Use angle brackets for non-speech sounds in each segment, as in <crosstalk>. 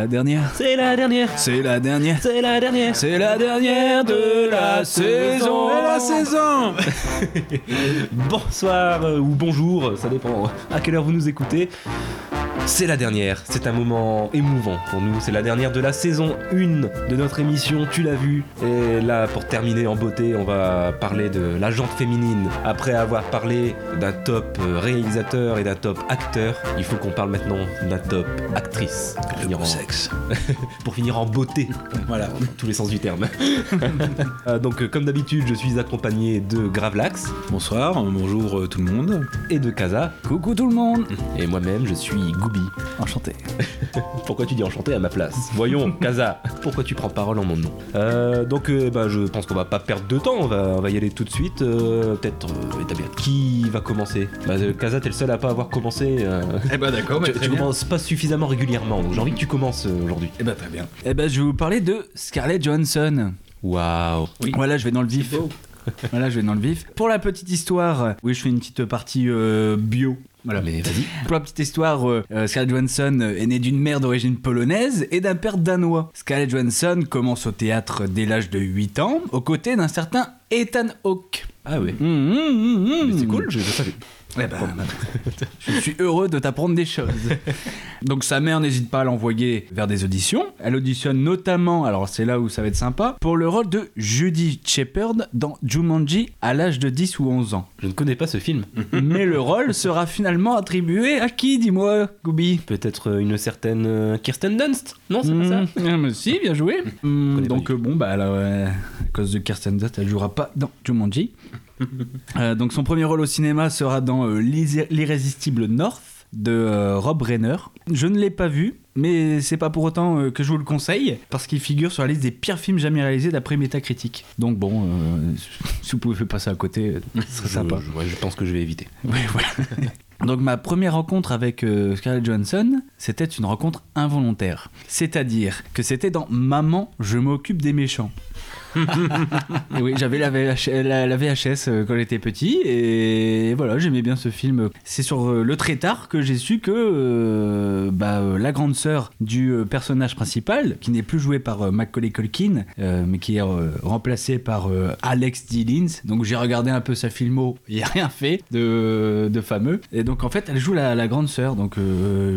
la dernière, C'est la dernière c'est la dernière, C'est la dernière c'est la dernière de la saison. De la saison. <laughs> Bonsoir euh, ou bonjour, ça dépend à quelle heure vous nous écoutez. C'est la dernière, c'est un moment émouvant pour nous, c'est la dernière de la saison 1 de notre émission, tu l'as vu. Et là, pour terminer en beauté, on va parler de la jante féminine. Après avoir parlé d'un top réalisateur et d'un top acteur, il faut qu'on parle maintenant d'un top actrice. Pour Le finir beau en- sexe. <laughs> pour finir en beauté. Voilà, dans tous les sens du terme. <laughs> Euh, donc, comme d'habitude, je suis accompagné de Gravelax Bonsoir, bonjour euh, tout le monde. et de Kaza. Coucou tout le monde. Et moi-même, je suis Goubi. Enchanté. <laughs> Pourquoi tu dis enchanté à ma place? Voyons, <laughs> Kaza, pourquoi tu prends parole en mon nom? Euh, Donc, euh, bah, je pense qu'on va pas perdre de temps, on va, on va y aller tout de suite. Euh, Peut-être euh, établir qui va commencer? Bah, euh, Kaza, t'es le seul à pas avoir commencé. euh, Eh ben d'accord, tu tu commences pas suffisamment régulièrement, donc j'ai envie que tu commences euh, aujourd'hui. Eh ben très bien. Eh ben, je vais vous parler de Scarlett Johansson. Waouh Voilà, je vais dans le vif. Voilà, je vais dans le vif. Pour la petite histoire, oui, je fais une petite partie euh, bio. Voilà. Mais vas-y. Pour la petite histoire, euh, euh, Scarlett Johansson euh, est née d'une mère d'origine polonaise et d'un père danois. Scarlett Johansson commence au théâtre dès l'âge de 8 ans, aux côtés d'un certain Ethan Hawke. Ah ouais. Mmh, mmh, mmh, Mais c'est mmh. cool, je, savais. Eh ben, <laughs> je suis heureux de t'apprendre des choses. Donc sa mère n'hésite pas à l'envoyer vers des auditions. Elle auditionne notamment, alors c'est là où ça va être sympa, pour le rôle de Judy Shepard dans Jumanji à l'âge de 10 ou 11 ans. Je ne connais pas ce film. <laughs> Mais le rôle sera finalement attribué à qui, dis-moi, Gooby Peut-être euh, une certaine euh, Kirsten Dunst Non, c'est pas ça? Mmh, ah, mais si, bien joué. Mmh, pas donc euh, bon, bah alors, euh, à cause de Kirsten Dunst, elle jouera pas dans Jumanji. Euh, donc son premier rôle au cinéma sera dans euh, l'Irré- l'irrésistible North de euh, Rob Reiner. Je ne l'ai pas vu, mais c'est pas pour autant que je vous le conseille, parce qu'il figure sur la liste des pires films jamais réalisés d'après Metacritic. Donc bon, <laughs> si vous pouvez passer à côté, ce serait sympa. je- ouais, je pense que je vais éviter. <laughs> Oui, voilà. <laughs> Donc ma première rencontre avec euh, Scarlett Johansson, c'était une rencontre involontaire. C'est-à-dire que c'était dans Maman, je m'occupe des méchants. <laughs> Oui, j'avais la, VH la- la VHS euh, quand j'étais petit et voilà, j'aimais bien ce film. C'est sur euh, le très tard que j'ai su que euh, bah, la grande sœur du personnage principal, qui n'est plus joué par Macaulay Culkin, euh, mais qui est euh, remplacé par Alex Dillins. Donc j'ai regardé un peu sa filmo, il n'y a rien fait de, de fameux. Et donc en fait, elle joue la, la grande sœur, donc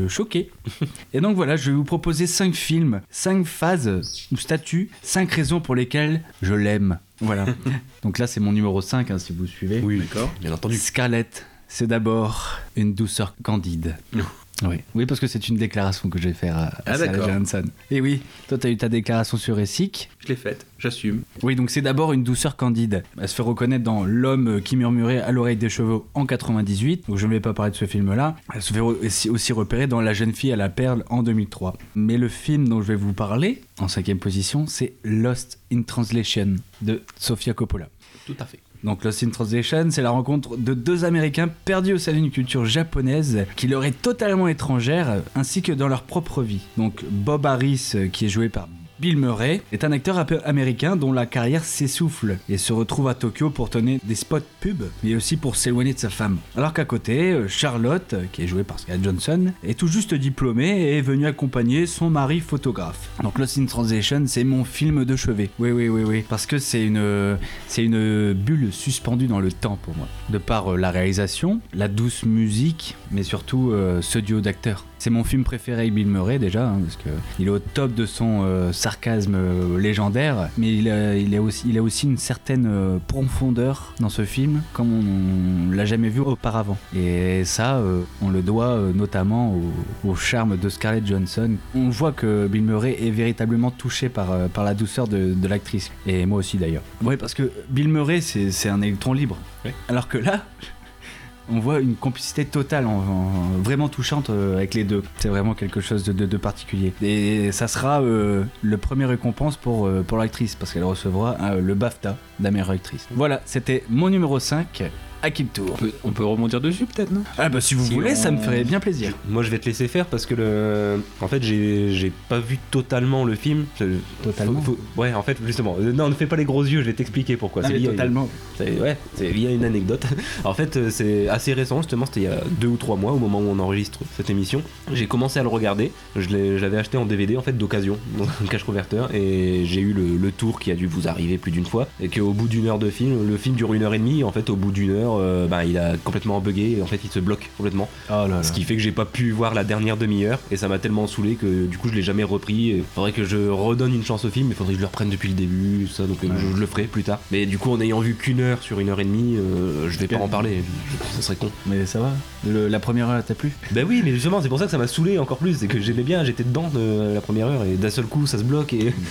choqué. <laughs> Et donc voilà, je vais vous proposer 5 films, 5 phases ou statuts, 5 raisons pour lesquelles je l'aime. Voilà. <laughs> donc là, c'est mon numéro 5, hein, si vous suivez. Oui, d'accord. Bien entendu. Scarlett, c'est d'abord une douceur candide. <laughs> Oui. oui, parce que c'est une déclaration que je vais faire à, Ah. Johansson. Et oui, toi, tu as eu ta déclaration sur Essic. Je l'ai faite, j'assume. Oui, donc c'est d'abord une douceur candide. Elle se fait reconnaître dans L'homme qui murmurait à l'oreille des chevaux en 98. Donc je ne vais pas parler de ce film-là. Elle se fait aussi, aussi repérer dans La jeune fille à la perle en 2003. Mais le film dont je vais vous parler, en cinquième position, c'est Lost in Translation de Sofia Coppola. Tout à fait. Donc Lost in Translation, c'est la rencontre de deux Américains perdus au sein d'une culture japonaise qui leur est totalement étrangère, ainsi que dans leur propre vie. Donc Bob Harris, euh, qui est joué par Bill Murray, est un acteur américain dont la carrière s'essouffle et se retrouve à Tokyo pour tourner des spots pub, mais aussi pour s'éloigner de sa femme. Alors qu'à côté, euh, Charlotte, qui est jouée par Scarlett Johansson, est tout juste diplômée et est venue accompagner son mari photographe. Donc Lost in Translation, c'est mon film de chevet. Oui, oui, oui, oui. Parce que c'est une, c'est une bulle suspendue dans le temps pour moi. De par euh, la réalisation, la douce musique, mais surtout euh, ce duo d'acteurs. C'est mon film préféré Bill Murray déjà, hein, parce que il est au top de son euh, sarcasme euh, légendaire, mais il a, il, a aussi, il a aussi une certaine euh, profondeur dans ce film, comme on, on l'a jamais vu auparavant. Et ça, on le doit notamment au, au charme de Scarlett Johansson. On voit que Bill Murray est véritablement touché par, par la douceur de, de l'actrice, et moi aussi d'ailleurs. Oui, parce que Bill Murray, c'est un électron libre. Alors que là, on voit une complicité totale, en- en- vraiment touchante euh, avec les deux. C'est vraiment quelque chose de, particulier. Et ça sera euh, le premier récompense pour, euh, pour l'actrice, parce qu'elle recevra le BAFTA de la meilleure actrice. Voilà, c'était mon numéro 5, à qui le tour On peut, on peut rebondir dessus peut-être, non? Ah bah si vous Si voulez, on- ça me ferait bien plaisir. Moi, je vais te laisser faire parce que le. En fait, j'ai j'ai pas vu totalement le film. Totalement. faut- faut- Ouais, en fait, justement. Euh, Non, ne fais pas les gros yeux, je vais t'expliquer pourquoi. Ah, C'est totalement. C'est ouais, c'est lié à une anecdote. <laughs> En fait, euh, c'est assez récent, justement, c'était il y a deux ou trois mois au moment où on enregistre cette émission. J'ai commencé à le regarder. Je l'avais acheté en DVD en fait d'occasion, <laughs> dans un cache converteur, et j'ai eu le, le tour qui a dû vous arriver plus d'une fois, et qu'au bout d'une heure de film, le film dure une heure et demie. En fait, au bout d'une heure, euh, bah, il a complètement bugué. En fait, il se bloque complètement. Oh là là. Ce qui fait que j'ai pas pu voir la dernière demi-heure et ça m'a tellement saoulé que du coup je l'ai jamais repris. Il faudrait que je redonne une chance au film, mais faudrait que je le reprenne depuis le début, ça, donc euh, Ouais. je, je le ferai plus tard. Mais du coup, en ayant vu qu'une heure sur une heure et demie, euh, je vais pas en parler, ça serait con. Mais ça va Le- La première heure, t'as plu? Bah oui, mais justement, c'est pour ça que ça m'a saoulé encore plus, c'est que j'aimais bien, j'étais dedans de la première heure et d'un seul coup ça se bloque et. <laughs>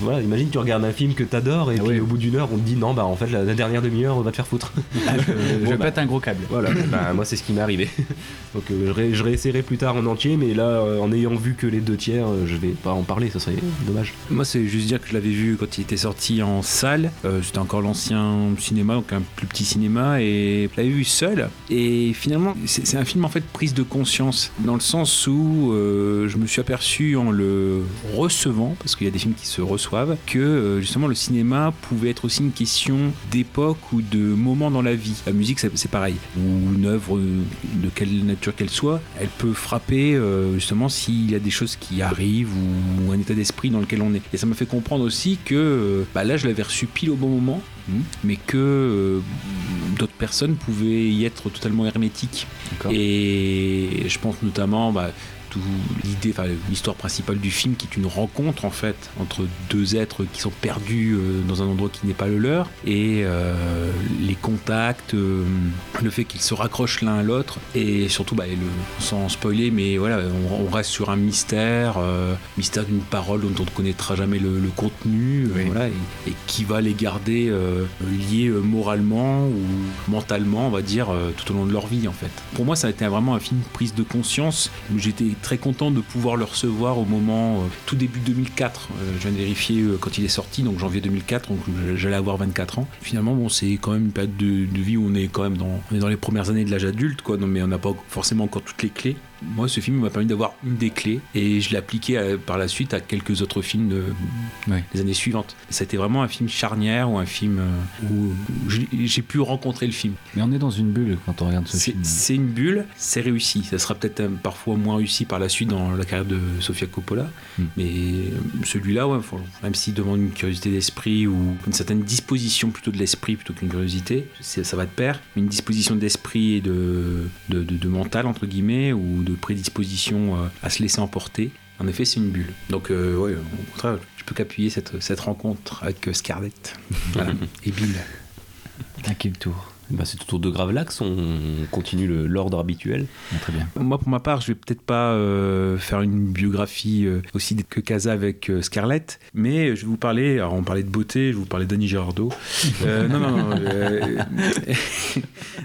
Voilà, imagine tu regardes un film que t'adores et Ah puis au bout d'une heure on te dit non bah en fait la, la dernière demi-heure va te faire foutre. Ah, Je, <laughs> je Bon, bah. pète un gros câble. Voilà, bah, moi c'est ce qui m'est arrivé. <laughs> Donc euh, je, ré- je réessayerai plus tard en entier, mais là euh, en ayant vu que les deux tiers, euh, je vais pas en parler, ça serait dommage. Moi, c'est juste dire que je l'avais vu quand il était sorti en salle. Euh, C'était encore l'ancien cinéma, donc un plus petit cinéma, et je l'avais vu seul. Et finalement, c'est un film en fait prise de conscience, dans le sens où je me suis aperçu en le recevant, parce qu'il y a des films qui se reçoivent, que euh, justement le cinéma pouvait être aussi une question d'époque ou de moment dans la vie. La musique, c'est pareil. Ou une œuvre euh, de quelle nature qu'elle soit, elle peut frapper euh, justement s'il y a des choses qui arrivent ou, un état d'esprit dans lequel on est. Et ça m'a fait comprendre aussi que bah là, je l'avais reçu pile au bon moment, Mhm. mais que d'autres personnes pouvaient y être totalement hermétiques. Et je pense notamment bah, tout l'idée, enfin l'histoire principale du film qui est une rencontre en fait entre deux êtres qui sont perdus euh, dans un endroit qui n'est pas le leur et euh, les contacts, euh, le fait qu'ils se raccrochent l'un à l'autre et surtout bah, le- sans spoiler mais voilà on, on reste sur un mystère, euh, mystère d'une parole dont on ne connaîtra jamais le, le contenu, Oui. voilà et, et qui va les garder liés moralement ou mentalement on va dire tout au long de leur vie en fait. Pour moi ça a été vraiment un film prise de conscience. J'étais très content de pouvoir le recevoir au moment euh, tout début 2004. Euh, je viens de vérifier euh, quand il est sorti donc janvier 2004 donc j'allais avoir 24 ans. Finalement bon c'est quand même une période de, vie où on est quand même dans les premières années de l'âge adulte quoi mais on n'a pas forcément encore toutes les clés. Moi, ce film m'a permis d'avoir une des clés et je l'ai appliqué euh, par la suite à quelques autres films de, des années suivantes. Ça a été vraiment un film charnière ou un film euh, où j'ai- pu rencontrer le film. Mais on est dans une bulle quand on regarde ce film. c'est une bulle, c'est réussi. Ça sera peut-être euh, parfois moins réussi par la suite dans la carrière de Sofia Coppola, Hmm. mais celui-là, ouais, même s'il demande une curiosité d'esprit ou une certaine disposition plutôt de l'esprit plutôt qu'une curiosité, ça va de pair. Une disposition d'esprit et de, de, de- de mental entre guillemets ou de prédisposition euh, à se laisser emporter. En effet, c'est une bulle. Donc, euh, ouais, au contraire, je peux qu'appuyer cette, cette rencontre avec Scarlett Voilà. <laughs> et Bill. Le tour Bah, c'est au tour de Gravelax, on continue l'ordre habituel. Ah, Très bien. Moi, pour ma part, je vais peut-être pas euh, faire une biographie euh, aussi que Casa avec euh, Scarlett, mais je vais vous parler. Alors, on parlait de beauté, je vais vous parler d'Annie Girardot. Euh, <laughs> non, non, non. euh,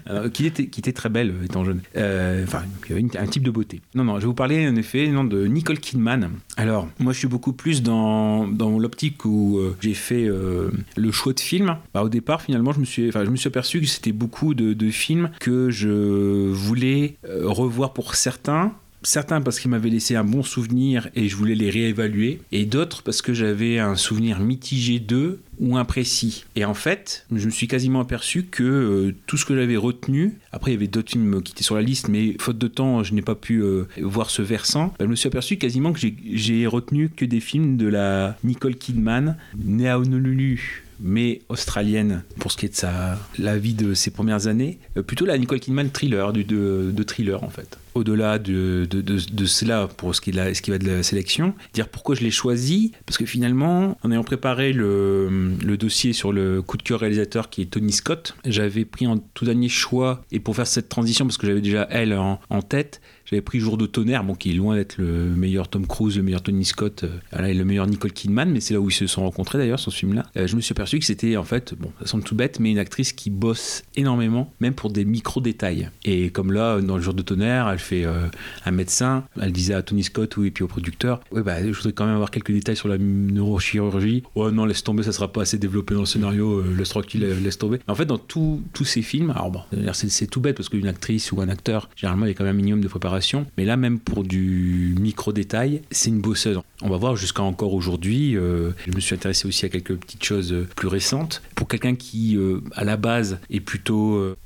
alors, <laughs> qui, était, qui était très belle étant jeune. Enfin, il y avait un type de beauté. Non, non, je vais vous parler en effet non, de Nicole Kidman. Alors, moi, je suis beaucoup plus dans, l'optique où euh, j'ai fait euh, le choix de film. Bah, au départ, finalement, je me suis, aperçu que c'était beaucoup de, de films que je voulais euh, revoir pour certains. Certains parce qu'ils m'avaient laissé un bon souvenir et je voulais les réévaluer, et d'autres parce que j'avais un souvenir mitigé d'eux ou imprécis. Et en fait, je me suis quasiment aperçu que euh, tout ce que j'avais retenu, après il y avait d'autres films qui étaient sur la liste, mais faute de temps, je n'ai pas pu euh, voir ce versant. Bah, je me suis aperçu quasiment que j'ai- retenu que des films de la Nicole Kidman, née à Honolulu mais australienne pour ce qui est de sa la vie de ses premières années. Euh, plutôt la Nicole Kidman thriller du- de, de thriller en fait. Au-delà de, de, de- de cela pour ce qui, est de la- ce qui va de la sélection dire pourquoi je l'ai choisi parce que finalement en ayant préparé le, le dossier sur le coup de cœur réalisateur qui est Tony Scott j'avais pris en tout dernier choix et pour faire cette transition parce que j'avais déjà elle en, en tête J'avais pris Jour de tonnerre, bon, qui est loin d'être le meilleur Tom Cruise, le meilleur Tony Scott, euh, et le meilleur Nicole Kidman, mais c'est là où ils se sont rencontrés d'ailleurs sur ce film-là. Euh, je me suis aperçu que c'était en fait, bon, ça semble tout bête, mais une actrice qui bosse énormément, même pour des micro-détails. Et comme là, dans Jour de tonnerre, elle fait euh, un médecin, elle disait à Tony Scott oui, et puis au producteur, ouais, bah, je voudrais quand même avoir quelques détails sur la neurochirurgie. Ouais, non, laisse tomber, ça sera pas assez développé dans le scénario, euh, laisse tranquille, laisse tomber. En fait, dans tous ces films, alors bon, c'est tout bête parce qu'une actrice ou un acteur, généralement, il y a quand même un minimum de préparation, mais là, même pour du micro-détail, c'est une bosseuse. On va voir jusqu'à encore aujourd'hui. euh, je me suis intéressé aussi à quelques petites choses euh, plus récentes. Pour quelqu'un qui, euh, à la base, est plutôt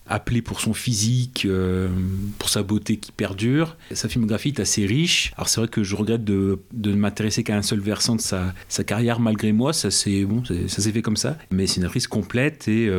appelé pour son physique, pour sa beauté qui perdure, sa filmographie est assez riche. Alors c'est vrai que je regrette de, de ne m'intéresser qu'à un seul versant de sa, sa carrière malgré moi. Ça c'est bon, s'est fait comme ça. Mais c'est une actrice complète et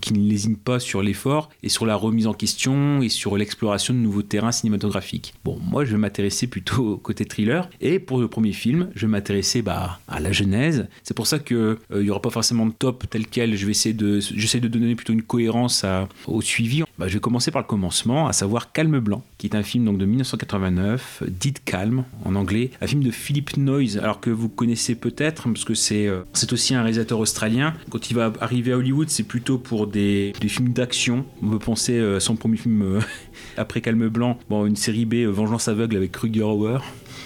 qui ne lésine pas sur l'effort et sur la remise en question et sur l'exploration de nouveaux terrains cinématographiques. Bon, moi je vais m'intéresser plutôt au côté thriller. Et pour le premier film, je vais m'intéresser bah, à la genèse. C'est pour ça que euh, il y aura pas forcément de top tel quel. Je vais essayer de, j'essaie de donner plutôt une cohérence au suivi. Bah, je vais commencer par le commencement, à savoir Calme Blanc, qui est un film de 1989, dit Calme en anglais, un film de Philip Noyes, alors que vous connaissez peut-être parce que c'est euh, c'est aussi un réalisateur australien. Quand il va arriver à Hollywood, c'est plutôt pour des, films d'action. On peut penser euh, à son premier film <laughs> après Calme Blanc, une série B, Vengeance aveugle avec Ruger Hauer.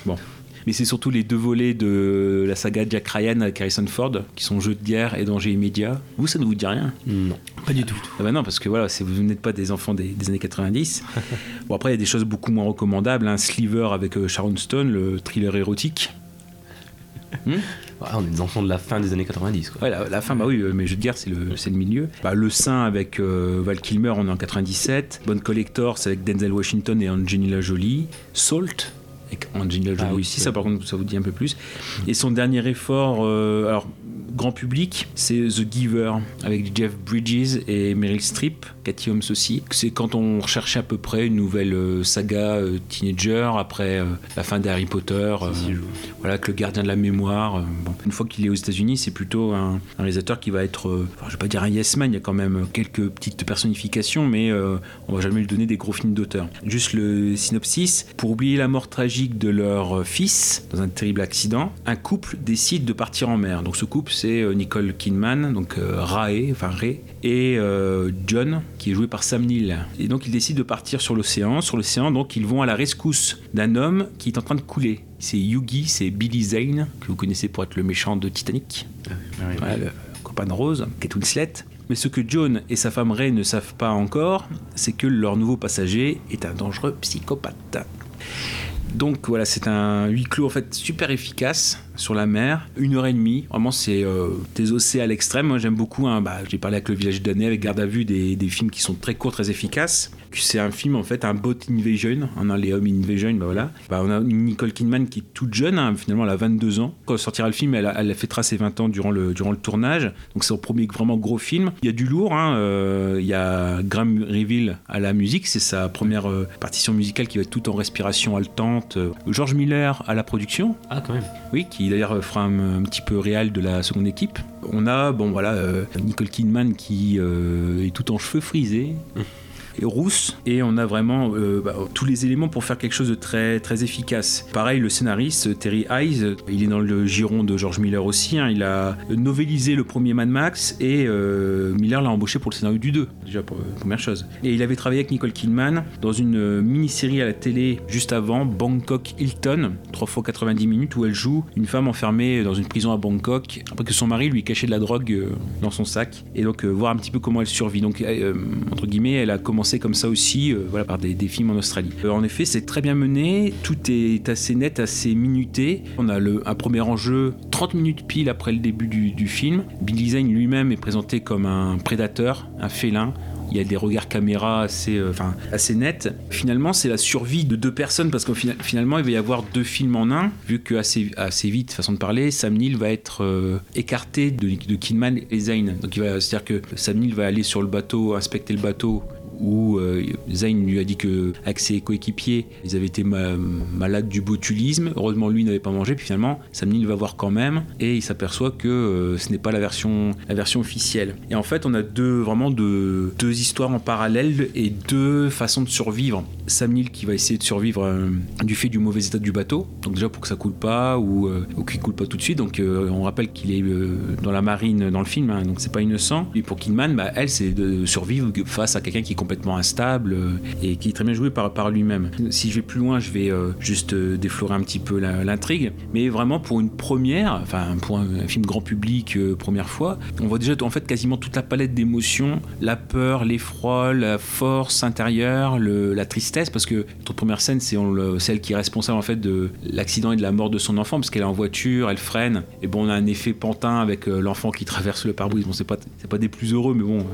Bon, mais c'est surtout les deux volets de la saga Jack Ryan avec Harrison Ford, qui sont Jeux de guerre et Danger immédiat. Vous, ça ne vous dit rien Non. Pas du tout. ah bah non, parce que voilà, vous n'êtes pas des enfants des, des années 90. <laughs> bon, après, il y a des choses beaucoup moins recommandables. Un Sliver avec euh, Sharon Stone, le thriller érotique. <laughs> Ouais, on est des enfants de la fin des années 90. Quoi. Ouais, la, la fin, bah oui, euh, mais Jeux de guerre, c'est le, c'est le milieu. Bah, le Saint avec euh, Val Kilmer, on est en 97. Bonne Collector, c'est avec Denzel Washington et Angelina Jolie. Salt, avec Angelina Jolie Ah aussi, c'est ça par contre, ça vous dit un peu plus. Et son dernier effort, euh, alors grand public, c'est The Giver avec Jeff Bridges et Meryl Streep, Cathy Holmes aussi. C'est quand on recherchait à peu près une nouvelle euh, saga euh, teenager après euh, la fin d'Harry Potter, voilà, que le gardien de la mémoire. bon. Une fois qu'il est aux États-Unis, c'est plutôt un, un réalisateur qui va être, enfin, je vais pas dire un yes man, il y a quand même quelques petites personnifications, mais on va jamais lui donner des gros films d'auteur. Juste le synopsis pour oublier la mort tragique de leur fils dans un terrible accident, un couple décide de partir en mer. Donc ce couple, c'est euh, Nicole Kidman, donc euh, Rae, enfin Ray, et euh, John, qui est joué par Sam Neill. Et donc ils décident de partir sur l'océan. Sur l'océan, donc ils vont à la rescousse d'un homme qui est en train de couler. C'est Yugi, c'est Billy Zane, que vous connaissez pour être le méchant de Titanic. Voilà, le copain de Rose, Kate Winslet. Mais ce que John et sa femme Ray ne savent pas encore, c'est que leur nouveau passager est un dangereux psychopathe. Donc voilà, c'est un huis clos en fait super efficace sur la mer, une heure et demie. Vraiment, c'est euh, désossé à l'extrême. Moi, j'aime beaucoup. hein, bah, J'ai parlé avec le village d'année, avec Garde à vue, des, des films qui sont très courts, très efficaces. C'est un film en fait, un bot invasion, un Alien invasion. Bah voilà. Bah, on a une Nicole Kidman qui est toute jeune, hein, finalement, elle a 22 ans. Quand sortira le film, elle a, elle fêtera ses 20 ans durant le, durant le tournage. Donc c'est son premier vraiment gros film. Il y a du lourd. hein, euh, Il y a Graham Reveal à la musique, c'est sa première euh, partition musicale qui va être tout en respiration haletante. George Miller à la production. Ah, quand même. Oui, qui d'ailleurs fera un, un petit peu réel de la seconde équipe. On a, bon voilà, euh, Nicole Kidman qui est tout en cheveux frisés. Et rousse et on a vraiment euh, bah, tous les éléments pour faire quelque chose de très très efficace. Pareil, le scénariste Terry Hayes, il est dans le giron de George Miller aussi. hein. il a novélisé le premier Mad Max et euh, Miller l'a embauché pour le scénario du 2, déjà pour, euh, première chose. Et il avait travaillé avec Nicole Kidman dans une mini-série à la télé juste avant, Bangkok Hilton, 3 fois 90 minutes, où elle joue une femme enfermée dans une prison à Bangkok après que son mari lui cachait de la drogue dans son sac. Et donc voir un petit peu comment elle survit. Donc entre guillemets, elle a commencé comme ça aussi, euh, voilà, par des, films en Australie. Euh, en effet, c'est très bien mené, tout est assez net, assez minuté. On a le, un premier enjeu 30 minutes pile après le début du, du film. Billy Zane lui-même est présenté comme un prédateur, un félin. Il y a des regards caméra assez, euh, enfin, assez nets. Finalement, c'est la survie de deux personnes parce qu'au final, finalement, il va y avoir deux films en un, vu que assez, assez vite, façon de parler, Sam Neill va être écarté de, de Kidman et Zane. Donc, c'est-à-dire que Sam Neill va aller sur le bateau, inspecter le bateau où euh, Zayn lui a dit que avec ses coéquipiers, ils avaient été ma- malades du botulisme. Heureusement, lui n'avait pas mangé. Puis finalement, Sam Neill va voir quand même et il s'aperçoit que euh, ce n'est pas la version, la version officielle. Et en fait, on a deux vraiment deux, deux histoires en parallèle et deux façons de survivre. Sam Neill qui va essayer de survivre euh, du fait du mauvais état du bateau. Donc déjà pour que ça coule pas ou, ou qu'il coule pas tout de suite. Donc on rappelle qu'il est dans la marine dans le film, hein, donc c'est pas innocent. Et pour Kidman, bah, elle c'est de survivre face à quelqu'un qui complètement instable euh, et qui est très bien joué par, lui-même. Si je vais plus loin, je vais euh, juste euh, déflorer un petit peu l'intrigue. Mais vraiment pour une première, enfin pour un, film grand public première fois, on voit déjà en fait quasiment toute la palette d'émotions, la peur, l'effroi, la force intérieure, la tristesse, parce que notre première scène c'est celle qui est responsable en fait de l'accident et de la mort de son enfant, parce qu'elle est en voiture, elle freine, et bon on a un effet pantin avec l'enfant qui traverse le pare-brise. Bon c'est pas pas des plus heureux, mais bon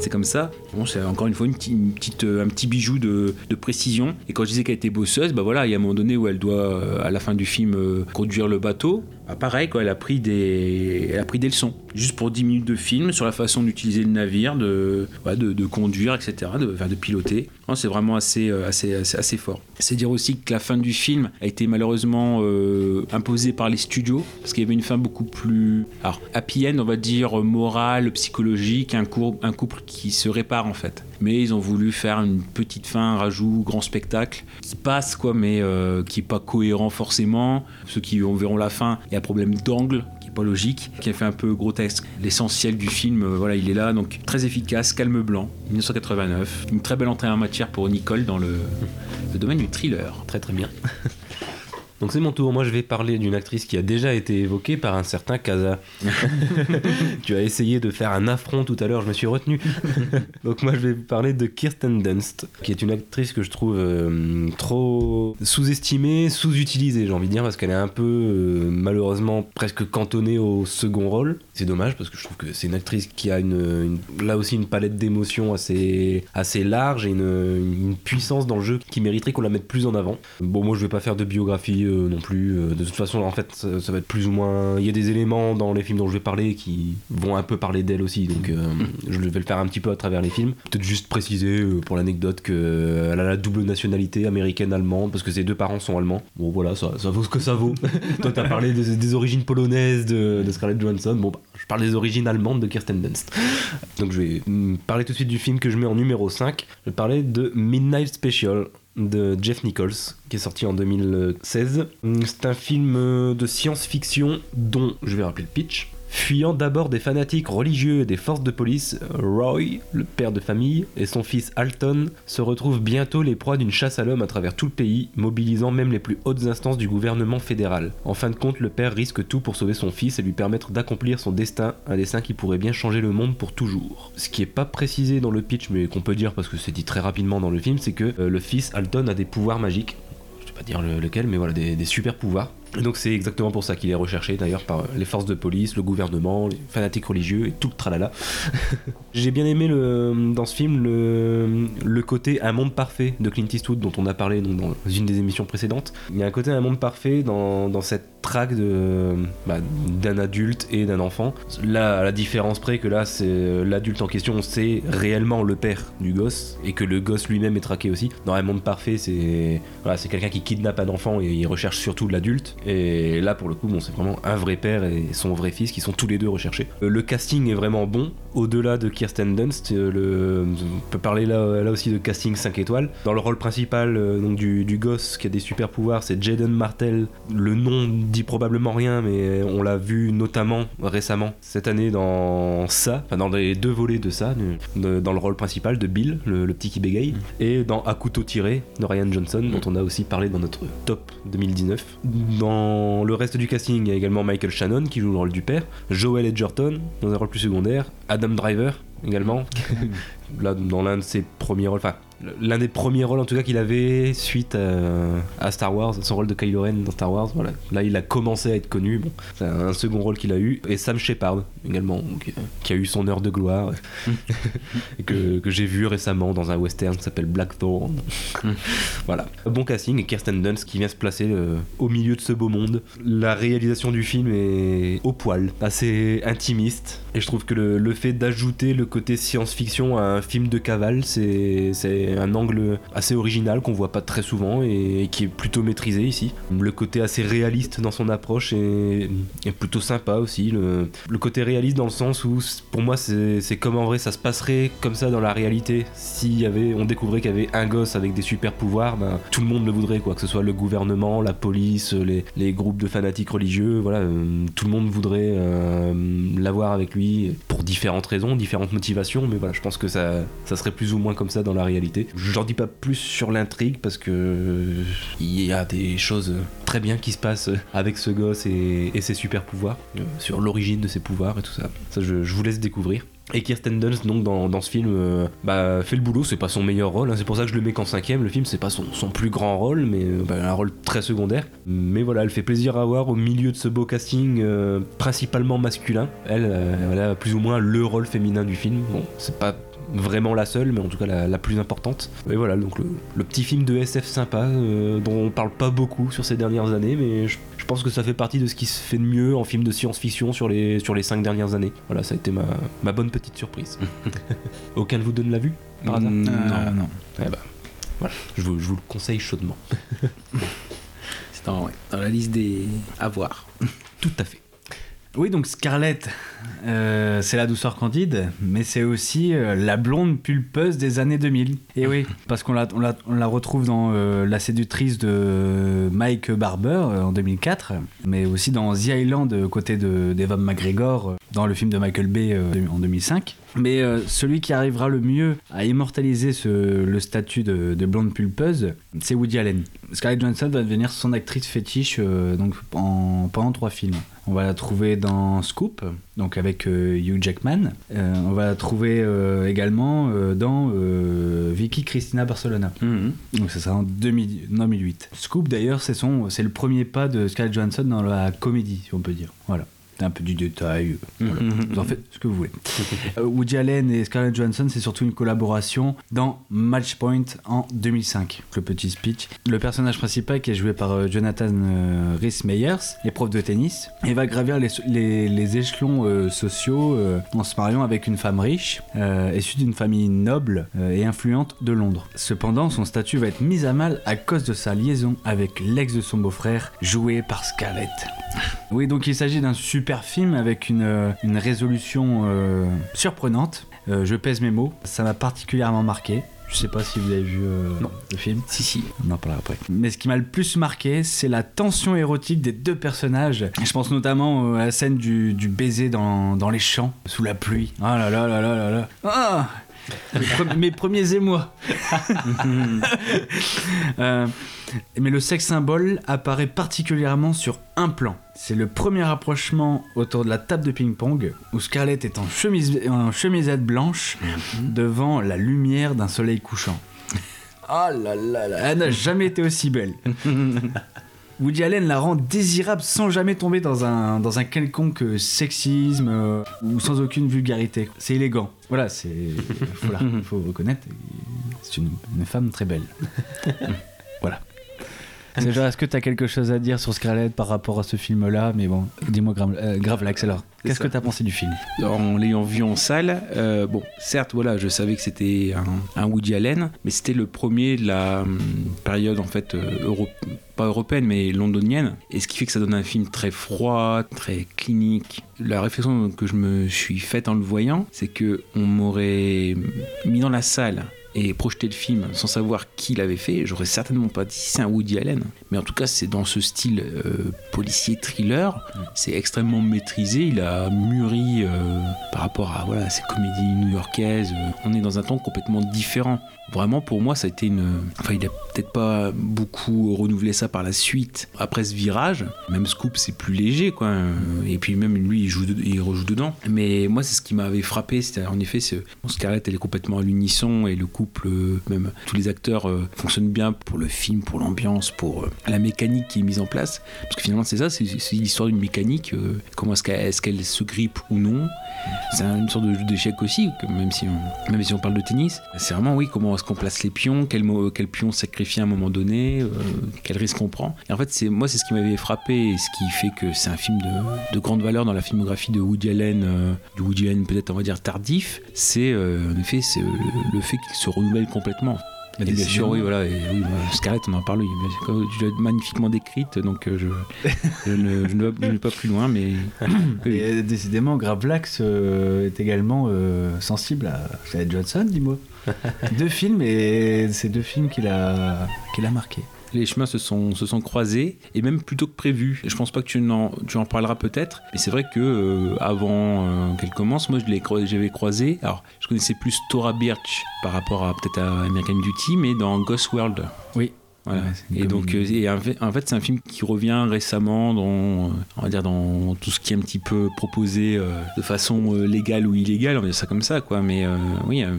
c'est comme ça. Bon c'est encore une fois euh, un petit bijou de, de précision. Et quand je disais qu'elle était bosseuse, bah voilà il y a un moment donné où elle doit euh, à la fin du film euh, conduire le bateau. Bah, pareil, quoi, elle, a pris des, elle a pris des leçons, juste pour 10 minutes de film, sur la façon d'utiliser le navire, de, de, conduire, etc., de, enfin, de piloter. C'est vraiment assez, euh, assez, assez, assez fort. C'est dire aussi que la fin du film a été malheureusement euh, imposée par les studios, parce qu'il y avait une fin beaucoup plus happy end, on va dire, morale, psychologique, un, un couple qui se répare en fait. Mais ils ont voulu faire une petite fin, un rajout, grand spectacle, qui passe quoi, mais euh, qui est pas cohérent forcément. Ceux qui verront la fin, a un problème d'angle qui est pas logique, qui a fait un peu grotesque. L'essentiel du film, euh, voilà, il est là, donc très efficace, calme blanc, 1989. Une très belle entrée en matière pour Nicole dans le domaine du thriller. Très très bien. <laughs> Donc c'est mon tour. Moi, je vais parler d'une actrice qui a déjà été évoquée par un certain Kaza. <laughs> tu as essayé de faire un affront tout à l'heure, je me suis retenu. <laughs> Donc moi, je vais parler de Kirsten Dunst, qui est une actrice que je trouve euh, trop sous-estimée, sous-utilisée, j'ai envie de dire, parce qu'elle est un peu euh, malheureusement presque cantonnée au second rôle. C'est dommage parce que je trouve que c'est une actrice qui a une, une- là aussi une palette d'émotions assez, assez large et une, une puissance dans le jeu qui mériterait qu'on la mette plus en avant. Bon, moi je vais pas faire de biographie euh, non plus. Euh, de toute façon, en fait, ça, ça va être plus ou moins. Il y a des éléments dans les films dont je vais parler qui vont un peu parler d'elle aussi, donc euh, <laughs> je vais le faire un petit peu à travers les films. Peut-être juste préciser euh, pour l'anecdote qu'elle a la double nationalité américaine-allemande parce que ses deux parents sont allemands. Bon, voilà, ça, ça vaut ce que ça vaut. <laughs> Toi, t'as parlé des, des origines polonaises de, de Scarlett Johansson. Bon, bah, je parle des origines allemandes de Kirsten Dunst. Donc je vais parler tout de suite du film que je mets en numéro 5. Je vais parler de Midnight Special de Jeff Nichols, qui est sorti en 2016. Mm, C'est un film de science-fiction dont je vais rappeler le pitch. Fuyant d'abord des fanatiques religieux et des forces de police, Roy, le père de famille, et son fils Alton se retrouvent bientôt les proies d'une chasse à l'homme à travers tout le pays, mobilisant même les plus hautes instances du gouvernement fédéral. En fin de compte, le père risque tout pour sauver son fils et lui permettre d'accomplir son destin, un destin qui pourrait bien changer le monde pour toujours. Ce qui est pas précisé dans le pitch, mais qu'on peut dire parce que c'est dit très rapidement dans le film, c'est que euh, le fils Alton a des pouvoirs magiques. Je vais pas dire le- lequel, mais voilà, des super pouvoirs. Donc c'est exactement pour ça qu'il est recherché d'ailleurs par les forces de police, le gouvernement, les fanatiques religieux et tout le tralala. <laughs> J'ai bien aimé dans ce film le, côté un monde parfait de Clint Eastwood dont on a parlé dans une des émissions précédentes. Il y a un côté un monde parfait dans, cette traque bah, d'un adulte et d'un enfant. Là, à la différence près que là, c'est l'adulte en question, c'est réellement le père du gosse et que le gosse lui-même est traqué aussi. Dans un monde parfait, c'est voilà, c'est quelqu'un qui kidnappe un enfant et il recherche surtout l'adulte. Et là, pour le coup, bon, c'est vraiment un vrai père et son vrai fils qui sont tous les deux recherchés. Euh, Le casting est vraiment bon. Au-delà de Kirsten Dunst, euh, le, on peut parler là, là aussi de casting 5 étoiles. Dans le rôle principal euh, donc du, du gosse qui a des super pouvoirs, c'est Jaden Martell. Le nom dit probablement rien, mais on l'a vu notamment récemment cette année dans ça, enfin dans les deux volets de ça, dans le rôle principal de Bill, le, le petit qui bégaye, et dans À couteau tiré de Ryan Johnson, dont on a aussi parlé dans notre top 2019. Dans le reste du casting, il y a également Michael Shannon qui joue le rôle du père, Joel Edgerton dans un rôle plus secondaire, Adam Driver également, <laughs> là dans l'un de ses premiers rôles, enfin l'un des premiers rôles en tout cas qu'il avait suite à, à Star Wars, son rôle de Kylo Ren dans Star Wars. Voilà, là il a commencé à être connu. Bon, c'est un second rôle qu'il a eu et Sam Shepard également, euh, qui a eu son heure de gloire <laughs> et que, que j'ai vu récemment dans un western qui s'appelle Blackthorn. <laughs> voilà, bon casting et Kirsten Dunst qui vient se placer euh, au milieu de ce beau monde. La réalisation du film est au poil, assez intimiste et je trouve que le, le fait d'ajouter le côté science-fiction à un film de cavale, c'est un angle assez original qu'on voit pas très souvent et, qui est plutôt maîtrisé ici. Le côté assez réaliste dans son approche est, plutôt sympa aussi. Le, côté réaliste dans le sens où pour moi c'est comme en vrai ça se passerait comme ça dans la réalité. Si y avait, on découvrait qu'il y avait un gosse avec des super pouvoirs, ben, tout le monde le voudrait quoi, que ce soit le gouvernement, la police, les, les groupes de fanatiques religieux, voilà, euh, tout le monde voudrait euh, l'avoir avec lui pour différentes raisons, différentes motivations, mais voilà, je pense que ça, ça serait plus ou moins comme ça dans la réalité. J'en dis pas plus sur l'intrigue parce que euh, il y a des choses très bien qui se passent avec ce gosse et, ses super pouvoirs, euh, sur l'origine de ses pouvoirs et tout ça. Ça, je, vous laisse découvrir. Et Kirsten Dunst donc dans, dans ce film euh, bah, fait le boulot, c'est pas son meilleur rôle, hein, c'est pour ça que je le mets qu'en cinquième, le film c'est pas son, son plus grand rôle, mais bah, un rôle très secondaire. Mais voilà, elle fait plaisir à voir au milieu de ce beau casting principalement masculin. Elle, elle a plus ou moins le rôle féminin du film. Bon, c'est pas vraiment la seule, mais en tout cas la, la plus importante. Et voilà, donc le, le petit film de SF sympa, euh, dont on parle pas beaucoup sur ces dernières années, mais je, je pense que ça fait partie de ce qui se fait de mieux en film de science-fiction sur les, sur les cinq dernières années. Voilà, ça a été ma, ma bonne petite surprise. <laughs> Aucun de vous donne la vue par hasard Mm, Euh, non. non. Eh ben, voilà, je vous, je vous le conseille chaudement. <laughs> C'est dans, dans la liste des à voir. Tout à fait. Oui, donc Scarlett, euh, c'est la douceur candide, mais c'est aussi euh, la blonde pulpeuse des années 2000. Et oui, <laughs> parce qu'on la, on la, on la retrouve dans euh, La séductrice de Mike Barber en 2004, mais aussi dans The Island côté de- d'Eva McGregor dans le film de Michael Bay en 2005. Mais celui qui arrivera le mieux à immortaliser ce- le statut de, de blonde pulpeuse, c'est Woody Allen. Scarlett Johansson va devenir son actrice fétiche donc en- pendant trois films. On va la trouver dans Scoop, donc avec euh, Hugh Jackman. Euh, on va la trouver euh, également dans Vicky Cristina Barcelona. Mhm. Donc ça sera en 2000 non, 2008. Scoop d'ailleurs, c'est le premier pas de Scarlett Johansson dans la comédie, si on peut dire. Voilà. Un peu du détail. euh, voilà. Mhm. Vous en faites ce que vous voulez. <laughs> Euh, Woody Allen et Scarlett Johansson, c'est surtout une collaboration dans Matchpoint en 2005. Le petit speech. Le personnage principal qui est joué par euh, Jonathan euh, Rhys Meyers, est prof de tennis, et va gravir les, les- les échelons sociaux en se mariant avec une femme riche, issue d'une famille noble et influente de Londres. Cependant, son statut va être mis à mal à cause de sa liaison avec l'ex de son beau-frère, joué par Scarlett. Oui, donc il s'agit d'un super film avec une, euh, une résolution euh, surprenante. Euh, je pèse mes mots, ça m'a particulièrement marqué. Je sais pas si vous avez vu euh, le film. Si, si. On en parlera après. Mais ce qui m'a le plus marqué, c'est la tension érotique des deux personnages. Je pense notamment à la scène du, du baiser dans, dans les champs, sous la pluie. Ah là là là là là là. Ah mes, pre- mes premiers émois. <laughs> Euh, mais le sexe symbole apparaît particulièrement sur un plan. C'est le premier rapprochement autour de la table de ping-pong où Scarlett est en, chemise, en chemisette blanche devant la lumière d'un soleil couchant. Oh là là là, elle n'a jamais été aussi belle. <laughs> Woody Allen la rend désirable sans jamais tomber dans un, dans un quelconque sexisme euh, ou sans aucune vulgarité. C'est élégant. Voilà, c'est. <laughs> Faut, reconnaître. C'est une femme très belle. <laughs> C'est genre, est-ce que tu as quelque chose à dire sur Scarlett par rapport à ce film-là? Mais bon, dis-moi, euh, Gravelax, alors. Qu'est-ce que tu as pensé du film? En l'ayant vu en salle, euh, bon, certes, voilà, je savais que c'était un, un Woody Allen, mais c'était le premier de la hum, période en fait euh, euro- pas européenne mais londonienne, et ce qui fait que ça donne un film très froid, très clinique. La réflexion que je me suis faite en le voyant, c'est que on m'aurait mis dans la salle et projeté le film sans savoir qui l'avait fait, j'aurais certainement pas dit c'est un Woody Allen. Mais en tout cas, c'est dans ce style euh, policier thriller. C'est extrêmement maîtrisé. Il a mûri euh, par rapport à voilà, ces comédies new-yorkaises. Euh, On est dans un ton complètement différent. Vraiment, pour moi, ça a été une. Enfin, il a peut-être pas beaucoup renouvelé ça par la suite. Après ce virage, même Scoop, c'est plus léger, quoi. Et puis même lui, il, rejoue dedans. Mais moi, c'est ce qui m'avait frappé. C'était en effet, ce... bon, Scarlett, elle est complètement à l'unisson et le couple, euh, même tous les acteurs euh, fonctionnent bien pour le film, pour l'ambiance, pour euh, la mécanique qui est mise en place. Parce que finalement, c'est ça, c'est l'histoire d'une mécanique. comment est-ce qu'elle se grippe ou non C'est une sorte de jeu d'échecs aussi, même si, on, même si on parle de tennis. C'est vraiment, oui, comment est-ce qu'on place les pions, quel, pion sacrifier à un moment donné, euh, quel risque on prend. Et en fait, c'est moi, c'est ce qui m'avait frappé et ce qui fait que c'est un film de, de grande valeur dans la filmographie de Woody Allen, euh, du Woody Allen peut-être, on va dire, tardif. C'est euh, en effet c'est, euh, le fait qu'il se renouvelle complètement. Et bien sûr, oui, voilà. Et, oui, Scarlett, on en parle. Oui, tu l'as magnifiquement décrite, donc euh, je, je, ne, je ne vais- je ne vais pas plus loin, mais <coughs> oui. Et décidément, Gravelax est également sensible à Scarlett Johansson, dis-moi. <laughs> deux films, et c'est deux films qu'il a, qu'il a marqué. les chemins se sont, se sont croisés et même plutôt que prévu. Je pense pas que tu en, tu en parleras peut-être, mais c'est vrai que euh, avant euh, qu'elle commence, moi je l'ai j'avais croisé. Alors, je connaissais plus Tora Birch par rapport à peut-être à American Beauty, mais dans Ghost World. Oui. Voilà. Ouais, et donc, euh, et en fait, en fait, c'est un film qui revient récemment dans, euh, on va dire, dans tout ce qui est un petit peu proposé euh, de façon euh, légale ou illégale, on va dire ça comme ça, quoi. Mais euh, oui, un,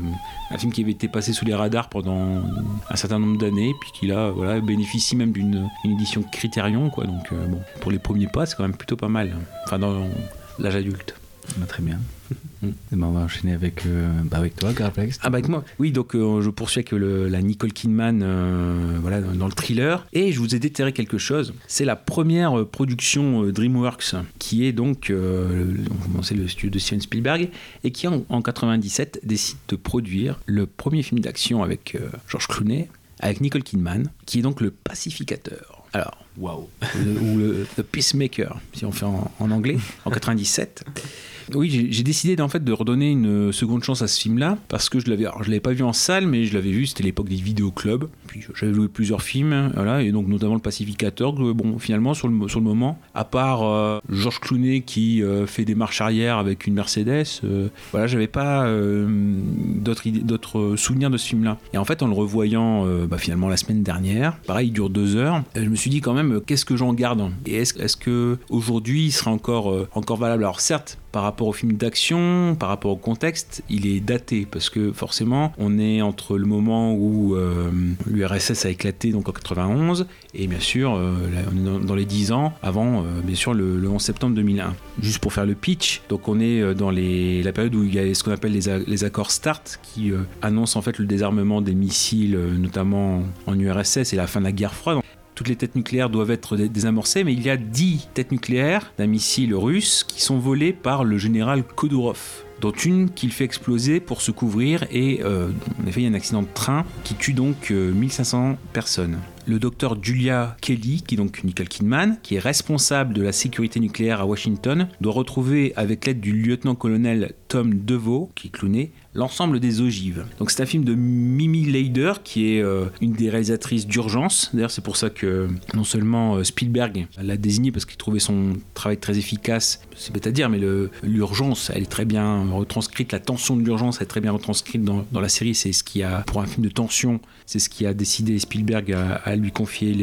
un film qui avait été passé sous les radars pendant un certain nombre d'années, puis qui là, voilà, bénéficie même d'une une édition Criterion, quoi. Donc, bon, pour les premiers pas, c'est quand même plutôt pas mal. Enfin, dans l'âge adulte. Bah, très bien. Ben, on va enchaîner avec, euh, bah, avec toi, Gravelax. Ah bah avec moi Oui, donc euh, je poursuis avec la Nicole Kidman euh, voilà, dans, le thriller. Et je vous ai déterré quelque chose. C'est la première production DreamWorks, qui est donc, c'est le studio de Steven Spielberg, et qui en, en 97 décide de produire le premier film d'action avec George Clooney, avec Nicole Kidman, qui est donc le pacificateur. Alors, Waouh. ou le The Peacemaker, si on fait en, anglais, en 97. Oui, j'ai- décidé en fait de redonner une seconde chance à ce film-là parce que je l'avais, je l'avais pas vu en salle, mais je l'avais vu. C'était l'époque des vidéoclubs. Puis j'avais joué plusieurs films, voilà, et donc notamment le Pacificateur. bon, finalement sur le sur le moment, à part euh, Georges Clooney qui euh, fait des marches arrière avec une Mercedes, euh, voilà, j'avais pas euh, d'autres d'autres souvenirs de ce film-là. Et en fait, en le revoyant euh, bah, finalement la semaine dernière, pareil, il dure deux heures. Je me suis dit quand même, euh, qu'est-ce que j'en garde Et est-ce est-ce que aujourd'hui il sera encore euh, encore valable Alors certes, par rapport au film d'action, par rapport au contexte, il est daté parce que forcément, on est entre le moment où euh, l'URSS a éclaté donc en 91 et bien sûr, on est dans, les 10 ans avant, bien sûr, le, le 11 septembre 2001. Juste pour faire le pitch, donc on est dans la période où il y a ce qu'on appelle les, accords START qui annoncent en fait le désarmement des missiles, notamment en URSS et la fin de la guerre froide toutes les têtes nucléaires doivent être dé- désamorcées, mais il y a 10 têtes nucléaires d'un missile russe qui sont volées par le général Kodorov dont une qu'il fait exploser pour se couvrir et euh, en effet il y a un accident de train qui tue donc euh, 1500 personnes. Le docteur Julia Kelly, qui est donc Nicole Kidman, qui est responsable de la sécurité nucléaire à Washington, doit retrouver avec l'aide du lieutenant-colonel Tom DeVoe, qui est cloné, l'ensemble des ogives. Donc c'est un film de Mimi Leider, qui est euh, une des réalisatrices d'urgence. D'ailleurs c'est pour ça que non seulement euh, Spielberg l'a désigné parce qu'il trouvait son travail très efficace, c'est bête à dire, mais l'urgence, elle est très bien retranscrite, la tension de l'urgence elle est très bien retranscrite dans, la série. C'est ce qui a, pour un film de tension, c'est ce qui a décidé Spielberg à, lui confier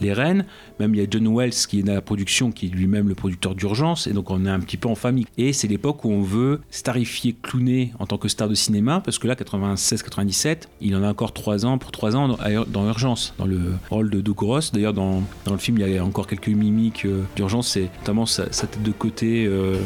les, rênes. Même il y a John Wells qui est dans la production, qui est lui-même le producteur d'urgence, et donc on est un petit peu en famille. Et c'est l'époque où on veut starifier Clooney en tant que star de cinéma, parce que là, 96-97, il en a encore 3 ans, pour 3 ans dans, dans Urgence, dans le rôle de Doug Ross. D'ailleurs, dans, dans le film, il y a encore quelques mimiques euh, d'urgence, c'est notamment sa, sa tête de côté. euh,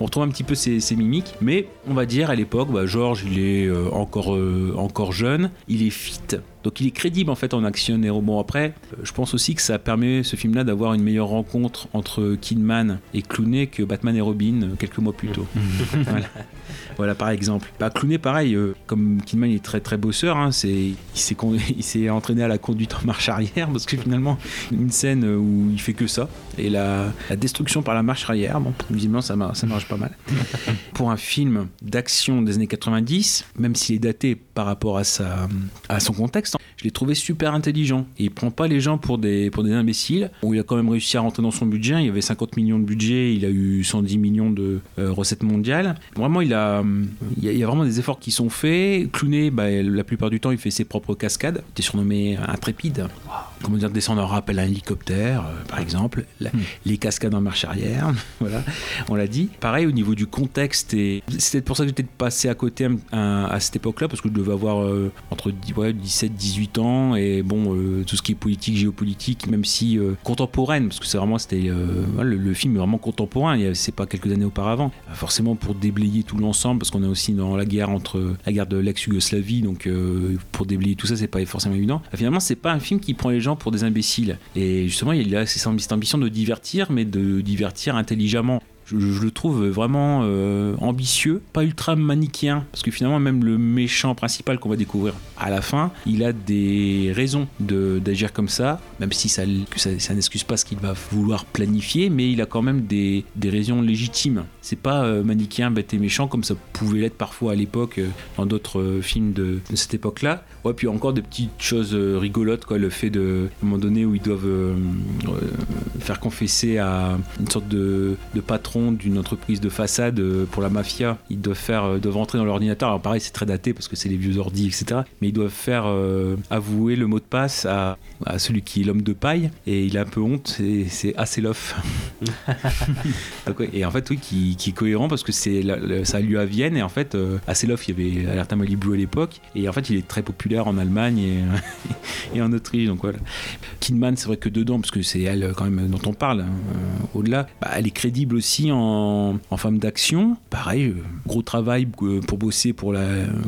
On retrouve un petit peu ses, ses mimiques, mais on va dire à l'époque, bah, George, il est euh, encore, encore jeune, il est fit. Donc il est crédible en fait en action héros. Bon après, je pense aussi que ça permet ce film-là d'avoir une meilleure rencontre entre Kidman et Clooney que Batman et Robin quelques mois plus tôt. voilà. <laughs> Voilà, par exemple. Bah, Clooney, pareil, euh, comme Kidman il est très très bosseur, hein, c'est, <laughs> il, s'est entraîné à la conduite en marche arrière parce que finalement, une scène où il fait que ça. Et la, la destruction par la marche arrière, bon, visiblement ça, mar- ça marche pas mal. <laughs> Pour un film d'action des années 90, même s'il est daté par rapport à, sa, à son contexte, je l'ai trouvé super intelligent. Et il prend pas les gens pour des, pour des imbéciles. Où il a quand même réussi à rentrer dans son budget. Il y avait 50 millions de budget, il a eu 110 millions de euh, recettes mondiales. Vraiment, il a, il y a, il y a vraiment des efforts qui sont faits. Clooney, bah, la plupart du temps, il fait ses propres cascades. Il était surnommé intrépide. Comment dire, descendre en rappel un hélicoptère, euh, par exemple. La- Les cascades en marche arrière. <laughs> voilà, on l'a dit. Pareil au niveau du contexte. Et peut-être pour ça que j'étais passé à côté à, à cette époque-là, parce que je devais avoir euh, entre dix- ouais, 17 18 ans. Et bon, euh, tout ce qui est politique, géopolitique, même si euh, contemporaine, parce que c'est vraiment, c'était. euh, le, le film est vraiment contemporain. C'est pas quelques années auparavant. Euh, Forcément, pour déblayer tout l'ensemble, parce qu'on est aussi dans la guerre entre la guerre de l'ex-Yougoslavie, donc euh, pour déblayer tout ça, c'est pas forcément évident. Euh, Finalement, c'est pas un film qui prend les gens pour des imbéciles. Et justement, il a cette ambition de divertir, mais de divertir intelligemment. Je, le trouve vraiment euh, ambitieux, pas ultra manichéen, parce que finalement même le méchant principal qu'on va découvrir à la fin, il a des raisons d'agir comme ça, même si ça, ça, n'excuse pas ce qu'il va vouloir planifier, mais il a quand même des, des raisons légitimes. C'est pas euh, manichéen, bête et méchant comme ça pouvait l'être parfois à l'époque euh, dans d'autres euh, films de, cette époque-là. Ouais, puis encore des petites choses rigolotes, quoi, le fait de, à un moment donné où ils doivent faire confesser à une sorte de patron d'une entreprise de façade euh, pour la mafia. Ils doivent faire, euh, doivent rentrer dans l'ordinateur. Alors pareil, c'est très daté parce que c'est les vieux ordi, etc. Mais ils doivent faire euh, avouer le mot de passe à, à celui qui est l'homme de paille et il a un peu honte. et C'est Asseloff. <laughs> Et en fait, oui, qui, qui est cohérent parce que c'est ça a lieu à Vienne et en fait, Asseloff, il y avait Alerta Malibu à l'époque et en fait, il est très populaire en Allemagne et, <laughs> et en Autriche. Donc voilà. Kidman, c'est vrai que dedans, parce que c'est elle quand même dont on parle, hein, au-delà, bah, elle est crédible aussi en, femme d'action. Pareil, euh, gros travail euh, pour bosser, pour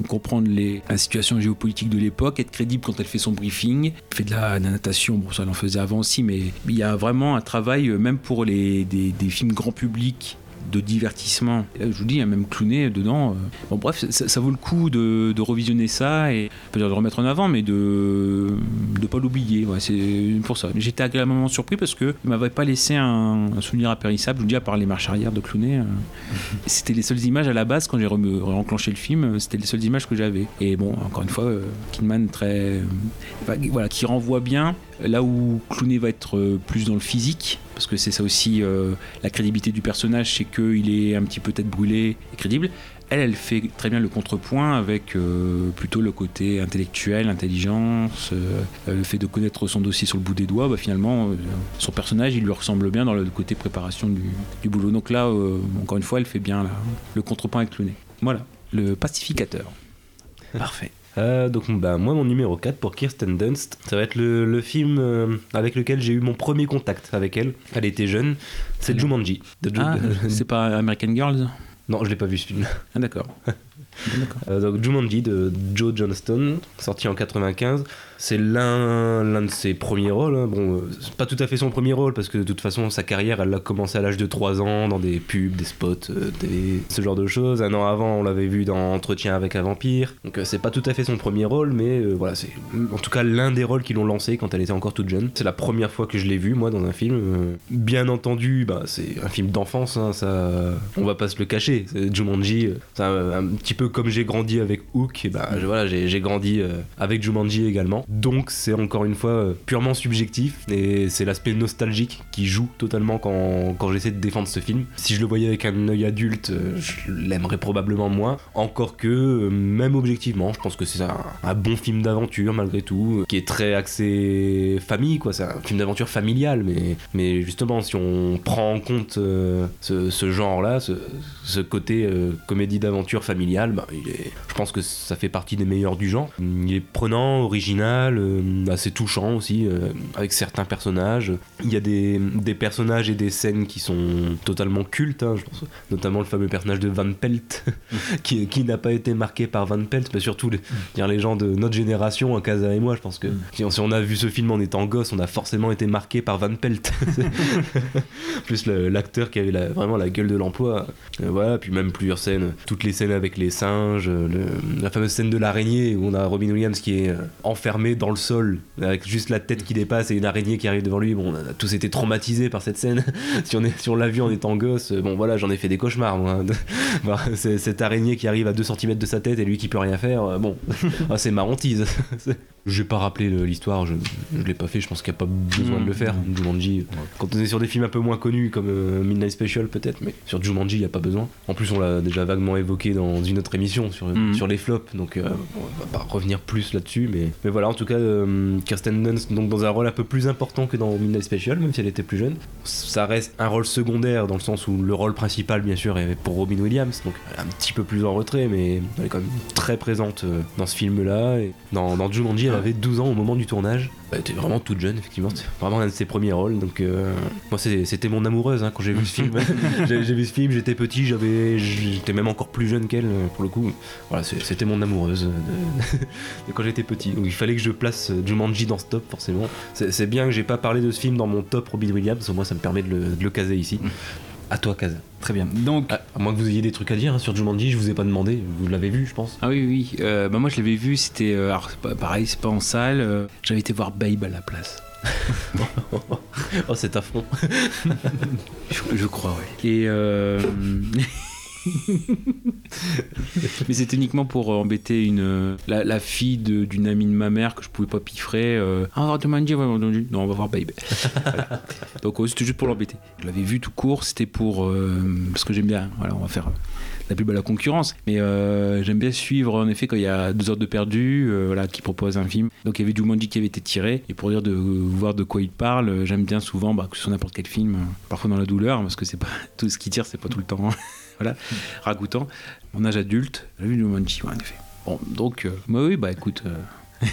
comprendre les, la situation géopolitique de l'époque, être crédible quand elle fait son briefing. Fait de la, natation, bon ça elle en faisait avant aussi, mais il y a vraiment un travail, euh, même pour les, des films grand public, de divertissement. Et là, je vous dis, il y a même Clooney dedans. euh. Bon, bref, ça, ça vaut le coup de, de revisionner ça et pas dire de remettre en avant, mais de ne pas l'oublier. Ouais, c'est pour ça. J'étais agréablement surpris parce que il m'avait pas laissé un, un souvenir impérissable. Je vous dis, à part les marches arrière de Clooney, euh, <laughs> c'était les seules images à la base quand j'ai enclenché le film. euh, C'était les seules images que j'avais. Et bon, encore une fois, Kidman très, voilà, qui renvoie bien. Là où Clooney va être plus dans le physique, parce que c'est ça aussi euh, la crédibilité du personnage, c'est qu'il est un petit peu tête brûlée et crédible. Elle, elle fait très bien le contrepoint avec euh, plutôt le côté intellectuel, intelligence, euh, le fait de connaître son dossier sur le bout des doigts. Bah, finalement, son personnage, il lui ressemble bien dans le côté préparation du, boulot. Donc là, encore une fois, elle fait bien là, le contrepoint avec Clooney. Voilà, le pacificateur. Parfait. Euh, donc bah, moi mon numéro 4 pour Kirsten Dunst, ça va être le, le film euh, avec lequel j'ai eu mon premier contact avec elle. Elle était jeune, c'est Alors. Jumanji. De Ju- Ah, <laughs> c'est pas American Girls non, je l'ai pas vu ce film. Ah d'accord. <laughs> D'accord. Euh, donc Jumanji de Joe Johnston, sorti en 95. C'est l'un de ses premiers rôles. hein. Bon, euh, c'est pas tout à fait son premier rôle parce que de toute façon sa carrière elle a commencé à l'âge de 3 ans dans des pubs, des spots, euh, télé, ce genre de choses. Un an avant on l'avait vu dans Entretien avec un vampire. Donc euh, c'est pas tout à fait son premier rôle mais euh, voilà c'est en tout cas l'un des rôles qui l'ont lancé quand elle était encore toute jeune. C'est la première fois que je l'ai vue moi dans un film. Euh, bien entendu bah, c'est un film d'enfance hein, ça on va pas se le cacher. Jumanji euh, un, petit peu comme j'ai grandi avec Hook bah voilà j'ai j'ai grandi euh, avec Jumanji également. Donc c'est encore une fois euh, purement subjectif et c'est l'aspect nostalgique qui joue totalement quand, quand j'essaie de défendre ce film. Si je le voyais avec un œil adulte, euh, je l'aimerais probablement moins. Encore que, euh, même objectivement, je pense que c'est un, bon film d'aventure malgré tout, qui est très axé famille, quoi. C'est un film d'aventure familial, mais, mais justement, si on prend en compte ce, genre-là, ce, côté comédie d'aventure familiale, bah, il est, je pense que ça fait partie des meilleurs du genre. Il est prenant, original, euh, assez touchant aussi, euh, avec certains personnages. Il y a des, des personnages et des scènes qui sont totalement cultes, hein, je pense, notamment le fameux personnage de Van Pelt, <laughs> qui, qui n'a pas été marqué par Van Pelt, mais surtout les, dire les gens de notre génération, Kaza et moi, je pense que si, on- si on a vu ce film en étant gosse, on a forcément été marqué par Van Pelt. <laughs> plus l'acteur qui avait la- vraiment la gueule de l'emploi. Euh, voilà, puis même plusieurs scènes, toutes les scènes avec les singes, le- la fameuse scène de l'araignée où on a Robin Williams qui est euh, dans le sol avec juste la tête qui dépasse et une araignée qui arrive devant lui. Bon, on a tous été traumatisés par cette scène. <laughs> si on si on l'a vu en étant gosse, bon voilà, j'en ai fait des cauchemars. Moi. <laughs> C'est- cette araignée qui arrive à 2 cm de sa tête et lui qui peut rien faire, euh, bon, <laughs> ah, c'est marrantise. Je vais pas rappeler le- l'histoire, je, je l'ai pas fait, je pense qu'il n'y a pas besoin de le faire. Jumanji, quand on est sur des films un peu moins connus comme euh, Midnight Special peut-être, mais sur Jumanji il n'y a pas besoin. En plus on l'a déjà vaguement évoqué dans une autre émission sur, sur les flops, donc euh, on va pas revenir plus là-dessus, mais, mais voilà en tout cas euh, Kirsten Dunst donc dans un rôle un peu plus important que dans Midnight Special, même si elle était plus jeune. Ça reste un rôle secondaire dans le sens où le rôle principal bien sûr est pour Robin Williams, donc elle est un petit peu plus en retrait, mais elle est quand même très présente euh, dans ce film-là. Et dans, dans Jumanji elle avait 12 ans au moment du tournage. Elle était vraiment toute jeune, effectivement. C'est vraiment un de ses premiers rôles. Donc, euh, moi, c'était mon amoureuse hein, quand j'ai vu ce film. <laughs> <laughs> j'ai vu ce film, j'étais petit, j'avais, j'étais même encore plus jeune qu'elle, euh, pour le coup. Voilà, c'était mon amoureuse de, <laughs> de quand j'étais petit. Donc, il fallait que je place euh, Jumanji dans ce top, forcément. C'est c'est bien que j'ai pas parlé de ce film dans mon top Robin Williams, au moins ça me permet de le, de le caser ici. À toi, Kaza. Très bien. Donc, à moins que vous ayez des trucs à dire hein, sur Jumanji, je vous ai pas demandé, vous l'avez vu, je pense. Ah oui, oui. Euh, bah moi, je l'avais vu, c'était. euh, alors, pareil, c'est pas en salle. euh, J'avais été voir Babe à la place. <laughs> Oh, c'est à fond. <laughs> Je, je crois, ouais. Et. euh, <laughs> <laughs> Mais c'était uniquement pour euh, embêter une, euh, la, la fille de- d'une amie de ma mère que je pouvais pas piffrer. Euh, ah, Jumanji, ouais, entendu. Non, on va voir. <laughs> Voilà. Donc, ouais, c'était juste pour l'embêter. Je l'avais vu tout court, c'était pour. euh, parce que j'aime bien. Voilà, on va faire. la pub à la concurrence, mais euh, j'aime bien suivre en effet quand il y a deux heures de perdu, euh, voilà, qui propose un film. Donc il y avait Jumanji qui avait été tiré, et pour dire de voir de quoi il parle, j'aime bien souvent bah, que ce soit n'importe quel film, parfois dans la douleur, parce que c'est pas <laughs> tout ce qui tire, c'est pas tout le temps, voilà, ragoûtant. Mon âge adulte, j'ai vu Jumanji, ouais, en effet. Bon, donc, euh, bah oui, bah écoute. euh, <laughs>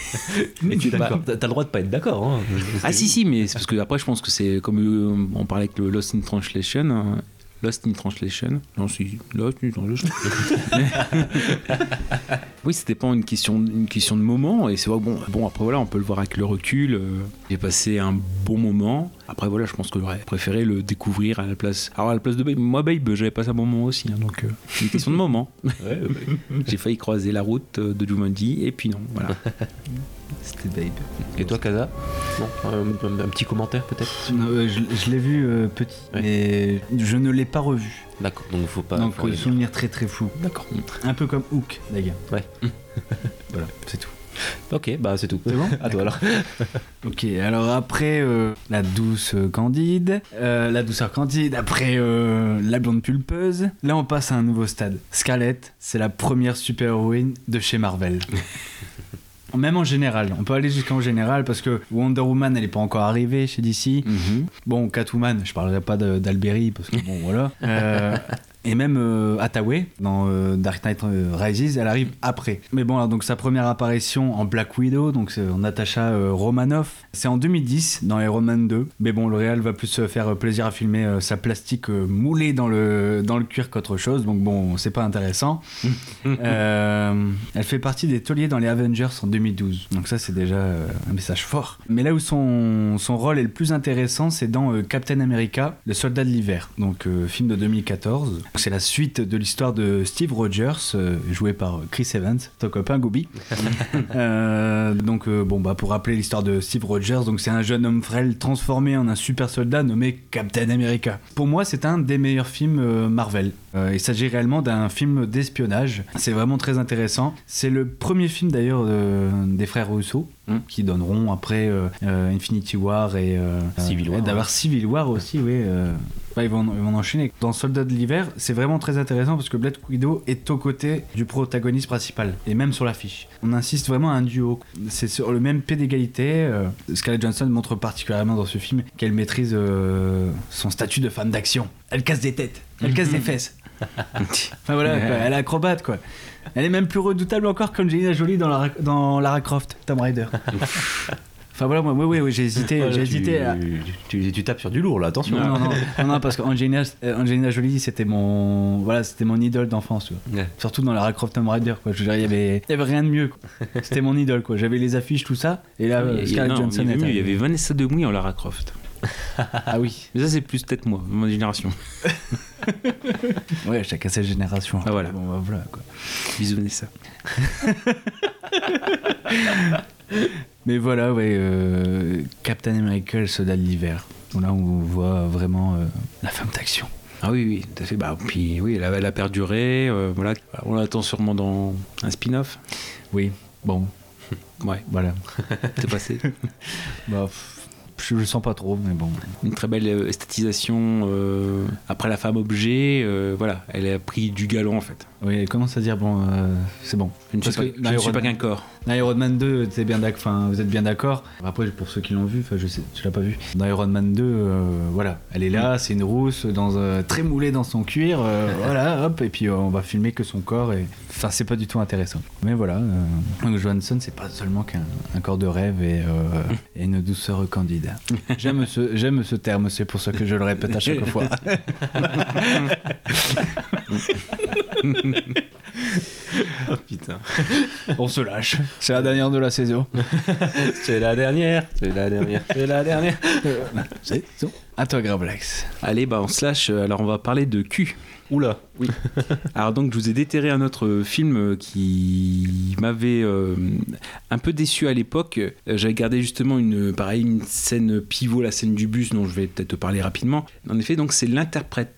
Mais tu Bah, t'as t'as le droit de pas être d'accord. Hein. ah si si mais c'est parce que après je pense que c'est comme euh, on parlait avec le Lost in Translation hein, Lost in Translation. Non si Lost in Translation. <laughs> Oui c'était pas une question une question de moment et c'est vrai bon bon après voilà on peut le voir avec le recul euh, j'ai passé un bon moment. Après voilà je pense que j'aurais préféré le découvrir à la place alors à la place de Babe. Moi Babe j'avais passé un bon moment aussi hein, donc euh, c'est une question de moment. Ouais, ouais. <laughs> j'ai failli croiser la route euh, de Jumanji et puis non voilà <laughs> c'était Babe. Et toi, Kaza Non, un, un- un petit commentaire peut-être? Non, euh, je je l'ai vu euh, petit, Ouais. mais je ne l'ai pas revu. D'accord, donc faut pas. Donc, faut euh, souvenir très très flou. D'accord. Un peu comme Hook, d'ailleurs. Ouais. <laughs> voilà, c'est tout. Ok, bah c'est tout. C'est bon À toi alors. <laughs> Ok, alors après euh, la douce candide, euh, la douceur candide, après euh, la blonde pulpeuse, là on passe à un nouveau stade. Scarlett, c'est la première super-héroïne de chez Marvel. <laughs> Même en général, on peut aller jusqu'en général parce que Wonder Woman elle est pas encore arrivée chez DC. Mhm. Bon, Catwoman, je parlerai pas d'Alberi parce que bon voilà. <laughs> Euh, et même euh, Hathaway dans euh, Dark Knight euh, Rises, elle arrive après. Mais bon, alors, donc sa première apparition en Black Widow, donc en Natasha euh, Romanoff, c'est en 2010 dans Iron Man 2. Mais bon, le réal va plus se faire plaisir à filmer sa plastique moulée dans le dans le cuir qu'autre chose. Donc bon, c'est pas intéressant. <laughs> Elle fait partie des tauliers dans les Avengers en 2012. Donc ça, c'est déjà un message fort. Mais là où son, son rôle est le plus intéressant, c'est dans Captain America, le soldat de l'hiver. Donc film de 2014. C'est la suite de l'histoire de Steve Rogers, euh, joué par euh, Chris Evans, ton copain Gooby. <laughs> Euh, donc bon bah pour rappeler l'histoire de Steve Rogers, donc c'est un jeune homme frêle transformé en un super soldat nommé Captain America. Pour moi, c'est un des meilleurs films Marvel. Euh, il s'agit réellement d'un film d'espionnage. C'est vraiment très intéressant. C'est le premier film d'ailleurs euh, des frères Russo Mm. qui donneront après euh, euh, Infinity War et Civil War, D'avoir Civil War aussi, oui. bah, ils, vont, ils vont enchaîner. Dans Soldat de l'hiver, c'est vraiment très intéressant parce que Black Widow est aux côtés du protagoniste principal et même sur l'affiche. On insiste vraiment à un duo. C'est sur le même pied d'égalité. Scarlett Johansson montre particulièrement dans ce film qu'elle maîtrise son statut de femme d'action. Elle casse des têtes, elle casse des <laughs> fesses. Enfin voilà, quoi, elle est acrobate quoi. Elle est même plus redoutable encore qu'Angelina Jolie dans Lara, dans Lara Croft, Tomb Raider. Enfin voilà, moi, oui, oui, oui, j'ai hésité, j'ai tu, hésité à... tu, tu tapes sur du lourd là, attention. Non, non, non, parce qu'Angelina euh, Angelina Jolie, c'était mon, voilà, c'était mon idole d'enfance. Ouais. Surtout dans Lara Croft Tomb Raider, quoi. Je veux dire, il y avait, y avait rien de mieux. C'était mon idole, quoi. J'avais les affiches, tout ça, et là, euh, Scarlett non, Johansson il y avait mieux, il y arrivée. avait Vanessa Demouy en Lara Croft. Ah oui, Mais ça, c'est plus peut-être moi, mon génération. <laughs> ouais, chacun sa génération. Ah, voilà. Bon, bah, voilà, quoi. Bisous, Vanessa. <laughs> Mais voilà, ouais, euh, Captain America, le soldat de l'hiver. Là, on voit vraiment euh, la femme d'action. Ah oui, oui, tout à fait. Bah, puis oui, elle a, elle a perduré. euh, voilà. On l'attend sûrement dans un spin-off. Oui, bon, Ouais, voilà. <laughs> c'est passé. <laughs> Bah, pff, je le sens pas trop, mais bon. Une très belle euh, esthétisation. euh, après la femme objet, euh, voilà, elle a pris du galon en fait. Oui, commence à dire, bon, euh, c'est bon. Je ne suis Parce pas, je suis qu'un corps. Dans Iron Man 2, t'es bien d'ac- enfin, vous êtes bien d'accord. Après, pour ceux qui l'ont vu, je sais, tu l'as pas vu. Dans Iron Man 2, euh, voilà, elle est là, c'est une rousse, dans, euh, très moulée dans son cuir, euh, <laughs> voilà, hop, et puis on va filmer que son corps, et enfin, c'est pas du tout intéressant. Mais voilà, Johansson, c'est pas seulement qu'un un corps de rêve et, et une douceur candide. <laughs> J'aime ce, j'aime ce terme, c'est pour ça que je le répète à chaque fois. <laughs> <laughs> putain. On se lâche. C'est la dernière de la saison. <laughs> C'est la dernière, c'est la dernière, c'est la dernière. <laughs> C'est bon. À toi, Grablex. Allez, bah on se lâche. Alors on va parler de cul. Oula. Alors donc je vous ai déterré un autre film euh, qui m'avait euh, un peu déçu à l'époque. Euh, J'avais gardé justement une pareil une scène pivot, la scène du bus dont je vais peut-être te parler rapidement. En effet, donc c'est l'interprète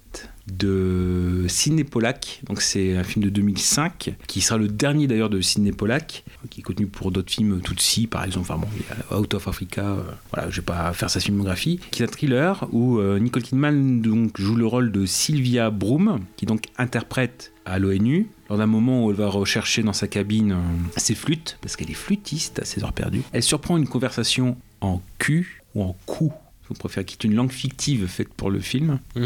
de Sidney Pollack. Donc c'est un film de 2005 qui sera le dernier d'ailleurs de Sidney Pollack, qui est connu pour d'autres films Tutsi par exemple. Enfin bon, Out of Africa. euh, voilà, je vais pas faire sa filmographie. Qui est un thriller où euh, Nicole Kidman donc joue le rôle de Sylvia Broom, qui donc interprète à l'ONU. Lors d'un moment où elle va rechercher dans sa cabine euh, ses flûtes, parce qu'elle est flûtiste à ses heures perdues, elle surprend une conversation en cul ou en cou. Je préfère qui est une langue fictive faite pour le film. Mmh.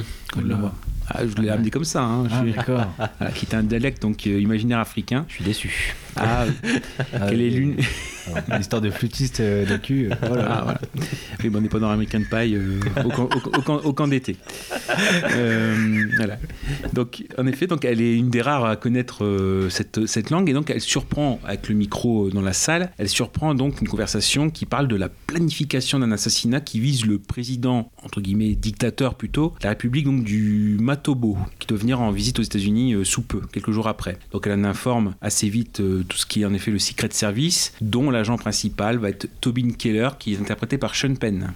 Ah, je l'ai amené comme ça. hein, Ah, d'accord. voilà, <laughs> qui est un dialecte donc euh, imaginaire africain. Je suis déçu. Ah, <laughs> quelle est l'une L'histoire de flûtiste euh, de cul. euh, voilà. Ah, voilà. Oui, mais on n'est pas dans American Pie euh, au, camp, au- camp- au camp d'été. Euh, voilà. Donc, en effet, donc elle est une des rares à connaître euh, cette, cette langue et donc elle surprend avec le micro euh, dans la salle. Elle surprend donc une conversation qui parle de la planification d'un assassinat qui vise le président entre guillemets dictateur plutôt la République donc du Matobo qui doit venir en visite aux États-Unis euh, sous peu, quelques jours après. Donc elle en informe assez vite euh, tout ce qui est en effet le Secret Service, dont l'agent principal va être Tobin Keller qui est interprété par Sean Penn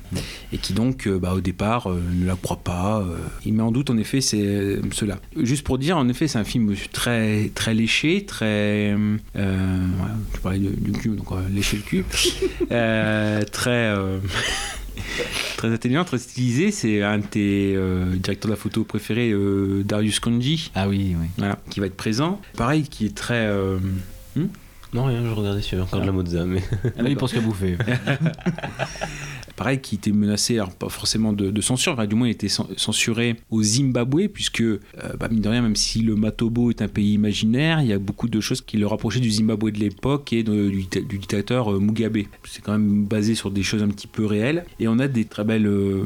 et qui donc euh, bah, au départ euh, ne la croit pas. euh, il met en doute en effet c'est euh, cela. Juste pour dire en effet c'est un film très très léché, très euh, voilà, je parlais de- du cul donc on va lécher le cul, <laughs> Euh, très euh, <laughs> très intelligent, très stylisé. C'est un de tes euh, directeurs de la photo préférés, euh, Darius Konji, Ah oui, oui. voilà, qui va être présent. Pareil, qui est très euh, Non, rien, je regardais sur encore de la mozza, mais. Ah, il pense qu'à bouffer. Pareil, qui était menacé, alors pas forcément de, censure, enfin, du moins il était cen- censuré au Zimbabwe, puisque, euh, bah, mine de rien, même si le Matobo est un pays imaginaire, il y a beaucoup de choses qui le rapprochaient du Zimbabwe de l'époque et du, dicta- du dictateur euh, Mugabe. C'est quand même basé sur des choses un petit peu réelles, et on a des très belles euh,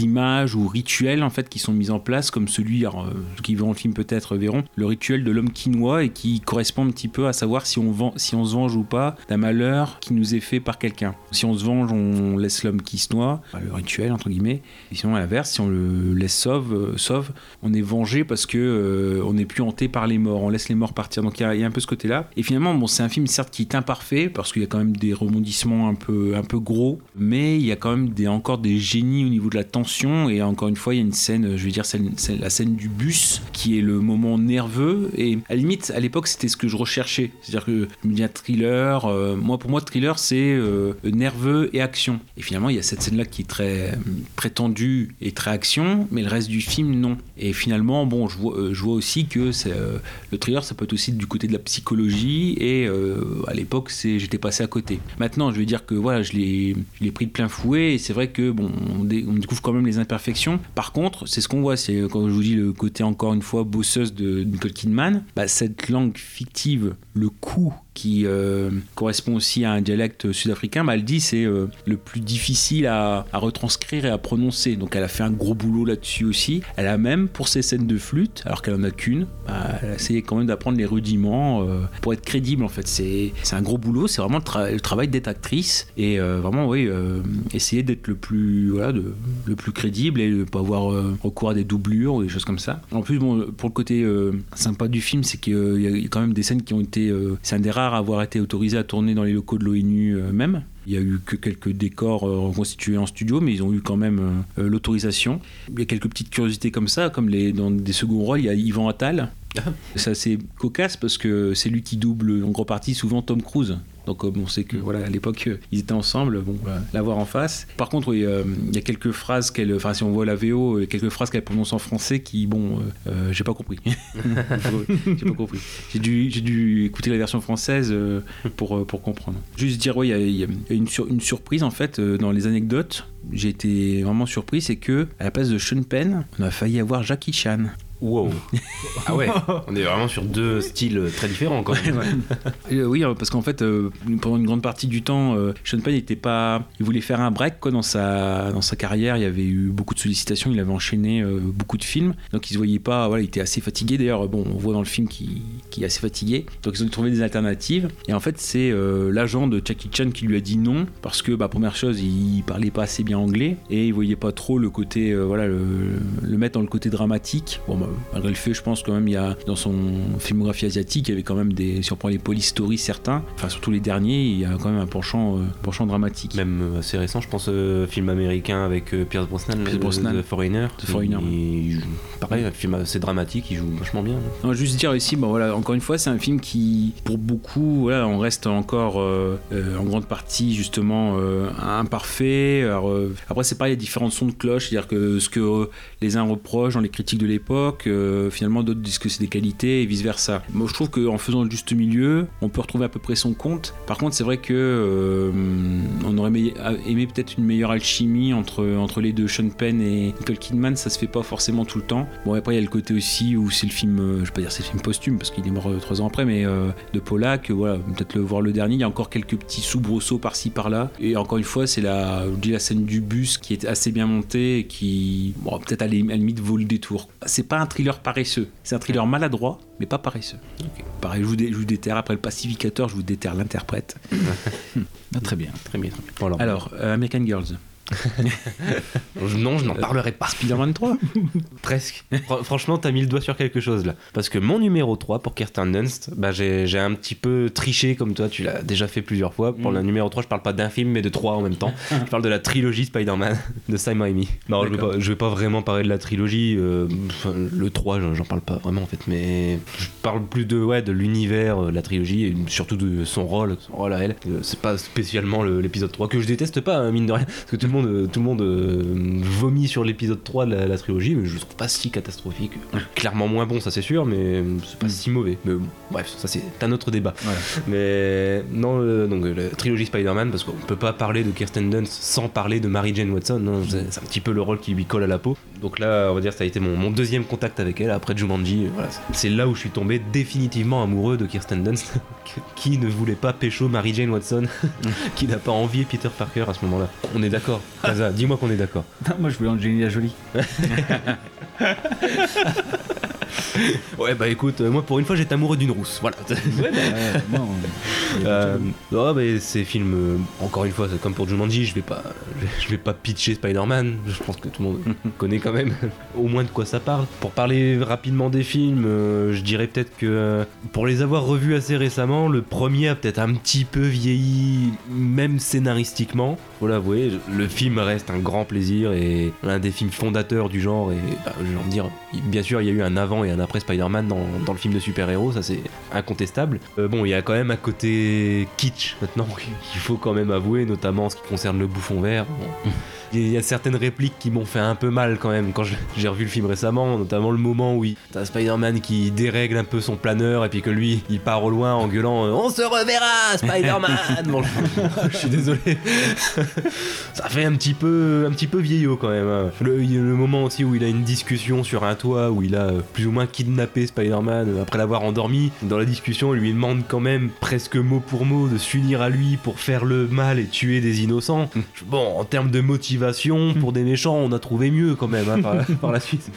images ou rituels en fait qui sont mis en place, comme celui, alors, euh, qui verront le film peut-être verront, le rituel de l'homme quinois et qui correspond un petit peu à savoir si on, vend, si on se venge ou pas d'un malheur qui nous est fait par quelqu'un. Si on se venge, on laisse l'homme qui se noie, le rituel entre guillemets. Et sinon à l'inverse, si on le laisse sauve, euh, sauve on est vengé parce que euh, on n'est plus hanté par les morts, on laisse les morts partir. Donc il y, a- un peu ce côté-là. Et finalement, bon, c'est un film certes qui est imparfait parce qu'il y a quand même des rebondissements un peu, un peu gros, mais il y a quand même des, encore des génies au niveau de la tension. Et encore une fois, il y a une scène, je vais dire, la scène du bus qui est le moment nerveux. Et à la limite, à l'époque, c'était ce que je recherchais. C'est-à-dire que je me dis un thriller. euh, moi, pour moi, thriller, c'est nerveux et action. Et finalement, il y a cette scène-là qui est très, très tendue et très action, mais le reste du film, non. Et finalement, bon, je vois, euh, aussi que euh, le thriller, ça peut être aussi du côté de la psychologie. Et euh, à l'époque, j'étais passé à côté. Maintenant, je vais dire que voilà, je l'ai, pris de plein fouet. Et c'est vrai que bon, on découvre quand même les imperfections. Par contre, c'est ce qu'on voit. C'est quand je vous dis le côté encore une fois bosseuse de Nicole Kidman. Bah, cette langue fictive, le coup qui euh, correspond aussi à un dialecte sud-africain, bah, elle dit c'est euh, le plus difficile à, retranscrire et à prononcer. Donc elle a fait un gros boulot là-dessus aussi. Elle a même pour ses scènes de flûte, alors qu'elle en a qu'une, bah, elle a essayé quand même d'apprendre les rudiments euh, pour être crédible en fait. C'est un gros boulot, c'est vraiment le, tra- le travail d'être actrice et vraiment oui essayer d'être le plus voilà le plus crédible et de pas avoir recours à des doublures ou des choses comme ça. En plus bon pour le côté sympa du film, c'est qu'il y a quand même des scènes qui ont été euh, c'est un des rares à avoir été autorisé à tourner dans les locaux de l'ONU euh, même. Il y a eu que quelques décors euh, reconstitués en studio, mais ils ont eu quand même l'autorisation. Il y a quelques petites curiosités comme ça, comme les, dans des seconds rôles, il y a Yvan Attal. <laughs> C'est assez cocasse parce que c'est lui qui double en grande partie souvent Tom Cruise. Donc euh, on sait que voilà à l'époque euh, ils étaient ensemble, bon voilà, l'avoir en face. Par contre oui, euh, il y a quelques phrases qu'elle, enfin si on voit la VO, quelques phrases qu'elle prononce en français qui bon, euh, j'ai pas compris. <laughs> j'ai pas compris. J'ai dû, j'ai dû écouter la version française pour, pour comprendre. Juste dire oui, il y a, il y a une, sur- une surprise en fait dans les anecdotes. J'ai été vraiment surpris, c'est que à la place de Sean Penn, on a failli avoir Jackie Chan. Wow. Ah ouais, <laughs> on est vraiment sur deux styles très différents quand même. Euh, oui, euh, parce qu'en fait, euh, pendant une grande partie du temps, euh, Sean Penn était pas, il voulait faire un break quoi dans sa dans sa carrière. Il y avait eu beaucoup de sollicitations, il avait enchaîné euh, beaucoup de films, donc il se voyait pas. Voilà, il était assez fatigué. D'ailleurs, bon, on voit dans le film qu'il est assez fatigué. Donc ils ont trouvé des alternatives. Et en fait, c'est euh, l'agent de Jackie Chan qui lui a dit non parce que, bah, première chose, il parlait pas assez bien anglais et il voyait pas trop le côté, euh, voilà, le, le mettre dans le côté dramatique. Bon, bah, malgré le fait, je pense quand même, il y a dans son filmographie asiatique, il y avait quand même des, si on prend les police stories certains, enfin surtout les derniers, il y a quand même un penchant, euh, penchant dramatique. Même euh, assez récent, je pense, euh, film américain avec euh, Pierce Brosnan, Pierce Brosnan. The Foreigner. The Foreigner. Il- il joue- pareil, un film assez dramatique, il joue vachement bien. Non, juste dire ici, bon voilà, encore une fois, c'est un film qui, pour beaucoup, voilà, on reste encore en grande partie justement imparfait. Alors, après, c'est pas les différents sons de cloche, c'est-à-dire que ce que les uns reprochent dans les critiques de l'époque, euh, finalement d'autres disent que c'est des qualités et vice versa. Moi, je trouve qu'en faisant le juste milieu, on peut retrouver à peu près son compte. Par contre, c'est vrai que euh, on aurait aimé, aimé peut-être une meilleure alchimie entre entre les deux, Sean Penn et Nicole Kidman. Ça se fait pas forcément tout le temps. Bon, après, il y a le côté aussi où c'est le film, euh, je vais pas dire c'est le film posthume parce qu'il est mort euh, trois ans après, mais euh, de Pollack, euh, voilà, peut-être le voir le dernier. Il y a encore quelques petits soubresauts par-ci par-là. Et encore une fois, c'est la, la scène du bus qui est assez bien montée et qui, bon, peut-être à la limite vaut le détour. C'est pas un thriller paresseux, c'est un thriller maladroit, mais pas paresseux. Pareil, je vous, dé- je vous déterre après le pacificateur, je vous déterre l'interprète. <laughs> Ah, très bien. Très bien. très bien. Voilà. Alors, euh, American Girls, <laughs> non, je n'en parlerai pas. Spider-Man 3. <laughs> Presque. Fr- franchement, t'as mis le doigt sur quelque chose là. Parce que mon numéro 3 pour Kirsten Dunst, bah, j'ai un petit peu triché comme toi, tu l'as déjà fait plusieurs fois. Pour Mm. le numéro 3, je parle pas d'un film mais de trois en même temps. <laughs> je parle de la trilogie Spider-Man de Sam Raimi. Non, je vais, pas, je vais pas vraiment parler de la trilogie. euh, le 3, j'en parle pas vraiment en fait. Mais je parle plus de, ouais, de l'univers euh, de la trilogie et surtout de son rôle, son rôle à elle. Euh, C'est pas spécialement le- l'épisode 3 que je déteste pas, hein, mine de rien. Parce que tout le monde, euh, tout le monde euh, vomit sur l'épisode 3 de la, la trilogie, mais je le trouve pas si catastrophique. Clairement moins bon, ça c'est sûr, mais c'est pas si mauvais. Mais bon, bref, ça c'est un autre débat. Voilà. Mais non, euh, donc la trilogie Spider-Man, parce qu'on peut pas parler de Kirsten Dunst sans parler de Mary Jane Watson. c'est c'est un petit peu le rôle qui lui colle à la peau. Donc là, on va dire, ça a été mon, mon deuxième contact avec elle après Jumanji. Voilà, c'est là où je suis tombé définitivement amoureux de Kirsten Dunst, <laughs> qui ne voulait pas pécho Mary Jane Watson, <laughs> qui n'a pas envié Peter Parker à ce moment-là. On est d'accord. Kaza, dis-moi qu'on est d'accord. Moi, je voulais Angelina Jolie. <laughs> <laughs> Ouais, bah écoute, euh, moi pour une fois j'étais amoureux d'une rousse. Voilà. Ouais, bah, moi, on- <laughs> Euh, non, mais ces films, euh, encore une fois, c'est comme pour Jumanji, je vais pas, <laughs> je vais pas pitcher Spider-Man. Je pense que tout le monde connaît quand même au moins de quoi ça parle. Pour parler rapidement des films, euh, je dirais peut-être que euh, pour les avoir revus assez récemment, le premier a peut-être un petit peu vieilli, même scénaristiquement. Faut l'avouer, le film reste un grand plaisir et l'un des films fondateurs du genre. Et bah, j'ai envie de dire, bien sûr, il y a eu un avant et un après Spider-Man dans, dans le film de super-héros, ça c'est incontestable. Euh, bon, il y a quand même un côté kitsch maintenant <laughs> qu'il faut quand même avouer, notamment en ce qui concerne le bouffon vert. Bon. <laughs> Il y a certaines répliques qui m'ont fait un peu mal quand même quand <laughs> j'ai revu le film récemment, notamment le moment où il- t'as Spider-Man qui dérègle un peu son planeur et puis que lui il part au loin en gueulant euh, On se reverra Spider-Man Bon, je, je suis désolé. Ça fait un petit peu, un petit peu vieillot quand même. hein. Le, le moment aussi où il a une discussion sur un toit où il a euh, plus ou moins kidnappé Spider-Man euh, après l'avoir endormi. Dans la discussion, il lui demande quand même presque mot pour mot de s'unir à lui pour faire le mal et tuer des innocents. <laughs> Bon, en termes de motivation pour des méchants, on a trouvé mieux quand même hein, par, <laughs> par la suite.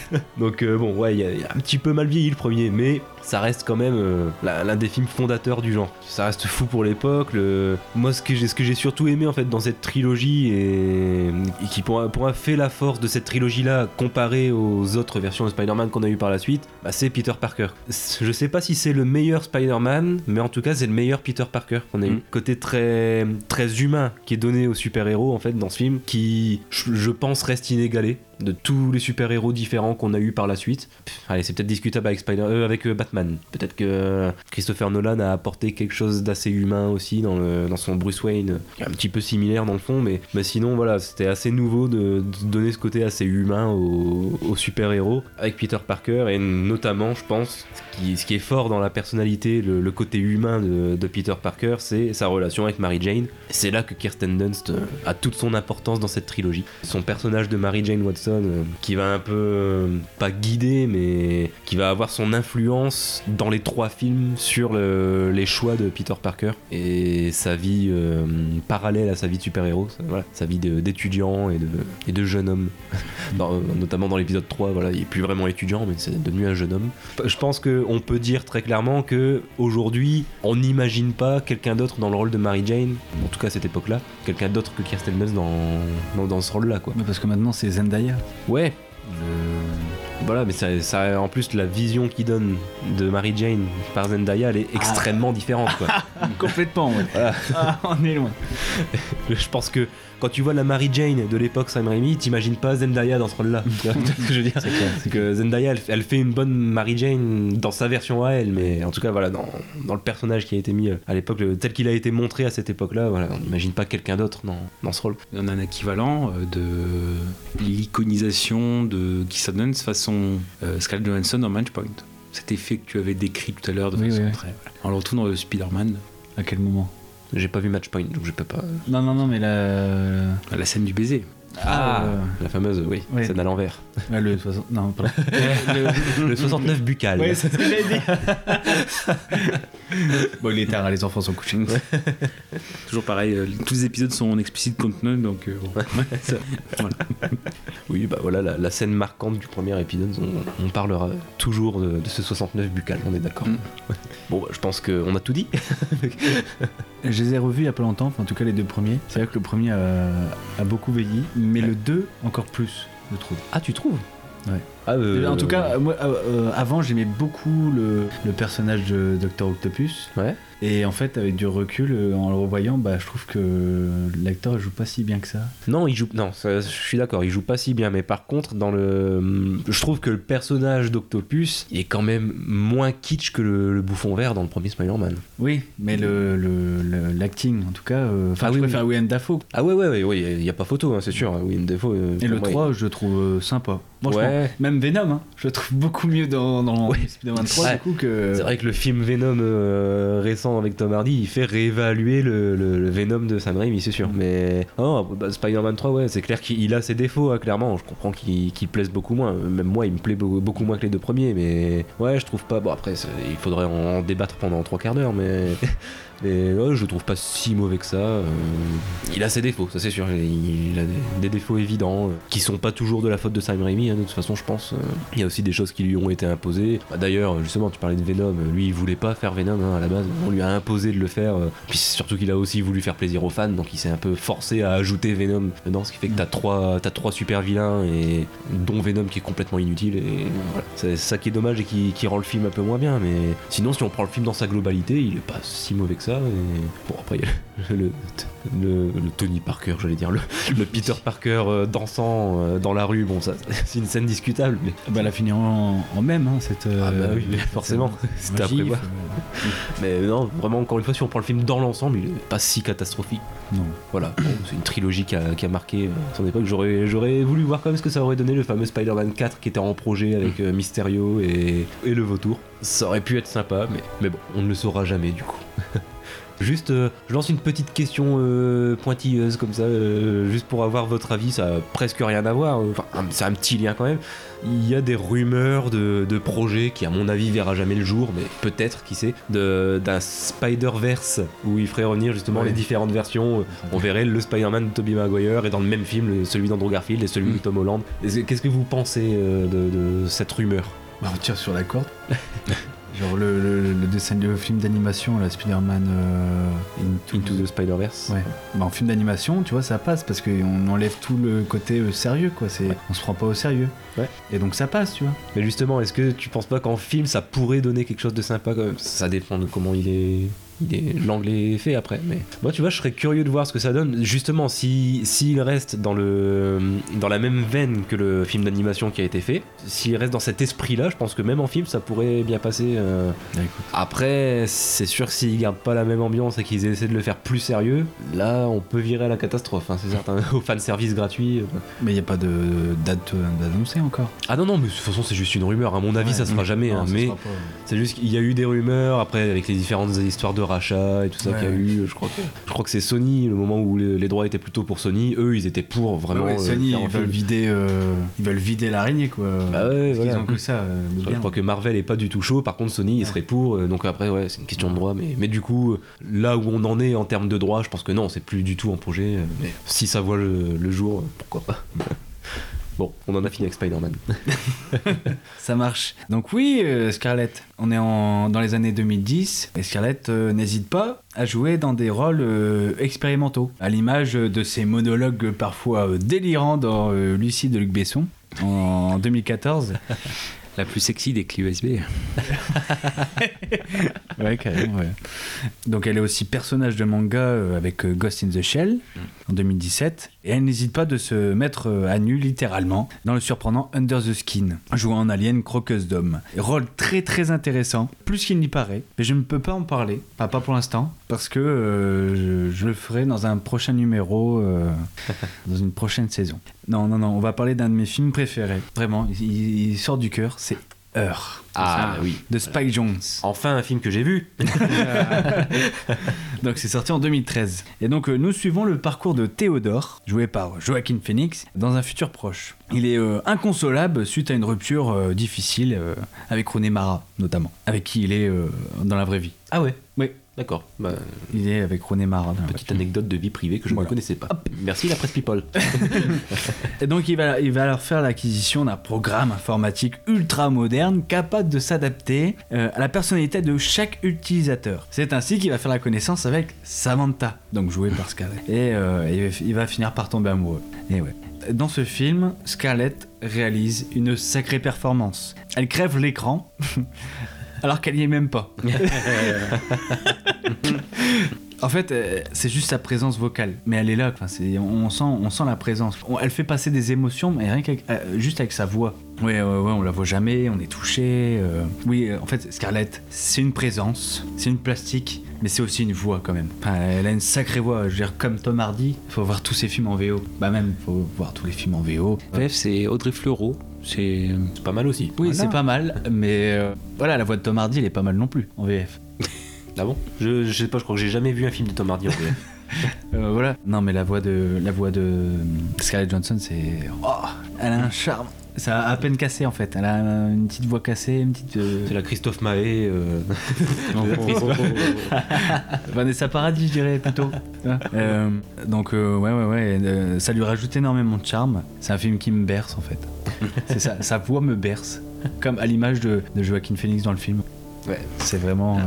<laughs> Donc euh, bon, ouais, il a il y a un petit peu mal vieilli le premier, mais ça reste quand même euh, l'un des films fondateurs du genre. Ça reste fou pour l'époque. le- Moi, ce que j'ai surtout aimé en fait dans cette trilogie et, et qui pour, pour moi fait la force de cette trilogie-là comparée aux autres versions de Spider-Man qu'on a eu par la suite, bah, c'est Peter Parker. Je sais pas si c'est le meilleur Spider-Man, mais en tout cas c'est le meilleur Peter Parker qu'on a eu. Mm. Côté très très humain qui est donné aux super-héros en fait dans ce film, qui je, je pense reste inégalé de tous les super-héros différents qu'on a eu par la suite. Allez, c'est peut-être discutable avec, Spider euh, avec euh, Batman. Peut-être que Christopher Nolan a apporté quelque chose d'assez humain aussi dans, dans son Bruce Wayne, un petit peu similaire dans le fond, mais, mais sinon, voilà, c'était assez nouveau de, donner ce côté assez humain aux, super-héros avec Peter Parker, et notamment, je pense, ce qui, ce qui est fort dans la personnalité, le, côté humain de, de Peter Parker, c'est sa relation avec Mary Jane. C'est là que Kirsten Dunst euh, a toute son importance dans cette trilogie. Son personnage de Mary Jane Watson Euh, qui va un peu euh, pas guider mais qui va avoir son influence dans les trois films sur le- les choix de Peter Parker et sa vie euh, parallèle à sa vie de super-héros, sa- vie d'étudiant et de, jeune homme. <laughs> Notamment dans l'épisode 3, voilà, il est plus vraiment étudiant mais c'est devenu un jeune homme. Je pense qu'on peut dire très clairement que aujourd'hui on n'imagine pas quelqu'un d'autre dans le rôle de Mary Jane, en tout cas à cette époque-là, quelqu'un d'autre que Kirsten Dunst dans, ce rôle-là quoi. Parce que maintenant c'est Zendaya. Ouais, voilà, mais ça, ça- en plus la vision qu'il donne de Mary Jane par Zendaya, elle est extrêmement différente quoi. <laughs> Complètement, ouais. Voilà. Ah, on est loin. <laughs> Je pense que quand tu vois la Mary Jane de l'époque Sam Raimi, t'imagines pas Zendaya dans ce rôle-là. <laughs> Tu vois ce que je veux dire C'est que Zendaya, elle, elle fait une bonne Mary Jane dans sa version à elle, mais en tout cas, voilà, dans, dans le personnage qui a été mis euh, à l'époque, tel qu'il a été montré à cette époque-là, voilà, on n'imagine pas quelqu'un d'autre dans, dans ce rôle. On a un équivalent euh, de l'iconisation de Dunst façon euh, Scarlett Johansson dans Matchpoint. Cet effet que tu avais décrit tout à l'heure de Oui, façon oui, oui. très. voilà. On le retrouve dans le Spider-Man, À quel moment? J'ai pas vu Matchpoint, donc je peux pas. Non, non, non, mais la. la scène du baiser. Ah, La fameuse, oui, Oui. scène à l'envers. ouais, le 60. Non, pardon. <laughs> Le 69 buccal. Ouais, c'est ce que j'avais dit. <laughs> bon, il est tard, les enfants sont couchés. <laughs> Toujours pareil, euh, tous les épisodes sont en explicit content, donc euh, bon. Ça- voilà. Oui, bah voilà, la, la scène marquante du premier épisode, on, on parlera toujours de, de ce 69 buccal, on est d'accord. Mm. Bon, bah, je pense qu'on a tout dit. Je les ai revus il y a pas longtemps, enfin, en tout cas les deux premiers. C'est vrai que le premier a, a beaucoup vieilli, mais le 2 encore plus, je trouve. Ah, tu trouves? Ouais. Ah, euh, En tout cas, moi, euh, euh, avant, j'aimais beaucoup le, le personnage de Dr. Octopus. Ouais. Et en fait, avec du recul, euh, en le revoyant, bah, je trouve que l'acteur joue pas si bien que ça. Non, il joue. Non, ça, je suis d'accord, il joue pas si bien. Mais par contre, dans le, je trouve que le personnage d'Octopus est quand même moins kitsch que le, le bouffon vert dans le premier Spider-Man. Oui, mais le l'acting, en tout cas, euh, enfin, Ah je oui, préfère Willem Dafoe. Ah ouais, ouais, ouais, ouais, il y a pas photo, hein, c'est sûr. Oui, une défaut. euh, Et le pour moi, 3, je le trouve euh, sympa. il- Ouais. même Venom, hein, je le trouve beaucoup mieux dans, dans Ouais. Spider-Man 3 Ouais. du coup que. C'est vrai que le film Venom euh, avec Tom Hardy, il fait réévaluer le, Venom de Sam Raimi, c'est sûr. Mais oh, bah, Spider-Man 3, ouais, c'est clair qu'il il a ses défauts, hein, clairement. Je comprends qu'il plaise beaucoup moins. Même moi, il me plaît be- beaucoup moins que les deux premiers. Mais ouais, je trouve pas. Bon, après, il faudrait en débattre pendant trois quarts d'heure, mais. <laughs> Mais ouais, je le trouve pas si mauvais que ça. euh, il a ses défauts, ça c'est sûr. Il, il a des, des défauts évidents euh, qui sont pas toujours de la faute de Sam Raimi, hein, de toute façon, je pense. euh. Il y a aussi des choses qui lui ont été imposées. Bah, D'ailleurs, justement, tu parlais de Venom. Lui, il voulait pas faire Venom hein, à la base. On lui a imposé de le faire. Puis c'est surtout qu'il a aussi voulu faire plaisir aux fans, donc il s'est un peu forcé à ajouter Venom dedans, ce qui fait que t'as trois, t'as trois super vilains et dont Venom qui est complètement inutile. Et voilà. C'est ça qui est dommage et qui, qui rend le film un peu moins bien. Mais sinon, si on prend le film dans sa globalité, il est pas si mauvais que ça. Et bon, après, <laughs> le, le, le Tony Parker, j'allais dire, le, le Peter Parker euh, dansant euh, dans la rue. Bon, ça, <laughs> c'est une scène discutable, mais. Bah, elle a fini en, en même, hein, cette. Ah bah oui, mais forcément, <laughs> c'était à prévoir. euh, Mais non, vraiment, encore une fois, si on prend le film dans l'ensemble, il est pas si catastrophique. non. Voilà, bon, c'est une trilogie qui a, qui a marqué euh, son époque. J'aurais, j'aurais voulu voir quand même ce que ça aurait donné le fameux Spider-Man 4 qui était en projet avec euh, Mysterio et, et le vautour. Ça aurait pu être sympa, mais, mais bon, on ne le saura jamais du coup. Juste, euh, je lance une petite question euh, pointilleuse comme ça, euh, juste pour avoir votre avis, ça a presque rien à voir, enfin, c'est un petit lien quand même. Il y a des rumeurs de, de projets qui, à mon avis, verra jamais le jour, mais peut-être, qui sait, d'un Spider-Verse où il ferait revenir justement Ouais. les différentes versions. On verrait le Spider-Man de Tobey Maguire et dans le même film celui d'Andrew Garfield et celui de Tom Holland. Est-ce- Qu'est-ce que vous pensez de, de cette rumeur? Bah, on tire sur la corde. <laughs> Genre le, le, le dessin, le film d'animation, la Spider-Man euh, Into, Into the Spider-Verse Ouais. Bah, en film d'animation, tu vois, ça passe parce qu'on enlève tout le côté euh, sérieux, quoi. C'est, on se prend pas au sérieux. Ouais. Et donc ça passe, tu vois. Mais justement, est-ce que tu penses pas qu'en film ça pourrait donner quelque chose de sympa quand même Ça dépend de comment il est. Il est fait après, mais moi tu vois, je serais curieux de voir ce que ça donne. Justement, si s'il reste dans le dans la même veine que le film d'animation qui a été fait, s'il reste dans cet esprit-là, je pense que même en film ça pourrait bien passer. euh. Après, c'est sûr que s'ils gardent pas la même ambiance et qu'ils essaient de le faire plus sérieux, là on peut virer à la catastrophe, hein, c'est certain. <laughs> Au fan service gratuit. euh. Mais il n'y a pas de date euh, d'annoncer encore? Ah non non, mais de toute façon c'est juste une rumeur. À mon avis, Ouais. ça se fera jamais. Non, hein, mais. C'est juste qu'il y a eu des rumeurs après avec les différentes histoires de rachat et tout ça Ouais, qu'il y a eu. Je crois que, je crois que c'est Sony, le moment où les, les droits étaient plutôt pour Sony, eux ils étaient pour vraiment. Ouais, euh, Sony, ils veulent vider, euh, ils veulent vider l'araignée quoi. Bah ouais, Parce qu'ils voilà. ont que ça. euh, Je crois que Marvel est pas du tout chaud, par contre Sony il serait pour, donc après ouais c'est une question de droit, mais, mais du coup là où on en est en termes de droit, je pense que non, c'est plus du tout un projet, mais si ça voit le, le jour, pourquoi pas. <laughs> bon, on en a fini avec Spider-Man. <laughs> Ça marche. Donc oui, euh, Scarlett, on est en, dans les années 2010 et Scarlett euh, n'hésite pas à jouer dans des rôles euh, expérimentaux, à l'image de ses monologues parfois euh, délirants dans euh, Lucie de Luc Besson en 2014. La plus sexy des clés USB. <laughs> Ouais, carrément, ouais. Donc elle est aussi personnage de manga avec Ghost in the Shell en 2017. Et elle n'hésite pas de se mettre euh, à nu littéralement dans le surprenant Under the Skin, jouant en alien croqueuse d'homme. Rôle très très intéressant, plus qu'il n'y paraît. Mais je ne peux pas en parler, pas pour l'instant, parce que euh, je, je le ferai dans un prochain numéro, euh, <laughs> dans une prochaine saison. Non, non, non, on va parler d'un de mes films préférés. Vraiment, il, il sort du cœur, c'est Heure. Ah oui. De Spike Jones. Enfin un film que j'ai vu. <laughs> Donc c'est sorti en 2013. Et donc euh, nous suivons le parcours de Théodore, joué par Joaquin Phoenix, dans un futur proche. Il est euh, inconsolable suite à une rupture euh, difficile euh, avec Rooney Mara, notamment, avec qui il est euh, dans la vraie vie. Ah ouais? Oui. D'accord. Bah, Il est avec Mara. dans la petite anecdote de vie privée que je Voilà. ne connaissais pas. Merci la presse people. <laughs> Et donc il va, il va leur faire l'acquisition d'un programme informatique ultra moderne capable de s'adapter euh, à la personnalité de chaque utilisateur. C'est ainsi qu'il va faire la connaissance avec Samantha, donc jouée par Scarlett. Et euh, il va- il va finir par tomber amoureux. Et ouais. Dans ce film, Scarlett réalise une sacrée performance. Elle crève l'écran. <laughs> Alors qu'elle y est même pas. <laughs> En fait, euh, c'est juste sa présence vocale, mais elle est là. Enfin, c'est, on, sent, on sent la présence. On- elle fait passer des émotions, mais rien qu'avec, euh, juste avec sa voix. Ouais, ouais, ouais, on la voit jamais, on est touché. euh. Oui, en fait, Scarlett, c'est une présence, c'est une plastique, mais c'est aussi une voix quand même. Enfin, elle a une sacrée voix. Je veux dire, comme Tom Hardy, faut voir tous ses films en VO. Bah même, faut voir tous les films en VO. Bref, c'est Audrey Fleurot. C'est C'est pas mal aussi. Oui, Voilà. c'est pas mal, mais euh, voilà, la voix de Tom Hardy, elle est pas mal non plus en VF. Ah bon? Je, je sais pas, je crois que j'ai jamais vu un film de Tom Hardy en vrai. <laughs> Euh, voilà. Non, mais la voix de la voix de Scarlett Johansson, c'est oh, elle a un charme. Ça a à peine cassé en fait. Elle a une petite voix cassée, une petite. euh, C'est la Christophe Mahé. euh, <laughs> Vanessa Paradis, je dirais plutôt. Euh, donc euh, ouais, ouais, ouais. euh, ça lui rajoute énormément de charme. C'est un film qui me berce en fait. <laughs> C'est ça. Sa voix me berce, comme à l'image de, de Joaquin Phoenix dans le film. Ouais. C'est vraiment. euh,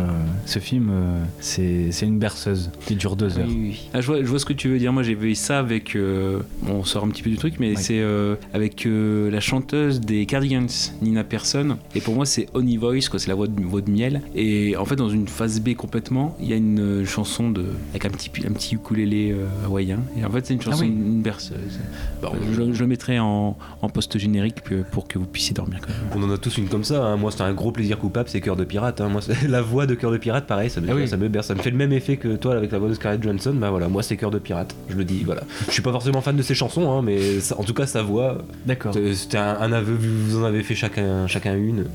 ce film, euh, c'est c'est une berceuse qui dure deux heures. Ah, je, vois, je vois ce que tu veux dire. Moi, j'ai vu ça avec. euh, bon, on sort un petit peu du truc, mais Oui. c'est euh, avec euh, la chanteuse des Cardigans, Nina Persson. Et pour moi, c'est Honey Voice, quoi. C'est la voix de, voix de miel. Et en fait, dans une phase B complètement, il y a une chanson de, avec un petit, un petit ukulélé euh, hawaïen. Et en fait, c'est une chanson, Ah oui. une berceuse. Bon, je, je le mettrai en, en post-générique pour- pour que vous puissiez dormir quand même. On en a tous une comme ça. hein. Moi, c'est un gros plaisir coupable, c'est Cœur de Pirate. Hein. Moi, <laughs> la voix de Cœur de Pirate, pareil, ça me, Ah oui. ça me berce. Ça me fait le même effet que toi avec la voix de Scarlett Johansson. Bah voilà, moi, c'est Cœur de Pirate. Je le dis, voilà. Je suis pas forcément fan de ses chansons, hein, mais ça- en tout cas, sa voix, D'accord. c'était un, un aveu. Vous en avez fait chacun, chacun une.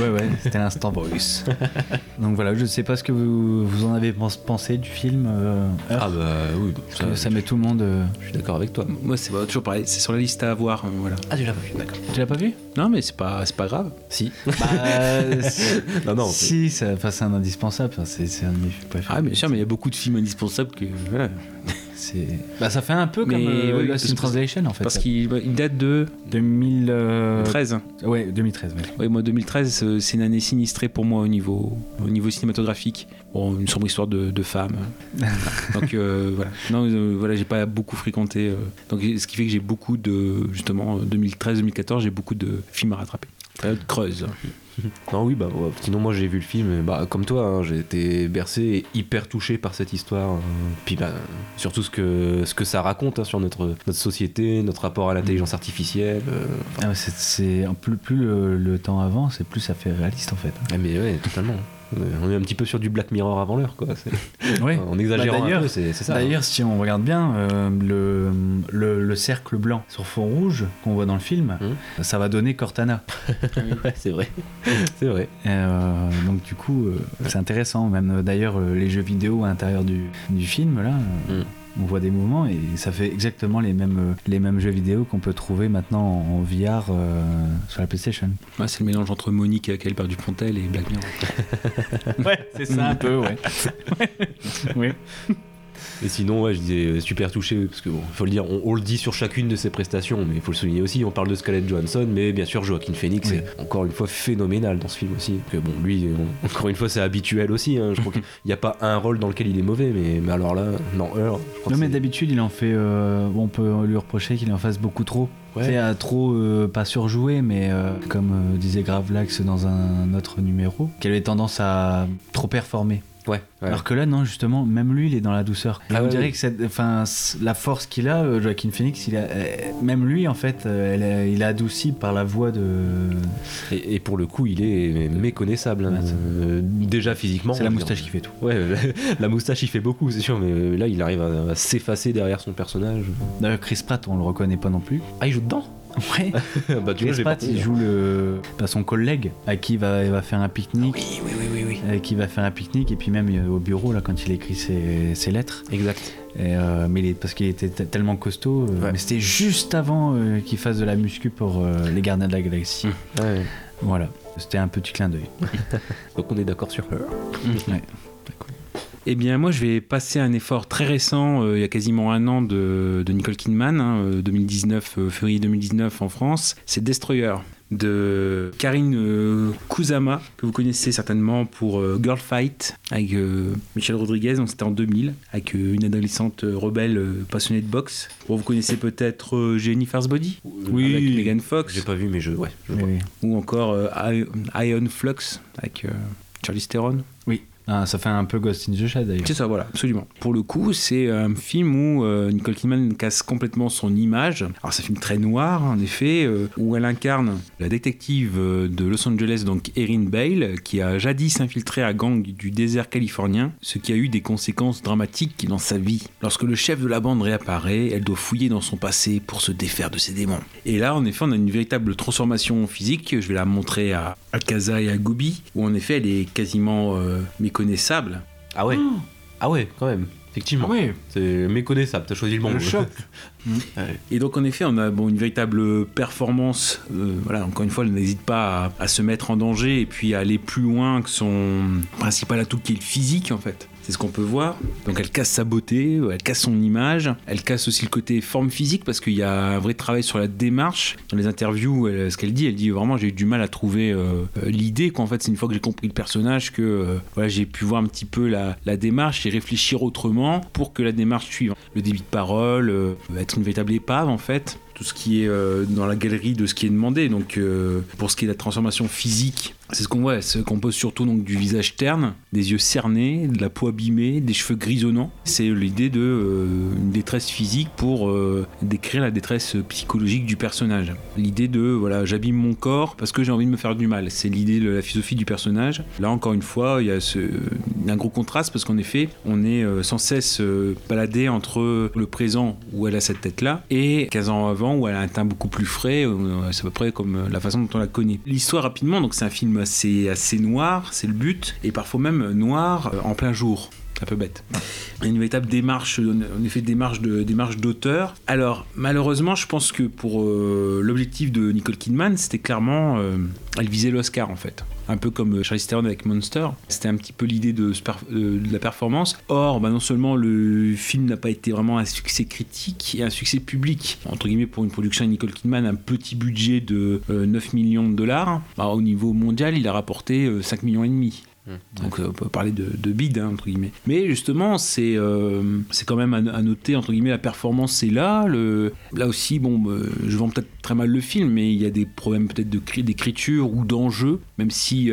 Ouais, ouais, c'était l'instant Bruce. <laughs> Donc voilà, je sais pas ce que vous, vous en avez pens- pensé du film. euh, Ah bah oui, parce ça, met tout le monde. euh, je suis d'accord avec toi. Moi, c'est bah, toujours pareil. C'est sur la liste à avoir. euh, voilà. Ah, tu l'as pas vu, d'accord. Tu l'as pas vu? Non, mais c'est pas, c'est pas grave. Si. <laughs> Bah, <laughs> Non, non. si, ça- enfin, c'est un indispensable. c'est c'est un de mes préférés. Ah, bien sûr, mais il y a beaucoup de films indispensables que. Voilà. C'est- Bah, ça fait un peu Mais comme euh, oui, Lost in Translation en fait. Parce qu'il il date de 2013. 13. Ouais, 2013. Ouais. Oui, moi 2013, euh, c'est une année sinistrée pour moi au niveau, au niveau cinématographique. Bon, une sombre histoire de, de femmes. <laughs> Donc euh, voilà. Non, euh, voilà, j'ai pas beaucoup fréquenté. euh, donc ce qui fait que j'ai beaucoup de justement 2013-2014, j'ai beaucoup de films à rattraper. Période creuse. <laughs> Non, oui, bah ouais. sinon, moi j'ai vu le film, et, bah, comme toi, hein, j'ai été bercé et hyper touché par cette histoire. hein. Puis bah, surtout ce que, ce que ça raconte hein, sur notre, notre société, notre rapport à l'intelligence artificielle. euh, Ah, ouais, c'est- c'est plus, plus le, le temps avance, et plus ça fait réaliste en fait. ah, mais ouais, totalement. On est un petit peu sur du Black Mirror avant l'heure, quoi. <laughs> Ouais. En exagérant Bah, un d'ailleurs- peu, c'est ça. D'ailleurs, si on regarde bien, euh, le, le, le cercle blanc sur fond rouge qu'on voit dans le film, Mhm. ça va donner Cortana. <laughs> Ouais, c'est vrai. c'est vrai. Euh, donc du coup, euh, c'est intéressant. Même d'ailleurs, les jeux vidéo à l'intérieur du, du film, là, Mm. On voit des mouvements et ça fait exactement les mêmes, les mêmes jeux vidéo qu'on peut trouver maintenant en, en VR euh, sur la PlayStation. Ouais, c'est le mélange entre Monique avec Albert Dupontel et Black Mirror. <laughs> Ouais, c'est ça un peu, ouais. <laughs> oui. Et sinon, ouais, je disais euh, super touché, parce que bon, faut le dire, on, on le dit sur chacune de ses prestations, mais il faut le souligner aussi. On parle de Scarlett Johansson, mais bien sûr, Joaquin Phoenix Oui. est encore une fois phénoménal dans ce film aussi. Que bon, lui, on- <laughs> encore une fois, c'est habituel aussi. hein. Je crois qu'il n'y a pas un rôle dans lequel il est mauvais, mais, mais alors là, non, heure. Je crois Non, que mais c'est- d'habitude, il en fait. euh, on peut lui reprocher qu'il en fasse beaucoup trop. Ouais. Sais, à trop, euh, pas surjouer, mais euh, comme euh, disait Gravelax dans un autre numéro, qu'elle avait tendance à trop performer. Ouais, ouais. Alors que là, non, justement, même lui, il est dans la douceur. Ah on ouais, dirait oui. que cette, enfin, la force qu'il a, euh, Joaquin Phoenix, il a, euh, même lui, en fait, euh, elle il est adouci par la voix de. Et, et pour le coup, il est méconnaissable. hein. Euh, déjà physiquement. C'est la moustache dire. qui fait tout. Ouais, <laughs> la moustache, il fait beaucoup, c'est sûr, mais là, il arrive à, à s'effacer derrière son personnage. D'ailleurs, Chris Pratt, on le reconnaît pas non plus. Ah, il joue dedans? Ouais. <laughs> Bah, pas Pratt, il joue le, bah, son collègue à qui il va, il va faire un pique-nique. Oui, oui, oui, oui, oui. euh, qui va faire un pique-nique et puis même euh, au bureau là quand il écrit ses, ses lettres Exact. Et, euh, mais il parce qu'il était tellement costaud euh, Ouais. mais c'était juste avant euh, qu'il fasse de la muscu pour euh, les gardiens de la galaxie Mmh. Ouais. voilà c'était un petit clin d'œil <laughs> Donc on est d'accord sur Her. Ouais. Eh bien, moi, je vais passer à un effort très récent, euh, il y a quasiment un an, de, de Nicole Kidman, hein, euh, 2019, euh, février 2019 en France. C'est Destroyer de Karine euh, Kusama, que vous connaissez certainement pour euh, Girl Fight avec euh, Michel Rodriguez, donc c'était en 2000, avec une adolescente rebelle passionnée de boxe. Bon, vous connaissez peut-être Jennifer's Body Oui. avec Megan Fox, J'ai pas vu, mais je. Ouais, je Oui, ou encore I- Iron Flux avec Charlize Theron. Oui. Ah, ça fait un peu Ghost in the Shell d'ailleurs C'est ça, voilà, absolument. Pour le coup, c'est un film où euh, Nicole Kidman casse complètement son image. Alors, c'est un film très noir, en effet, euh, où elle incarne la détective euh, de Los Angeles, donc Erin Bale, qui a jadis infiltré à gang du désert californien, ce qui a eu des conséquences dramatiques dans sa vie. Lorsque le chef de la bande réapparaît, elle doit fouiller dans son passé pour se défaire de ses démons. Et là, en effet, on a une véritable transformation physique. Je vais la montrer à, Kaza et à Gobi, où en effet, elle est quasiment euh, méconnaissable. Ah ouais. Ah ouais, quand même. Effectivement. oui C'est méconnaissable, t'as choisi le bon Le choc. <laughs> Et donc en effet, on a bon, une véritable performance. Euh, voilà, encore une fois, elle n'hésite pas à, à se mettre en danger et puis à aller plus loin que son principal atout qui est le physique en fait. C'est ce qu'on peut voir. Donc elle casse sa beauté, euh, elle casse son image, elle casse aussi le côté forme physique parce qu'il y a un vrai travail sur la démarche. Dans les interviews, ce qu'elle dit, elle dit vraiment j'ai eu du mal à trouver euh, euh, l'idée qu'en fait c'est une fois que j'ai compris le personnage que voilà, j'ai pu voir un petit peu la, démarche et réfléchir autrement pour que la démarche suive. Le débit de parole, être une véritable épave en fait tout ce qui est dans la galerie de ce qui est demandé. Donc, pour ce qui est de la transformation physique, c'est ce qu'on voit. Elle se compose surtout donc du visage terne, des yeux cernés, de la peau abîmée, des cheveux grisonnants. C'est l'idée de euh, une détresse physique pour euh, décrire la détresse psychologique du personnage. L'idée de voilà, j'abîme mon corps parce que j'ai envie de me faire du mal. C'est l'idée de la philosophie du personnage. Là encore une fois, il y a, ce, un gros contraste parce qu'en effet, on est euh, sans cesse baladé entre le présent où elle a cette tête-là et 15 ans avant où elle a un teint beaucoup plus frais. C'est à peu près comme la façon dont on la connaît. L'histoire rapidement, donc c'est un film assez, assez noir, c'est le but, et parfois même noir euh, en plein jour. Un peu bête. Une véritable démarche, en effet, démarche de démarche d'auteur. Alors, malheureusement, je pense que pour euh, l'objectif de Nicole Kidman, c'était clairement, euh, elle visait l'Oscar en fait. Un peu comme Charlize Theron avec Monster. C'était un petit peu l'idée de, euh, la performance. Or, bah, non seulement le film n'a pas été vraiment un succès critique et un succès public, entre guillemets pour une production de Nicole Kidman, un petit budget de euh, 9 millions de dollars. Bah, au niveau mondial, il a rapporté euh, 5 millions et demi. Donc euh, on peut parler de, de bid hein, entre guillemets. Mais justement c'est euh, quand même à, noter entre guillemets la performance c'est là. Le, là aussi bon euh, je vends peut-être très mal le film mais il y a des problèmes peut-être de cri- d'écriture ou d'enjeu. Même si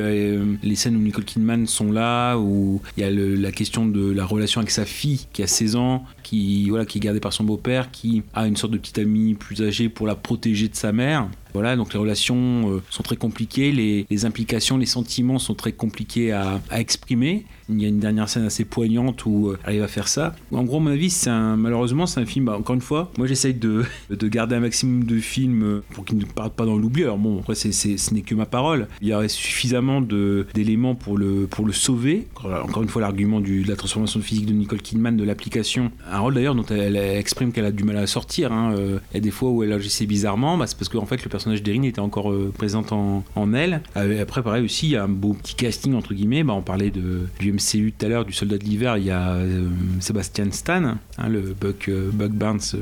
les scènes où Nicole Kidman sont là où il y a la question de la relation avec sa fille qui a 16 ans qui voilà qui est gardée par son beau-père qui a une sorte de petite amie plus âgée pour la protéger de sa mère. Donc les relations euh, sont très compliquées, les, implications, les sentiments sont très compliqués à exprimer. Il y a une dernière scène assez poignante où euh, elle arrive à faire ça. En gros, à mon avis, c'est malheureusement, c'est un film, bah, encore une fois, moi j'essaye de, <laughs> de garder un maximum de films euh, pour qu'ils ne partent pas dans l'oubli. Bon, après, c'est, ce n'est que ma parole. Il y aurait suffisamment d'éléments pour le, pour le sauver. Encore une fois, l'argument de la transformation physique de Nicole Kidman, de l'application. Un rôle d'ailleurs dont elle, exprime qu'elle a du mal à sortir. hein. Il y a des fois où elle agissait bizarrement, bah, c'est parce qu'en fait, le personnage d'Erin était encore euh, présent en, en elle. Après, pareil aussi, il y a un beau petit casting, entre guillemets. Bah, on parlait de, du MCU tout à l'heure, du Soldat de l'hiver. Il y a euh, Sébastien Stan, hein, le Buck, euh, Buck Barnes, euh,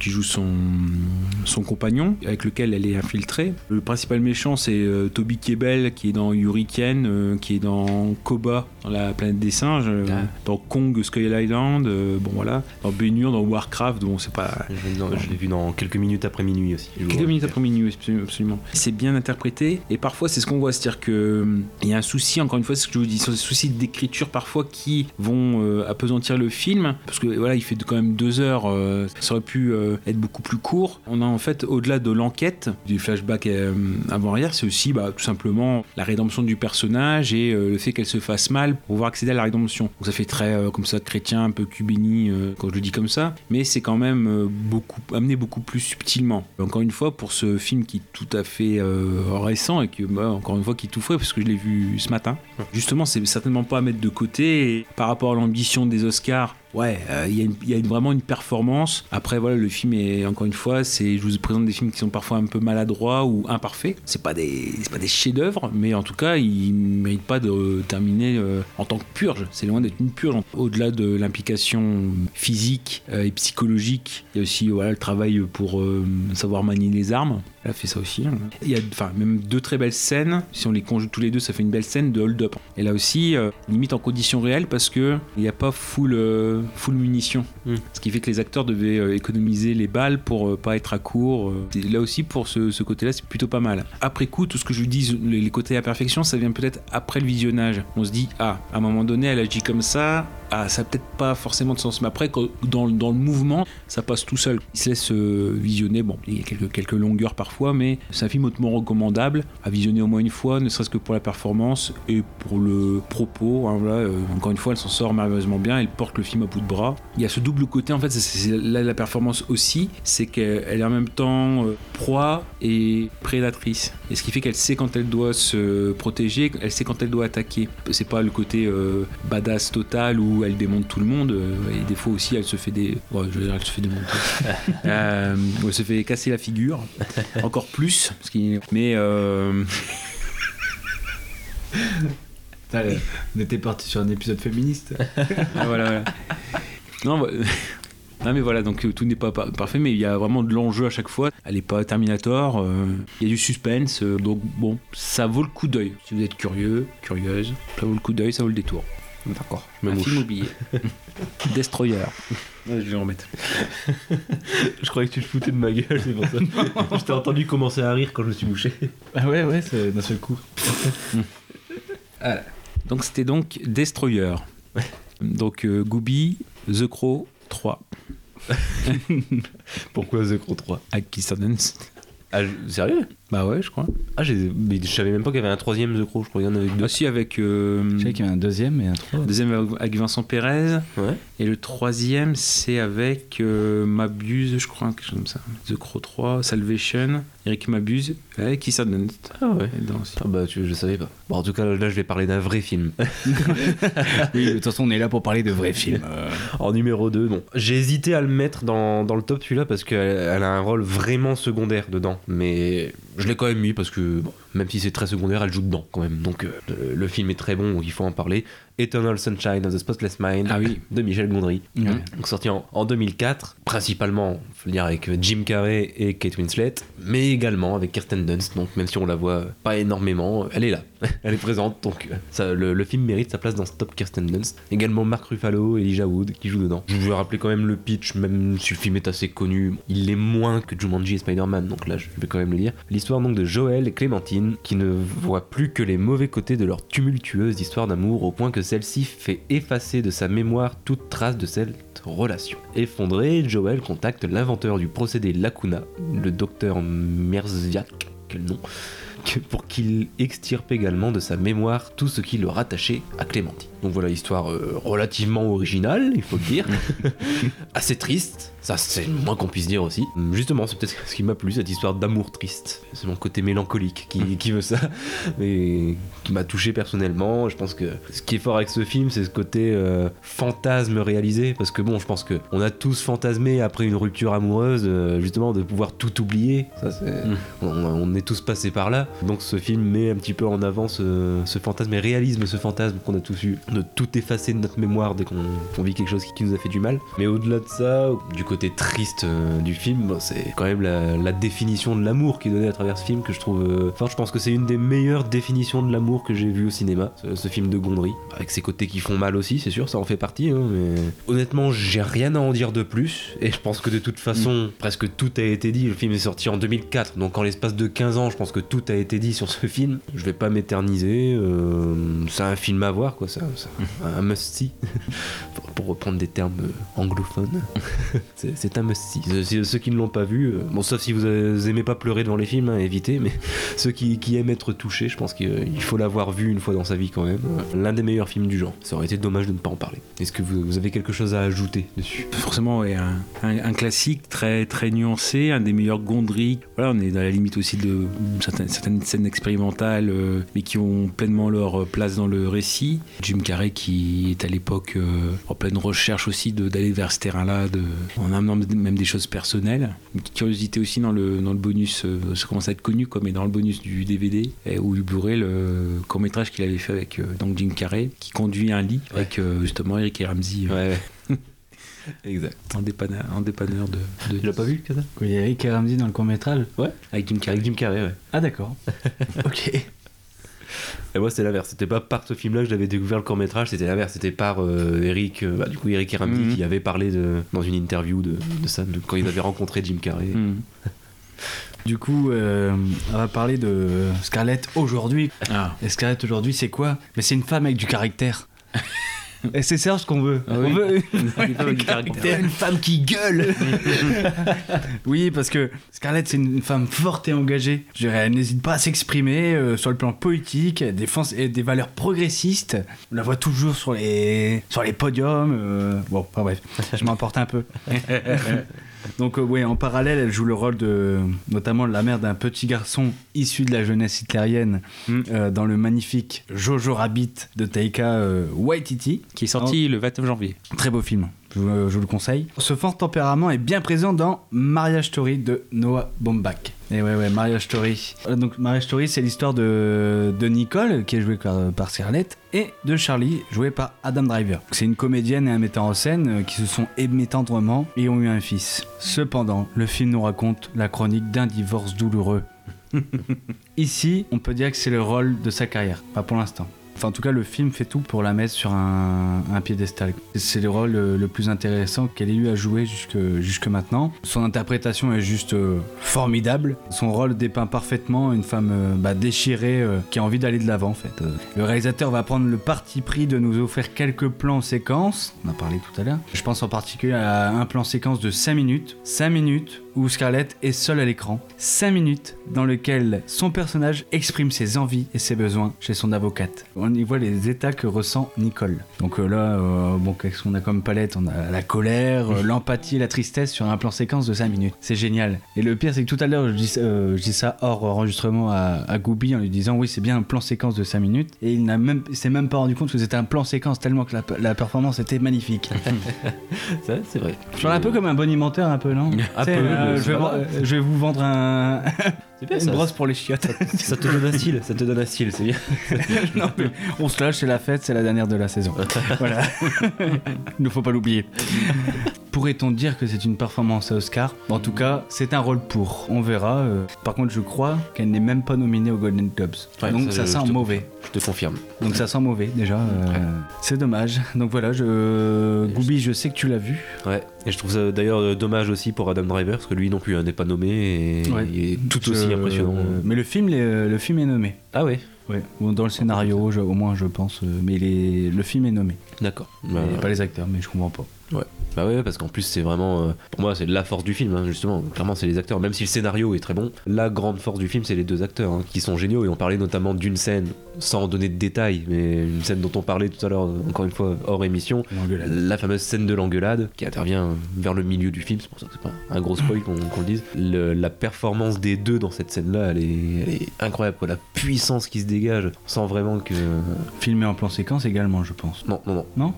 qui joue son, son compagnon, avec lequel elle est infiltrée. Le principal méchant, c'est euh, Toby Kebbell, qui est dans Hurricane, euh, qui est dans Koba, dans la planète des singes, Ah. dans Kong Skull Island, bon voilà, dans Ben-Hur, dans Warcraft, bon c'est pas Je, l'ai- non, je l'ai vu dans quelques minutes après minuit aussi. Quelques minutes après minuit, absolu- absolument. C'est bien interprété et parfois c'est ce qu'on voit, c'est-à-dire que hum, il y a un souci, encore une fois, c'est ce que je vous dis, sur des soucis d'écriture parfois qui vont euh, appesantir le film, parce que voilà, il fait quand même deux heures, euh, ça aurait pu euh, être beaucoup plus court. On a en fait, au-delà de l'enquête, du flashback euh, avant-arrière, c'est aussi bah, tout simplement la rédemption du personnage et le fait qu'elle se fasse mal pour pouvoir accéder à la rédemption. Donc ça fait très comme ça chrétien, un peu cubéni quand je le dis comme ça, mais c'est quand même beaucoup amené beaucoup plus subtilement. Encore une fois, pour ce film qui est tout à fait récent et que bah, encore une fois qui est tout frais parce que je l'ai vu ce matin. Justement, c'est certainement pas à mettre de côté par rapport à l'ambition des Oscars. Ouais, euh, il y a, vraiment une performance. Après, voilà, le film est encore une fois, je vous présente des films qui sont parfois un peu maladroits ou imparfaits. C'est pas des, pas des chefs-d'œuvre, mais en tout cas, ils méritent pas de terminer euh, en tant que purge. C'est loin d'être une purge. Au-delà de l'implication physique euh, et psychologique, il y a aussi voilà le travail pour savoir manier les armes. Elle a fait ça aussi. hein. Il y a enfin même deux très belles scènes. Si on les conjugue tous les deux, ça fait une belle scène de hold-up. Et là aussi, limite en conditions réelles parce que il n'y a pas full full munitions. Mm. Ce qui fait que les acteurs devaient euh, économiser les balles pour euh, pas être à court. euh. Et là aussi, pour ce, ce côté-là, c'est plutôt pas mal. Après coup, tout ce que je vous dis, les, les côtés imperfection, ça vient peut-être après le visionnage. On se dit, ah, à un moment donné, elle agit comme ça. Ah, ça a peut-être pas forcément de sens. Mais après, dans, le mouvement, ça passe tout seul. Il se laisse euh, visionner. Bon, il y a quelques, longueurs parfois, mais c'est un film hautement recommandable à visionner au moins une fois, ne serait-ce que pour la performance et pour le propos. hein, voilà, euh, encore une fois, elle s'en sort merveilleusement bien. Elle porte le film à bout de bras. Il y a ce double côté, en fait, la performance aussi, c'est qu'elle est en même temps euh, proie et prédatrice. Et ce qui fait qu'elle sait quand elle doit se protéger, elle sait quand elle doit attaquer. C'est pas le côté badass total où elle démonte tout le monde. euh, et des fois aussi, elle se fait des. Je veux dire, elle se fait démonter. <laughs> Euh, elle se fait casser la figure. Encore plus. Parce qu'il- mais. euh, On était parti sur un épisode féministe. Ah, voilà, voilà. Non, bah, non, mais voilà, donc euh, tout n'est pas par- parfait, mais il y a vraiment de l'enjeu à chaque fois. Elle n'est pas Terminator, euh, il y a du suspense, euh, donc bon, ça vaut le coup d'œil. Si vous êtes curieux, curieuse, ça vaut le coup d'œil, ça vaut le détour. D'accord. Je me Un mouche. film oublié. <laughs> Destroyer. Ouais, je vais le remettre. <laughs> Je croyais que tu te foutais de ma gueule, c'est pour ça. <laughs> je t'ai entendu commencer à rire quand je me suis mouché. Ah ouais, ouais, c'est d'un seul coup. Donc c'était donc Destroyer. Donc euh, Gooby, The Crow 3, Pourquoi The Crow 3 avec Kirsten Dunst. Ah, sérieux? Bah ouais, je crois. Ah, j'ai- mais je savais même pas qu'il y avait un troisième The Crow, je crois qu'il y en avait deux. Ah si, avec... euh, Je savais qu'il y avait un deuxième et un troisième. deuxième avec Vincent Pérez. Ouais. Et le troisième, c'est avec euh, Mabuse, je crois, quelque chose comme ça. The Crow 3, Salvation, Eric Mabuse, avec Kirsten Dunst. Ah ouais. Et dedans aussi. Ah bah tu, je savais pas. Bon en tout cas là je vais parler d'un vrai film. <laughs> Oui, de toute façon, on est là pour parler de vrais films. Euh, en numéro 2, bon. J'ai hésité à le mettre dans, dans le top celui-là parce qu'elle elle a un rôle vraiment secondaire dedans. Mais je l'ai quand même mis parce que bon, même si c'est très secondaire, elle joue dedans quand même. Donc euh, le, le film est très bon, donc il faut en parler. Eternal Sunshine of the Spotless Mind Ah oui. de Michel Gondry. Ouais. Donc sorti en, en 2004, principalement faut le dire avec Jim Carrey et Kate Winslet, mais également avec Kirsten Dunst. Donc même si on la voit pas énormément, elle est là, <laughs> elle est présente. Donc euh, ça, le, le film mérite sa place dans ce top Kirsten Dunst. Également Mark Ruffalo et Elijah Wood qui jouent dedans. Je vais rappeler quand même le pitch, même si le film est assez connu, il est moins que Jumanji et Spider-Man. Donc là je vais quand même le dire. L'histoire donc de Joël et Clémentine qui ne voient plus que les mauvais côtés de leur tumultueuse histoire d'amour au point que celle-ci fait effacer de sa mémoire toute trace de cette relation. Effondré, Joël contacte l'inventeur du procédé Lacuna, le docteur Merziak, quel nom, que- pour qu'il extirpe également de sa mémoire tout ce qui le rattachait à Clémentine. Donc voilà, histoire euh, relativement originale, il faut le dire. <laughs> Assez triste, ça c'est le moins qu'on puisse dire aussi. Justement, c'est peut-être ce qui m'a plu, cette histoire d'amour triste. C'est mon côté mélancolique qui, qui veut ça, mais qui m'a touché personnellement. Je pense que ce qui est fort avec ce film, c'est ce côté euh, fantasme réalisé, parce que bon, je pense que on a tous fantasmé après une rupture amoureuse, euh, justement, de pouvoir tout oublier. Ça, c'est- Mm. on, on est tous passés par là. Donc ce film met un petit peu en avant ce, ce fantasme et réalisme ce fantasme qu'on a tous eu, de tout effacer de notre mémoire dès qu'on vit quelque chose qui, nous a fait du mal. Mais au-delà de ça, du côté triste euh, du film, bon, c'est quand même la, la définition de l'amour qui est donnée à travers ce film que je trouve. euh, Enfin, je pense que c'est une des meilleures définitions de l'amour que j'ai vu au cinéma, ce, ce film de Gondry, avec ses côtés qui font mal aussi, c'est sûr, ça en fait partie. hein, mais honnêtement, j'ai rien à en dire de plus. Et je pense que de toute façon, presque tout a été dit. Le film est sorti en 2004, donc en l'espace de 15 ans, je pense que tout a été dit sur ce film. Je vais pas m'éterniser. euh, c'est un film à voir, quoi. C'est un- must-see. <laughs> pour, reprendre des termes euh, anglophones. <laughs> c'est un must-see. Ceux- qui ne l'ont pas vu, euh, bon, sauf si vous euh, aimez pas pleurer devant les films, hein, évitez. Mais <laughs> ceux qui, aiment être touchés, je pense qu'il faut l'avoir vu une fois dans sa vie quand même. Euh, L'un des meilleurs films du genre. Ça aurait été dommage de ne pas en parler. Est-ce que vous, avez quelque chose à ajouter dessus? Forcément, un, classique très, très nuancé, un des meilleurs Gondry. Voilà, on est dans la limite aussi de certaines scènes expérimentales, euh, mais qui ont pleinement leur place dans le récit. Jim Carrey qui est à l'époque euh, en pleine recherche aussi de- d'aller vers ce terrain-là, de, en amenant même des choses personnelles. Une petite curiosité aussi dans le, dans le bonus, euh, ça commence à être connu, quoi, mais dans le bonus du DVD, et, ou du Blu-ray, le court-métrage qu'il avait fait avec euh, donc Jim Carrey, qui conduit un lit avec euh, justement Eric et Ramsey. euh, Ouais, exact. en dépanneur, en dépanneur de, de Tu l'as pas vu, Kaza Il y a Eric et Ramsey dans le court-métrage. avec Jim Carrey. Avec Jim Carrey, ouais. Ah, d'accord. <laughs> ok. Et moi, c'était l'inverse. C'était pas par ce film-là que j'avais découvert le court-métrage, c'était l'inverse. C'était par euh, Eric, euh, bah, du coup, Eric et Ramsey Mhm. qui avait parlé de, dans une interview de, de ça, de quand ils avaient rencontré Jim Carrey. Hmm. <laughs> Du coup, euh, on va parler de Scarlett aujourd'hui. Ah. Et Scarlett aujourd'hui, c'est quoi? Mais c'est une femme avec du caractère. <laughs> Et c'est ça ce qu'on veut. Ah on veut Une <laughs> <laughs> une femme qui gueule. <laughs> oui, parce que Scarlett, c'est une femme forte et engagée. Je dirais, elle n'hésite pas à s'exprimer euh, sur le plan politique, elle défend et des valeurs progressistes. On la voit toujours sur les, sur les podiums. euh, Bon, enfin bref, je m'emporte un peu. Donc, euh, oui, en parallèle, elle joue le rôle de notamment la mère d'un petit garçon issu de la jeunesse hitlérienne Mm. euh, dans le magnifique Jojo Rabbit de Taika euh, Waititi. Qui est sorti le 29 janvier. Très beau film, je, vous- je vous le conseille. Ce fort tempérament est bien présent dans Marriage Story de Noah Baumbach. Et ouais, ouais, Marriage Story. Euh, Donc, Marriage Story, c'est l'histoire de, de Nicole, qui est jouée par, par Scarlett, et de Charlie, joué par Adam Driver. C'est une comédienne et un metteur en scène euh, qui se sont aimés tendrement et ont eu un fils. Cependant, le film nous raconte la chronique d'un divorce douloureux. <laughs> Ici, on peut dire que c'est le rôle de sa carrière, pas pour l'instant. Enfin, en tout cas, le film fait tout pour la mettre sur un, piédestal. C'est le rôle euh, le plus intéressant qu'elle ait eu à jouer jusque, jusque maintenant. Son interprétation est juste euh, formidable. Son rôle dépeint parfaitement une femme euh, bah, déchirée qui a envie d'aller de l'avant, en fait. Le réalisateur va prendre le parti pris de nous offrir quelques plans séquences. On en a parlé tout à l'heure. Je pense en particulier à un plan séquence de 5 minutes. 5 minutes où Scarlett est seule à l'écran. 5 minutes dans lequel son personnage exprime ses envies et ses besoins chez son avocate. On y voit les états que ressent Nicole. Donc euh, là, euh, bon, qu'est-ce qu'on a comme palette? On a la colère, euh, l'empathie, la tristesse sur un plan séquence de 5 minutes. C'est génial. Et le pire, c'est que tout à l'heure, je dis, euh, je dis ça hors enregistrement à, à Gooby en lui disant oui, c'est bien un plan séquence de 5 minutes. Et il n'a même, s'est même pas rendu compte que c'était un plan séquence tellement que la, la performance était magnifique. <laughs> Ça, c'est vrai. Je un peu comme un bonimenteur, un peu, non? Un peu, je, vais grave. euh, je vais vous vendre un... <laughs> C'est bien, une ça. brosse pour les chiottes. Ça te donne un style, ça te donne un style, c'est bien. <laughs> non, mais on se lâche, c'est la fête, c'est la dernière de la saison. <laughs> voilà. Il ne faut pas l'oublier. Pourrait-on dire que c'est une performance à Oscar? En tout cas, c'est un rôle pour. On verra. euh. Par contre, je crois qu'elle n'est même pas nominée aux Golden Globes. Ouais, Donc ça, ça, je sent te mauvais. Je te confirme. Donc ça sent mauvais déjà. euh, C'est dommage. Donc voilà, je... Goubi, je sais que tu l'as vu. Ouais. Et je trouve ça d'ailleurs euh, dommage aussi pour Adam Driver, parce que lui non plus hein, n'est pas nommé et Ouais. il est tout Je- aussi impressionnant. euh, Mais le film, les- le film est nommé. Ah ouais Ouais. Ou Dans le scénario, je- au moins je pense. euh, Mais le film est nommé. D'accord. Bah, pas les acteurs, mais je comprends pas. Bah ouais, parce qu'en plus, c'est vraiment. euh, pour moi, c'est la force du film, hein, justement. Clairement, c'est les acteurs. Même si le scénario est très bon, la grande force du film, c'est les deux acteurs, hein, qui sont géniaux. Et on parlait notamment d'une scène, sans donner de détails, mais une scène dont on parlait tout à l'heure, encore une fois, hors émission. L'engueulade. La fameuse scène de l'engueulade, qui intervient vers le milieu du film, c'est pour ça que c'est pas un gros spoil qu'on le dise. Le- la performance des deux dans cette scène-là, elle est, elle est incroyable, quoi. La puissance qui se dégage, sent vraiment que. Filmé en plan séquence également, je pense. Non, non, non. Non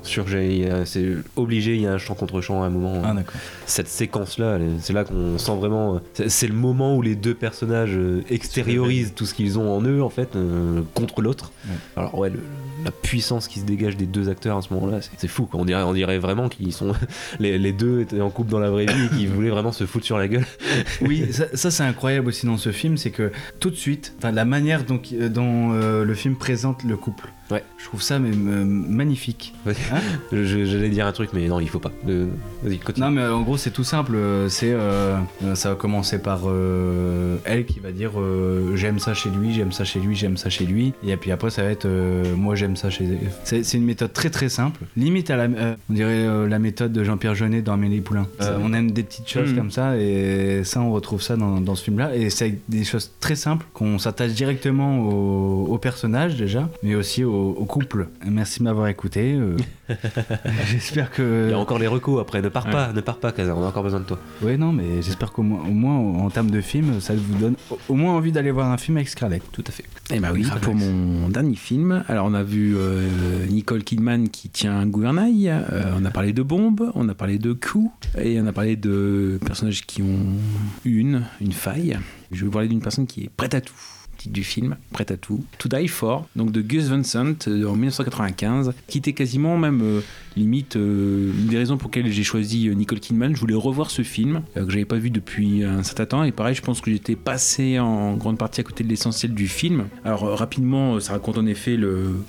euh, c'est obligé, il y a un champ contre champ à un moment. Ah d'accord. cette séquence là c'est là qu'on sent vraiment euh, c'est- le moment où les deux personnages euh, extériorisent tout ce qu'ils ont en eux en fait euh, contre l'autre. Alors ouais le- la puissance qui se dégage des deux acteurs à ce moment là c'est fou quoi. on dirait on dirait vraiment qu'ils sont <laughs> les, les deux étaient en couple dans la vraie vie et qu'ils voulaient vraiment se foutre sur la gueule <laughs> Oui, ça, ça, c'est incroyable aussi dans ce film, c'est que tout de suite, la manière dont, dont euh, le film présente le couple. Ouais. Je trouve ça mais, euh, magnifique. <laughs> Je- je- j'allais dire un truc mais non il faut pas Euh, vas-y continue Non mais en gros c'est tout simple, euh, c'est euh, euh, ça va commencer par euh, elle qui va dire euh, j'aime ça chez lui, j'aime ça chez lui, j'aime ça chez lui, et puis après ça va être euh, moi j'aime ça chez. C'est c'est une méthode très très simple, limite à la, euh, on dirait euh, la méthode de Jean-Pierre Jeunet dans Amélie Poulain. Euh, on aime des petites choses Mhm. comme ça et ça on retrouve ça dans, dans ce film-là et c'est des choses très simples qu'on s'attache directement au, au personnage déjà, mais aussi au, au couple. Merci de m'avoir écouté. euh, <laughs> J'espère que. il y a encore les recos après ne pars pas ne pars pas Kazan on a encore besoin de toi Oui, non, mais j'espère qu'au moins, au moins, en termes de film, ça vous donne au, au moins envie d'aller voir un film avec Scarlett. tout à fait Eh ben oui, pour mon dernier film, alors on a vu euh, Nicole Kidman qui tient un gouvernail, euh, on a parlé de bombes, on a parlé de coups, et on a parlé de personnages qui ont une, une faille. Je vais vous parler d'une personne qui est prête à tout. Titre du film, prête à tout. To Die For, donc de Gus Van Sant euh, en 1995, qui était quasiment même euh, limite euh, une des raisons pour lesquelles j'ai choisi Nicole Kidman. Je voulais revoir ce film que j'avais pas vu depuis un certain temps et pareil, je pense que j'étais passé en grande partie à côté de l'essentiel du film. Alors rapidement, ça raconte en effet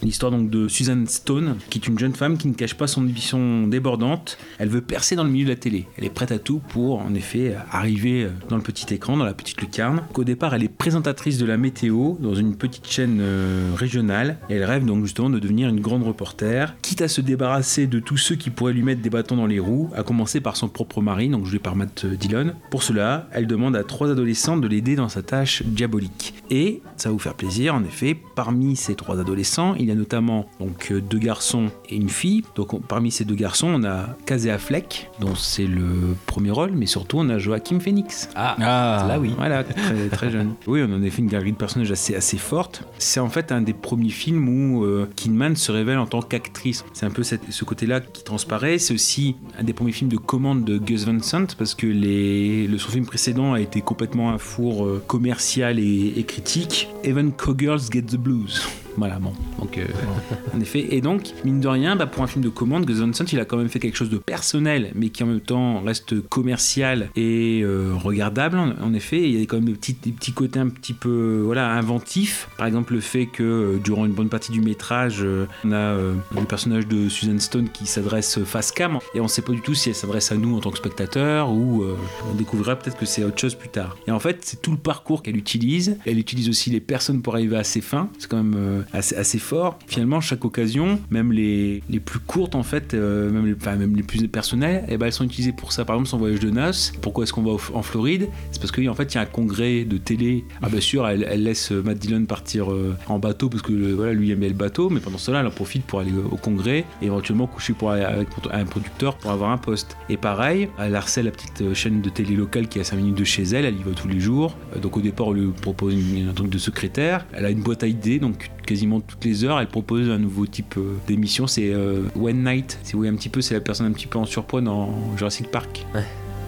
l'histoire donc de Susan Stone, qui est une jeune femme qui ne cache pas son ambition débordante. Elle veut percer dans le milieu de la télé. Elle est prête à tout pour en effet arriver dans le petit écran, dans la petite lucarne. Qu'au départ, elle est présentatrice de la météo dans une petite chaîne euh, régionale. Et elle rêve donc justement de devenir une grande reporter, quitte à se débarrasser de tous ceux qui pourraient lui mettre des bâtons dans les roues, à commencer par son propre mari, donc joué par Matt euh, Dillon. Pour cela, elle demande à trois adolescents de l'aider dans sa tâche diabolique. Et ça va vous faire plaisir, en effet, parmi ces trois adolescents, il y a notamment donc euh, deux garçons et une fille. Donc on- parmi ces deux garçons, on a Casey Affleck, dont c'est le premier rôle, mais surtout on a Joachim Phoenix. ah, Ah, là oui Voilà, très, très jeune. <laughs> Oui, on en a fait une galerie de personnages assez, assez forte. C'est en fait un des premiers films où euh, Kidman se révèle en tant qu'actrice. C'est un peu ce côté-là qui transparaît. C'est aussi un des premiers films de commande de Gus Van Sant parce que le, son film précédent a été complètement un four euh, commercial et, critique. Even Cowgirls Get the Blues. Voilà, bon. Donc, euh, <laughs> en effet. Et donc, mine de rien, bah, pour un film de commande, Gus Van Sant, il a quand même fait quelque chose de personnel, mais qui en même temps reste commercial et euh, regardable. En, effet, il y a quand même des petits, des petits côtés un petit peu voilà, inventifs. Par exemple, le fait que euh, durant une bonne partie du métrage, euh, on a euh, le personnage de Susan Stone qui s'adresse face cam et on sait pas du tout si elle s'adresse à nous en tant que spectateur ou euh, on découvrira peut-être que c'est autre chose plus tard. Et en fait, c'est tout le parcours qu'elle utilise. Elle utilise aussi les personnes pour arriver à ses fins. C'est quand même euh, assez, fort. Finalement, chaque occasion, même les, les plus courtes en fait, euh, même, les, enfin, même les plus personnelles, eh ben, elles sont utilisées pour ça. Par exemple, son voyage de noces. Pourquoi est-ce qu'on va en Floride? C'est parce qu'en fait, il y a un congrès de télé. Ah bien sûr, elle, laisse euh, Matt Dillon partir euh, en bateau parce que voilà, lui aimait le bateau, mais pendant cela, elle en profite pour aller au congrès et éventuellement coucher pour, avec un producteur pour avoir un poste. Et pareil, elle harcèle la petite chaîne de télé locale qui est à 5 minutes de chez elle, elle y va tous les jours. Donc au départ, on lui propose un truc de secrétaire. Elle a une boîte à idées, donc quasiment toutes les heures, elle propose un nouveau type euh, d'émission. C'est euh, One Night. Si vous voyez un petit peu, c'est la personne un petit peu en surpoids dans Jurassic Park. Ouais.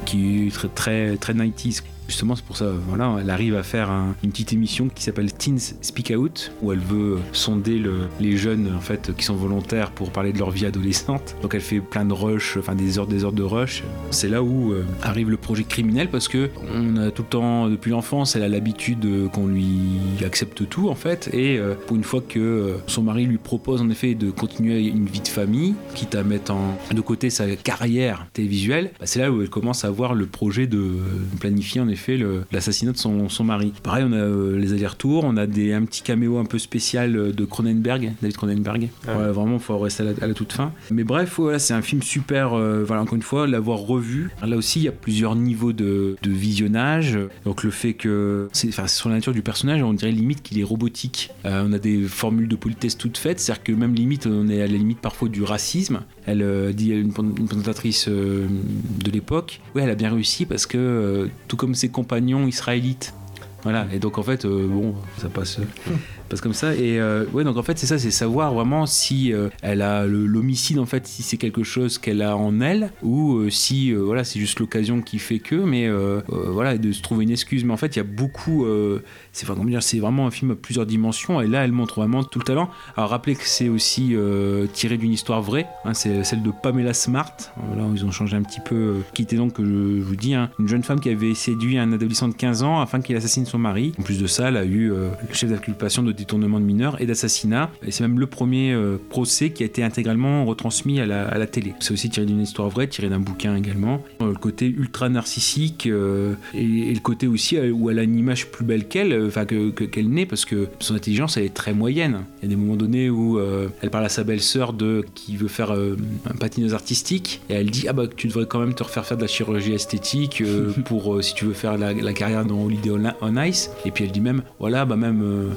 Qui est très, très, très 90s. Justement, c'est pour ça, voilà, elle arrive à faire un- une petite émission qui s'appelle Teens Speak Out, où elle veut sonder le- les jeunes en fait qui sont volontaires pour parler de leur vie adolescente. Donc elle fait plein de rush, enfin des heures, des heures de rush. C'est là où euh, arrive le projet criminel parce que on a tout le temps, depuis l'enfance, elle a l'habitude euh, qu'on lui accepte tout en fait. Et euh, pour une fois que son mari lui propose en effet de continuer une vie de famille, quitte à mettre de côté sa carrière télévisuelle, bah, c'est là où elle commence à voir le projet de planifier en effet fait le- l'assassinat de son, son mari. Pareil, on a euh, les allers-retours, on a des, un petit caméo un peu spécial euh, de Cronenberg, David Cronenberg. Ah. Vraiment, il faut rester à la, à la toute fin. Mais bref, voilà, c'est un film super. euh, voilà, encore une fois, l'avoir revu. Là aussi, il y a plusieurs niveaux de, de visionnage. Donc le fait que, c'est, enfin, sur la nature du personnage, on dirait limite qu'il est robotique. Euh, on a des formules de politesse toutes faites, c'est-à-dire que même limite, on est à la limite parfois du racisme. Elle dit à une, une présentatrice de l'époque, ouais, elle a bien réussi parce que tout comme compagnons israélites. Voilà, et donc en fait, euh, bon, ça passe, <laughs> comme ça. Et euh, ouais, donc en fait, c'est ça, c'est savoir vraiment si euh, elle a l'homicide, en fait, si c'est quelque chose qu'elle a en elle, ou euh, si, euh, voilà, c'est juste l'occasion qui fait que, mais voilà, de se trouver une excuse. Mais en fait, il y a beaucoup, c'est c'est vraiment un film à plusieurs dimensions, et là, elle montre vraiment tout le talent. Alors, rappelez que c'est aussi tiré d'une histoire vraie, hein, c'est celle de Pamela Smart. Voilà, ils ont changé un petit peu, qui était donc, je, je vous dis, hein, une jeune femme qui avait séduit un adolescent de 15 ans afin qu'il assassine son mari. En plus de ça, elle a eu le chef d'inculpation de détournement de mineurs et d'assassinat. Et c'est même le premier euh, procès qui a été intégralement retransmis à la, à la télé. C'est aussi tiré d'une histoire vraie, tiré d'un bouquin également. Euh, Le côté ultra narcissique euh, et, et le côté aussi où elle a une image plus belle qu'elle, enfin que- que- qu'elle n'est, parce que son intelligence elle est très moyenne. Il y a des moments donnés où elle parle à sa belle-sœur de qui veut faire un patineuse artistique et elle dit ah bah tu devrais quand même te refaire faire de la chirurgie esthétique <laughs> pour si tu veux faire la, la carrière dans Holiday on, on Ice. Et puis elle dit même voilà bah même euh,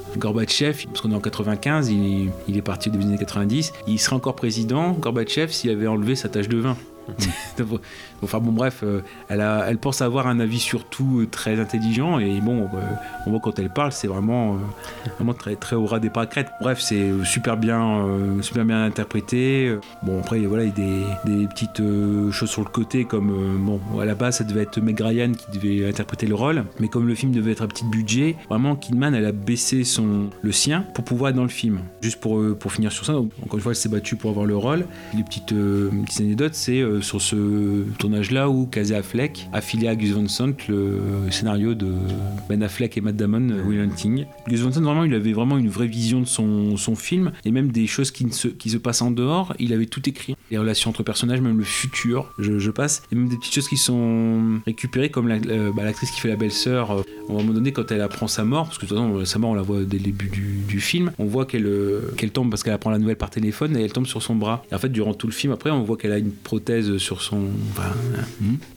Gorbatchev, parce qu'on est en 95, il, est parti au début des années 90, il serait encore président Gorbatchev s'il avait enlevé sa tache de vin. <laughs> enfin bon bref, euh, elle, pense avoir un avis surtout euh, très intelligent et bon, euh, on voit quand elle parle, c'est vraiment, euh, vraiment très, très au ras des pâquerettes. Bref, c'est super bien, super bien interprété. Bon après voilà, il y a des, petites choses sur le côté comme bon à la base ça devait être Meg Ryan qui devait interpréter le rôle, mais comme le film devait être à petit budget, vraiment Kidman elle a baissé son le sien pour pouvoir être dans le film. Juste pour pour finir sur ça, encore une fois elle s'est battue pour avoir le rôle. Les petites anecdotes, c'est sur ce tournage-là où Casey Affleck a filé à Gus Van Sant le scénario de Ben Affleck et Matt Damon, euh, Will Hunting. Gus Van Sant, vraiment, il avait vraiment une vraie vision de son, son film et même des choses qui, se, qui se passent en dehors. Il avait tout écrit. Les relations entre personnages, même le futur, je, passe. Et même des petites choses qui sont récupérées, comme la- euh, bah, l'actrice qui fait la belle-sœur. euh, à un moment donné, quand elle apprend sa mort, parce que de toute façon, sa mort, on la voit dès le début du, film, on voit qu'elle qu'elle tombe parce qu'elle apprend la nouvelle par téléphone et elle tombe sur son bras. Et en fait, durant tout le film, après, on voit qu'elle a une prothèse sur son. enfin,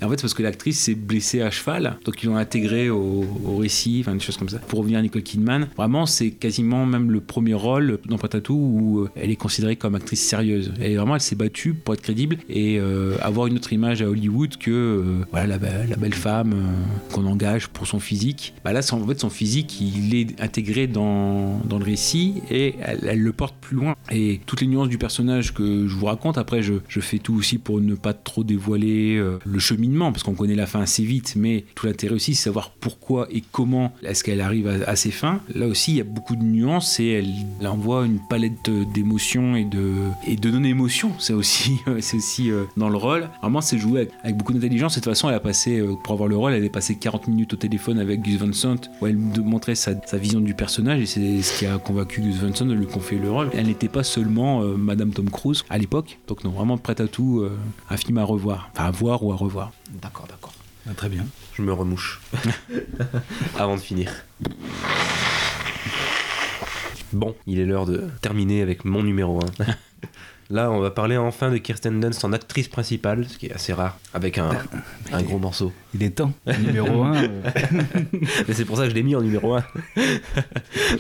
et en fait, c'est parce que l'actrice s'est blessée à cheval, donc ils l'ont intégrée au, au récit, enfin des choses comme ça. Pour revenir à Nicole Kidman, vraiment, c'est quasiment même le premier rôle dans Patatou où euh, elle est considérée comme actrice sérieuse. Et vraiment, elle s'est battue pour être crédible et euh, avoir une autre image à Hollywood que euh, voilà, la, be- la belle femme euh, qu'on engage pour son physique. Bah là, en fait, son physique, il est intégré dans, dans le récit et elle, elle le porte plus loin. Et toutes les nuances du personnage que je vous raconte, après, je, je fais tout aussi pour ne pas trop dévoiler euh, le cheminement, parce qu'on connaît la fin assez vite, mais tout l'intérêt aussi, c'est savoir pourquoi et comment est-ce qu'elle arrive à, à ses fins. Là aussi, il y a beaucoup de nuances et elle, elle envoie une palette d'émotions et de, et de non-émotions. <laughs> C'est aussi, euh, dans le rôle. Vraiment, c'est joué avec, avec beaucoup d'intelligence. De toute façon, elle a passé, euh, pour avoir le rôle, elle est passé 40 minutes au téléphone avec Gus Van Sant, où elle montrait sa, sa vision du personnage, et c'est ce qui a convaincu Gus Van Sant de lui confier le rôle. Elle n'était pas seulement euh, Madame Tom Cruise à l'époque, donc non, vraiment prête à tout, euh, un film à revoir, enfin à voir ou à revoir. D'accord, d'accord. Ah, très bien. Je me remouche. <laughs> Avant de finir. Bon, il est l'heure de terminer avec mon numéro 1. <laughs> Là, on va parler enfin de Kirsten Dunst en actrice principale, ce qui est assez rare, avec un, un gros morceau. Il est temps. Numéro 1. <laughs> Mais c'est pour ça que je l'ai mis en numéro 1.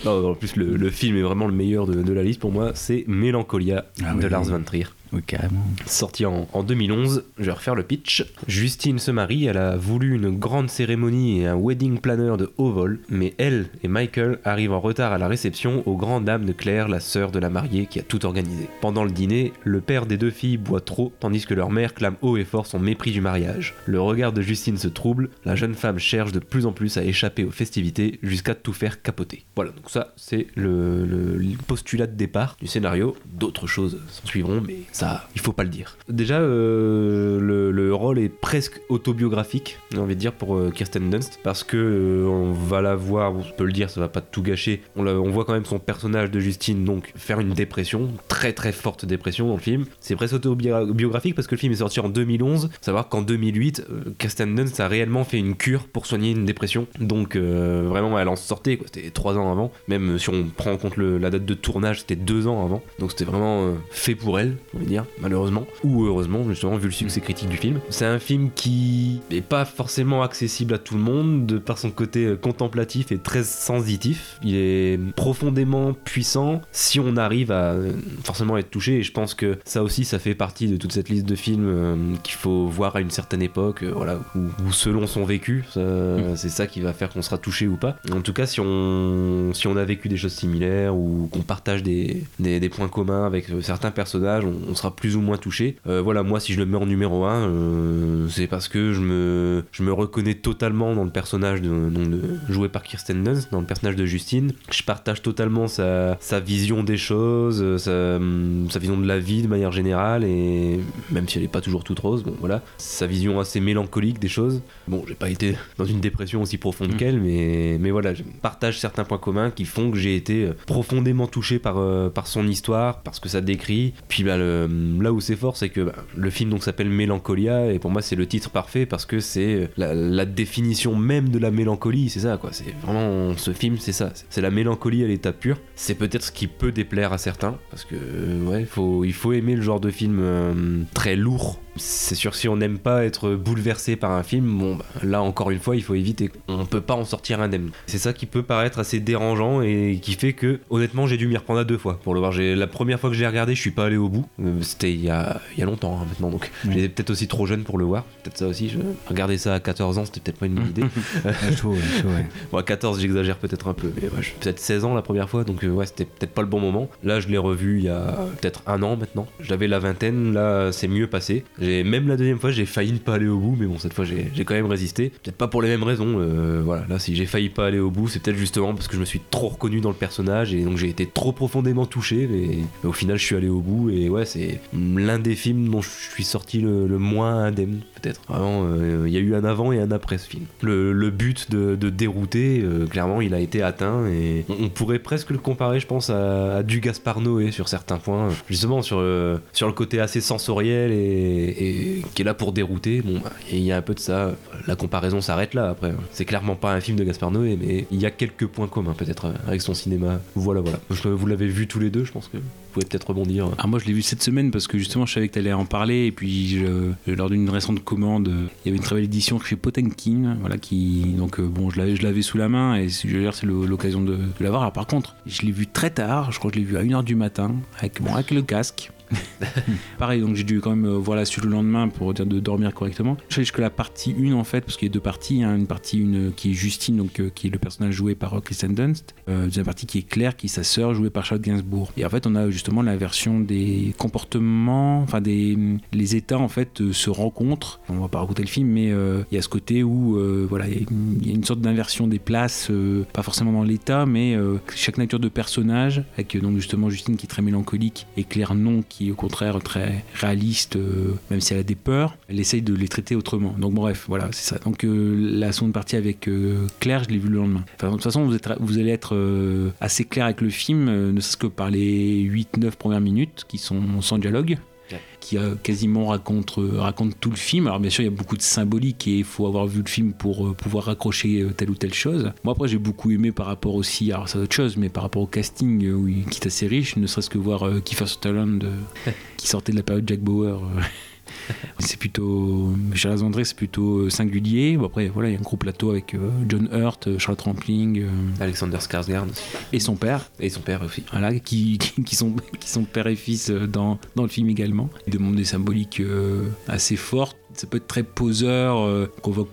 non, en plus, le, le film est vraiment le meilleur de, de la liste pour moi. C'est Mélancolia Ah de oui. Lars von Trier. Oui, carrément. Sorti en, en 2011, je vais refaire le pitch. Justine se marie, elle a voulu une grande cérémonie et un wedding planner de haut vol, mais elle et Michael arrivent en retard à la réception aux grandes dames de Claire, la sœur de la mariée qui a tout organisé. Pendant le dîner, le père des deux filles boit trop, tandis que leur mère clame haut et fort son mépris du mariage. Le regard de Justine se trouble, la jeune femme cherche de plus en plus à échapper aux festivités jusqu'à tout faire capoter. Voilà, donc ça c'est le, le- le postulat de départ du scénario. D'autres choses s'en suivront, mais ça, il faut pas le dire. Déjà, euh, le, le rôle est presque autobiographique, j'ai envie de dire, pour euh, Kirsten Dunst, parce que euh, on va la voir, on peut le dire, ça va pas tout gâcher. On, voit quand même son personnage de Justine donc faire une dépression, très très forte dépression dans le film. C'est presque autobiographique parce que le film est sorti en 2011. Savoir qu'en 2008, euh, Kirsten Dunst a réellement fait une cure pour soigner une dépression. Donc vraiment, elle en sortait. C'était trois ans avant. Même si on prend en compte la date de tournage, c'était deux ans avant. Donc c'était vraiment fait pour elle, dire, malheureusement. Ou heureusement, justement, vu le succès critique du film. C'est un film qui n'est pas forcément accessible à tout le monde, de par son côté euh, contemplatif et très sensitif. Il est profondément puissant si on arrive à euh, forcément être touché. Et je pense que ça aussi, ça fait partie de toute cette liste de films euh, qu'il faut voir à une certaine époque, euh, voilà, ou, selon son vécu. Ça, C'est ça qui va faire qu'on sera touché ou pas. En tout cas, si on, si on a vécu des choses similaires ou qu'on partage des, des, des points communs avec certains personnages, on, on sera plus ou moins touché. Euh, voilà, moi, si je le mets en numéro 1, c'est parce que je me, je me reconnais totalement dans le personnage de, joué par Kirsten Dunst, dans le personnage de Justine. Je partage totalement sa, sa vision des choses, euh, sa, hum, sa vision de la vie de manière générale, et même si elle n'est pas toujours toute rose, bon voilà, sa vision assez mélancolique des choses. Bon, j'ai pas été dans une dépression aussi profonde Mm. qu'elle, mais, mais voilà, je partage certains points communs qui font que j'ai été euh, profondément touché par, euh, par son histoire, par ce que ça décrit. Puis bah, le- là où c'est fort, c'est que bah, le film donc s'appelle Mélancolia, et pour moi c'est le titre parfait parce que c'est euh, la, définition même de la mélancolie, c'est ça quoi. C'est vraiment ce film, c'est ça. C'est la mélancolie à l'état pur. C'est peut-être ce qui peut déplaire à certains, parce que euh, ouais, il faut aimer le genre de film euh, très lourd. C'est sûr, si on n'aime pas être bouleversé par un film, bon, bah, là encore une fois, il faut éviter. On peut pas en sortir indemne. C'est ça qui peut paraître assez dérangeant et qui fait que, honnêtement, j'ai dû m'y reprendre à deux fois pour le voir. La première fois que j'ai regardé, je suis pas allé au bout. Euh, C'était il y a, il y a longtemps hein, maintenant, donc j'étais peut-être aussi trop jeune pour le voir. Peut-être ça aussi. Je... Regarder ça à 14 ans, c'était peut-être pas une bonne <laughs> idée. Ah, chaud, ouais, chaud, ouais. <laughs> Bon, à 14, j'exagère peut-être un peu, mais ouais, peut-être 16 ans la première fois, donc euh, ouais, c'était peut-être pas le bon moment. Là, je l'ai revu il y a peut-être un an maintenant. J'avais la vingtaine, là, c'est mieux passé. Même la deuxième fois, j'ai failli ne pas aller au bout, mais bon, cette fois, j'ai quand même résisté. Peut-être pas pour les mêmes raisons. euh, voilà, là, si j'ai failli pas aller au bout, c'est peut-être justement parce que je me suis trop reconnu dans le personnage et donc j'ai été trop profondément touché, mais, au final, je suis allé au bout et ouais, c'est l'un des films dont je suis sorti le moins indemne, peut-être. Vraiment, euh, il y a eu un avant et un après ce film. Le, but de, dérouter, euh, clairement, il a été atteint et on, pourrait presque le comparer, je pense, à, du Gaspard Noé sur certains points, justement sur le, sur le côté assez sensoriel et, qui est là pour dérouter. Bon, bah, il y a un peu de ça. La comparaison s'arrête là après. C'est clairement pas un film de Gaspard Noé, mais il y a quelques points communs peut-être avec son cinéma. Voilà, voilà. Vous l'avez vu tous les deux, je pense que pouvez peut-être rebondir. Ah, moi je l'ai vu cette semaine parce que justement je savais que tu allais en parler et puis je- lors d'une récente commande euh, il y avait une très belle édition chez Potenkin voilà qui donc euh, bon je l'avais sous la main et je veux dire c'est l'occasion de, de l'avoir alors par contre je l'ai vu très tard je crois que je l'ai vu à 1h du matin avec bon avec le casque <laughs> Pareil, donc j'ai dû quand même euh, voir la suite le lendemain pour dire de dormir correctement. Je sais que la partie 1 en fait, parce qu'il y a deux parties, hein, une partie une qui est Justine, donc euh, qui est le personnage joué par euh, Kristen Dunst, euh, deuxième partie qui est Claire, qui est sa sœur jouée par Charlotte Gainsbourg. Et en fait, on a justement la version des comportements, enfin des les états en fait euh, se rencontrent. On va pas raconter le film, mais euh, il y a ce côté où euh, voilà, il y y, a une sorte d'inversion des places, euh, pas forcément dans l'état, mais euh, chaque nature de personnage, avec euh, donc justement Justine qui est très mélancolique et Claire non qui est au contraire très réaliste, euh, même si elle a des peurs, elle essaye de les traiter autrement. Donc bref, voilà, c'est ça. Donc euh, la seconde partie avec euh, Claire, je l'ai vue le lendemain. De toute façon, vous, vous allez être assez clair avec le film, ne serait-ce que par les 8-9 premières minutes qui sont sans dialogue Ouais. qui euh, quasiment raconte, euh, raconte tout le film. Alors bien sûr, il y a beaucoup de symbolique et il faut avoir vu le film pour euh, pouvoir raccrocher euh, telle ou telle chose. Moi après, j'ai beaucoup aimé par rapport aussi, alors c'est autre chose, mais par rapport au casting oui, qui est assez riche, ne serait-ce que voir Kiefer Sutherland qui sortait de la période Jack Bauer. <laughs> c'est plutôt Charles André c'est plutôt euh, singulier bon, après voilà il y a un gros plateau avec euh, John Hurt euh, Charlotte Rampling euh, Alexander Skarsgård et son père et son père aussi. voilà, qui, qui, qui sont, <laughs> qui sont père et fils dans, dans le film également. Ils demandent des symboliques assez fortes. Ça peut être très poseur, euh,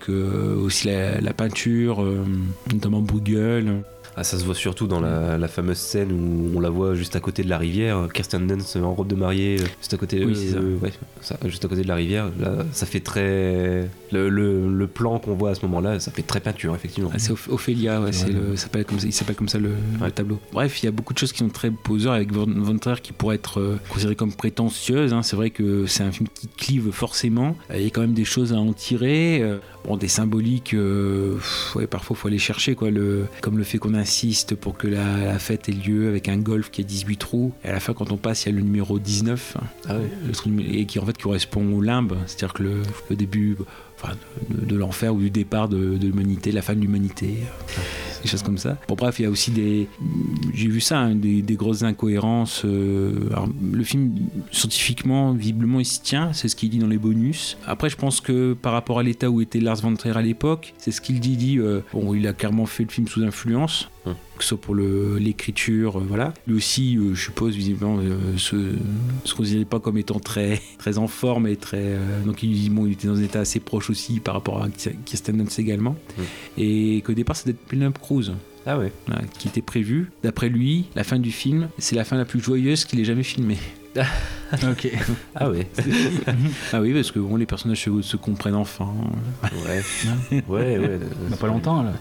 euh, aussi la, la peinture, euh, notamment Bruegel. Ah, ça se voit surtout dans la, la fameuse scène où on la voit juste à côté de la rivière. Kirsten Dunst en robe de mariée, euh, juste à côté, Oui, c'est ça. ouais, ça, juste à côté de la rivière. Là, ça fait très le, le- le plan qu'on voit à ce moment-là, ça fait très peinture effectivement. Ah, c'est Oph- Ophélia, ouais, c'est Ouais. le- ça s'appelle comme ça, il s'appelle comme ça le, le tableau. Bref, il y a beaucoup de choses qui sont très poseurs avec Von Trier qui pourraient être euh, considérées comme prétentieuses. hein. C'est vrai que c'est un film qui clive forcément. Euh, Il y a quand même des choses à en tirer. Bon, des symboliques, euh, ouais, parfois faut aller chercher quoi. Le, comme le fait qu'on insiste pour que la, la fête ait lieu avec un golf qui a 18 trous. Et à la fin, quand on passe, il y a le numéro 19. hein. Ah ouais. le truc, et qui en fait correspond au limbe, c'est-à-dire que le, le début de, l'enfer ou du départ de, l'humanité, la fin de l'humanité, euh, des choses comme ça. Bon bref, il y a aussi des, j'ai vu ça, hein, des, grosses incohérences. euh, le film scientifiquement, visiblement, il s'y tient, c'est ce qu'il dit dans les bonus. Après, je pense que par rapport à l'état où était Lars von Trier à l'époque, c'est ce qu'il dit. dit euh, bon, il a clairement fait le film sous influence. Que ce soit pour l'écriture, euh, voilà. Lui aussi, euh, je suppose, visiblement, euh, se, se considérait pas comme étant très, très en forme et très. donc, il, bon, il était dans un état assez proche aussi par rapport à Kirsten Dunst également. Mm. Et qu'au départ, c'était Penelope Cruz Ah ouais. qui était prévu. D'après lui, la fin du film, c'est la fin la plus joyeuse qu'il ait jamais filmée. <laughs> Ok. Ah ouais. <laughs> ah oui, parce que bon, les personnages se, se comprennent enfin. Ouais. Ouais, ouais. Bah, pas longtemps là.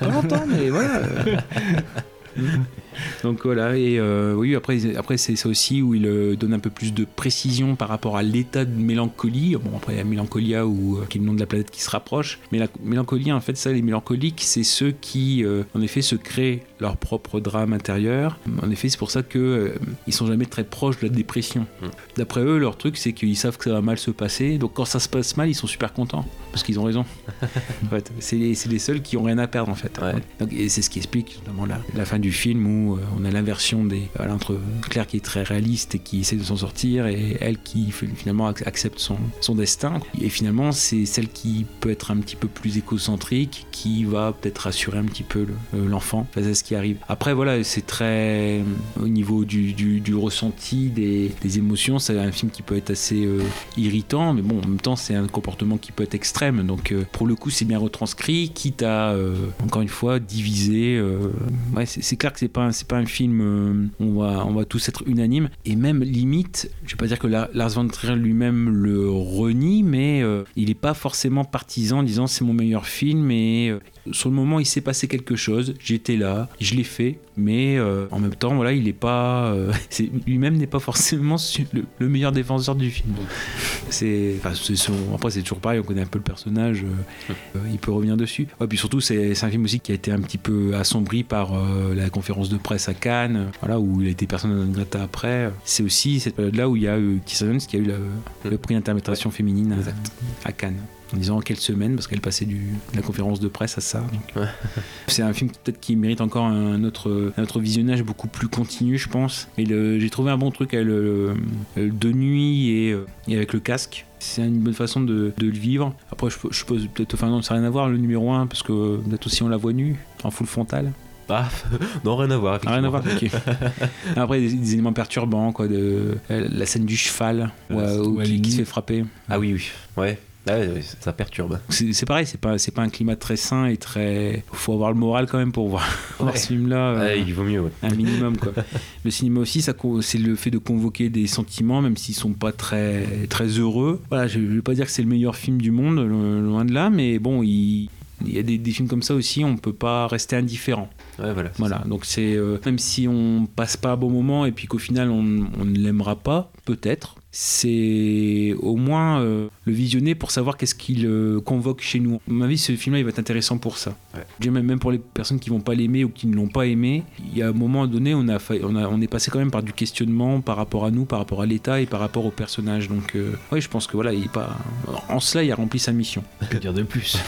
Pas longtemps, mais voilà. <laughs> <laughs> Donc voilà, et euh, oui, après, après c'est ça aussi où il euh, donne un peu plus de précision par rapport à l'état de mélancolie. Bon, après, il y a Mélancolia, ou, euh, qui est le nom de la planète qui se rapproche. Mais la mélancolie, en fait, ça, les mélancoliques, c'est ceux qui, euh, en effet, se créent leur propre drame intérieur. En effet, c'est pour ça que ils sont jamais très proches de la dépression. Mm. D'après eux, leur truc, c'est qu'ils savent que ça va mal se passer. Donc quand ça se passe mal, ils sont super contents. Parce qu'ils ont raison. <laughs> En fait, c'est les, les seuls qui ont rien à perdre, en fait. Ouais. Donc, et c'est ce qui explique notamment la, la fin du film où euh, on a l'inversion des voilà, entre Claire qui est très réaliste et qui essaie de s'en sortir et elle qui fi- finalement ac- accepte son, son destin. Et finalement, c'est celle qui peut être un petit peu plus écocentrique, qui va peut-être rassurer un petit peu euh, l'enfant face à ce qui arrive. Après, voilà, c'est très euh, au niveau du, ressenti des, émotions. C'est un film qui peut être assez euh, irritant, mais bon, en même temps, c'est un comportement qui peut être extrême. Donc, euh, pour le coup, c'est bien retranscrit, quitte à, euh, encore une fois, diviser. euh, ouais, c'est c'est clair que c'est pas, c'est pas un film euh, on va, on va tous être unanimes. Et même, limite, je vais pas dire que La- Lars von Trier lui-même le renie, mais euh, il est pas forcément partisan en disant c'est mon meilleur film et euh, sur le moment il s'est passé quelque chose, j'étais là, je l'ai fait, mais euh, en même temps voilà il est pas, euh, <laughs> lui-même n'est pas forcément <laughs> le, le meilleur défenseur du film. C'est, enfin, après c'est toujours pareil, on connaît un peu le personnage, euh, il peut revenir dessus. Ouais, puis surtout c'est, un film aussi qui a été un petit peu assombri par la conférence de presse à Cannes, voilà où il a été personne grata après. C'est aussi cette période-là où il y a eu Kirsten Dunst qui a eu le, le prix d'interprétation féminine à, à Cannes. En disant quelle semaine, parce qu'elle passait du, de la conférence de presse à ça. Ouais. C'est un film peut-être qui mérite encore un autre, un autre visionnage beaucoup plus continu, je pense. Mais j'ai trouvé un bon truc avec le, de nuit et, euh, et avec le casque. C'est une bonne façon de, de le vivre. Après, je, je suppose peut-être, enfin non, ça n'a rien à voir le numéro 1, parce que peut-être aussi on la voit nue, en full frontal. Ah, <laughs> non, rien à voir. Ah, Rien à. <laughs> Après, des, des éléments perturbants, quoi, de euh, la scène du cheval, Euh, ouais, où- qui, qui se fait frapper. Ah oui, oui. Ouais. Ah ouais, ça perturbe. C'est pareil, c'est pas, pas un climat très sain et très. Faut avoir le moral quand même pour voir, <laughs> ce film-là. euh, il vaut mieux, ouais. un minimum quoi. <laughs> Le cinéma aussi, c'est le fait de convoquer des sentiments, même s'ils sont pas très très heureux. Voilà, je vais pas dire que c'est le meilleur film du monde, lo- loin de là, mais bon, il, il y a des, des films comme ça aussi, on peut pas rester indifférent. Ouais, voilà. donc c'est euh, même si on passe pas un bon moment et puis qu'au final on, on ne l'aimera pas, peut-être. C'est au moins euh, le visionner pour savoir qu'est-ce qu'il euh, convoque chez nous. À mon avis, ce film-là, il va être intéressant pour ça. Ouais. Même, pour les personnes qui vont pas l'aimer ou qui ne l'ont pas aimé, il y a un moment donné, on, a, on, a, on est passé quand même par du questionnement par rapport à nous, par rapport à l'État et par rapport au personnage. Donc, euh, oui, je pense que voilà, il est pas. En cela, il a rempli sa mission. Que dire de plus? <laughs>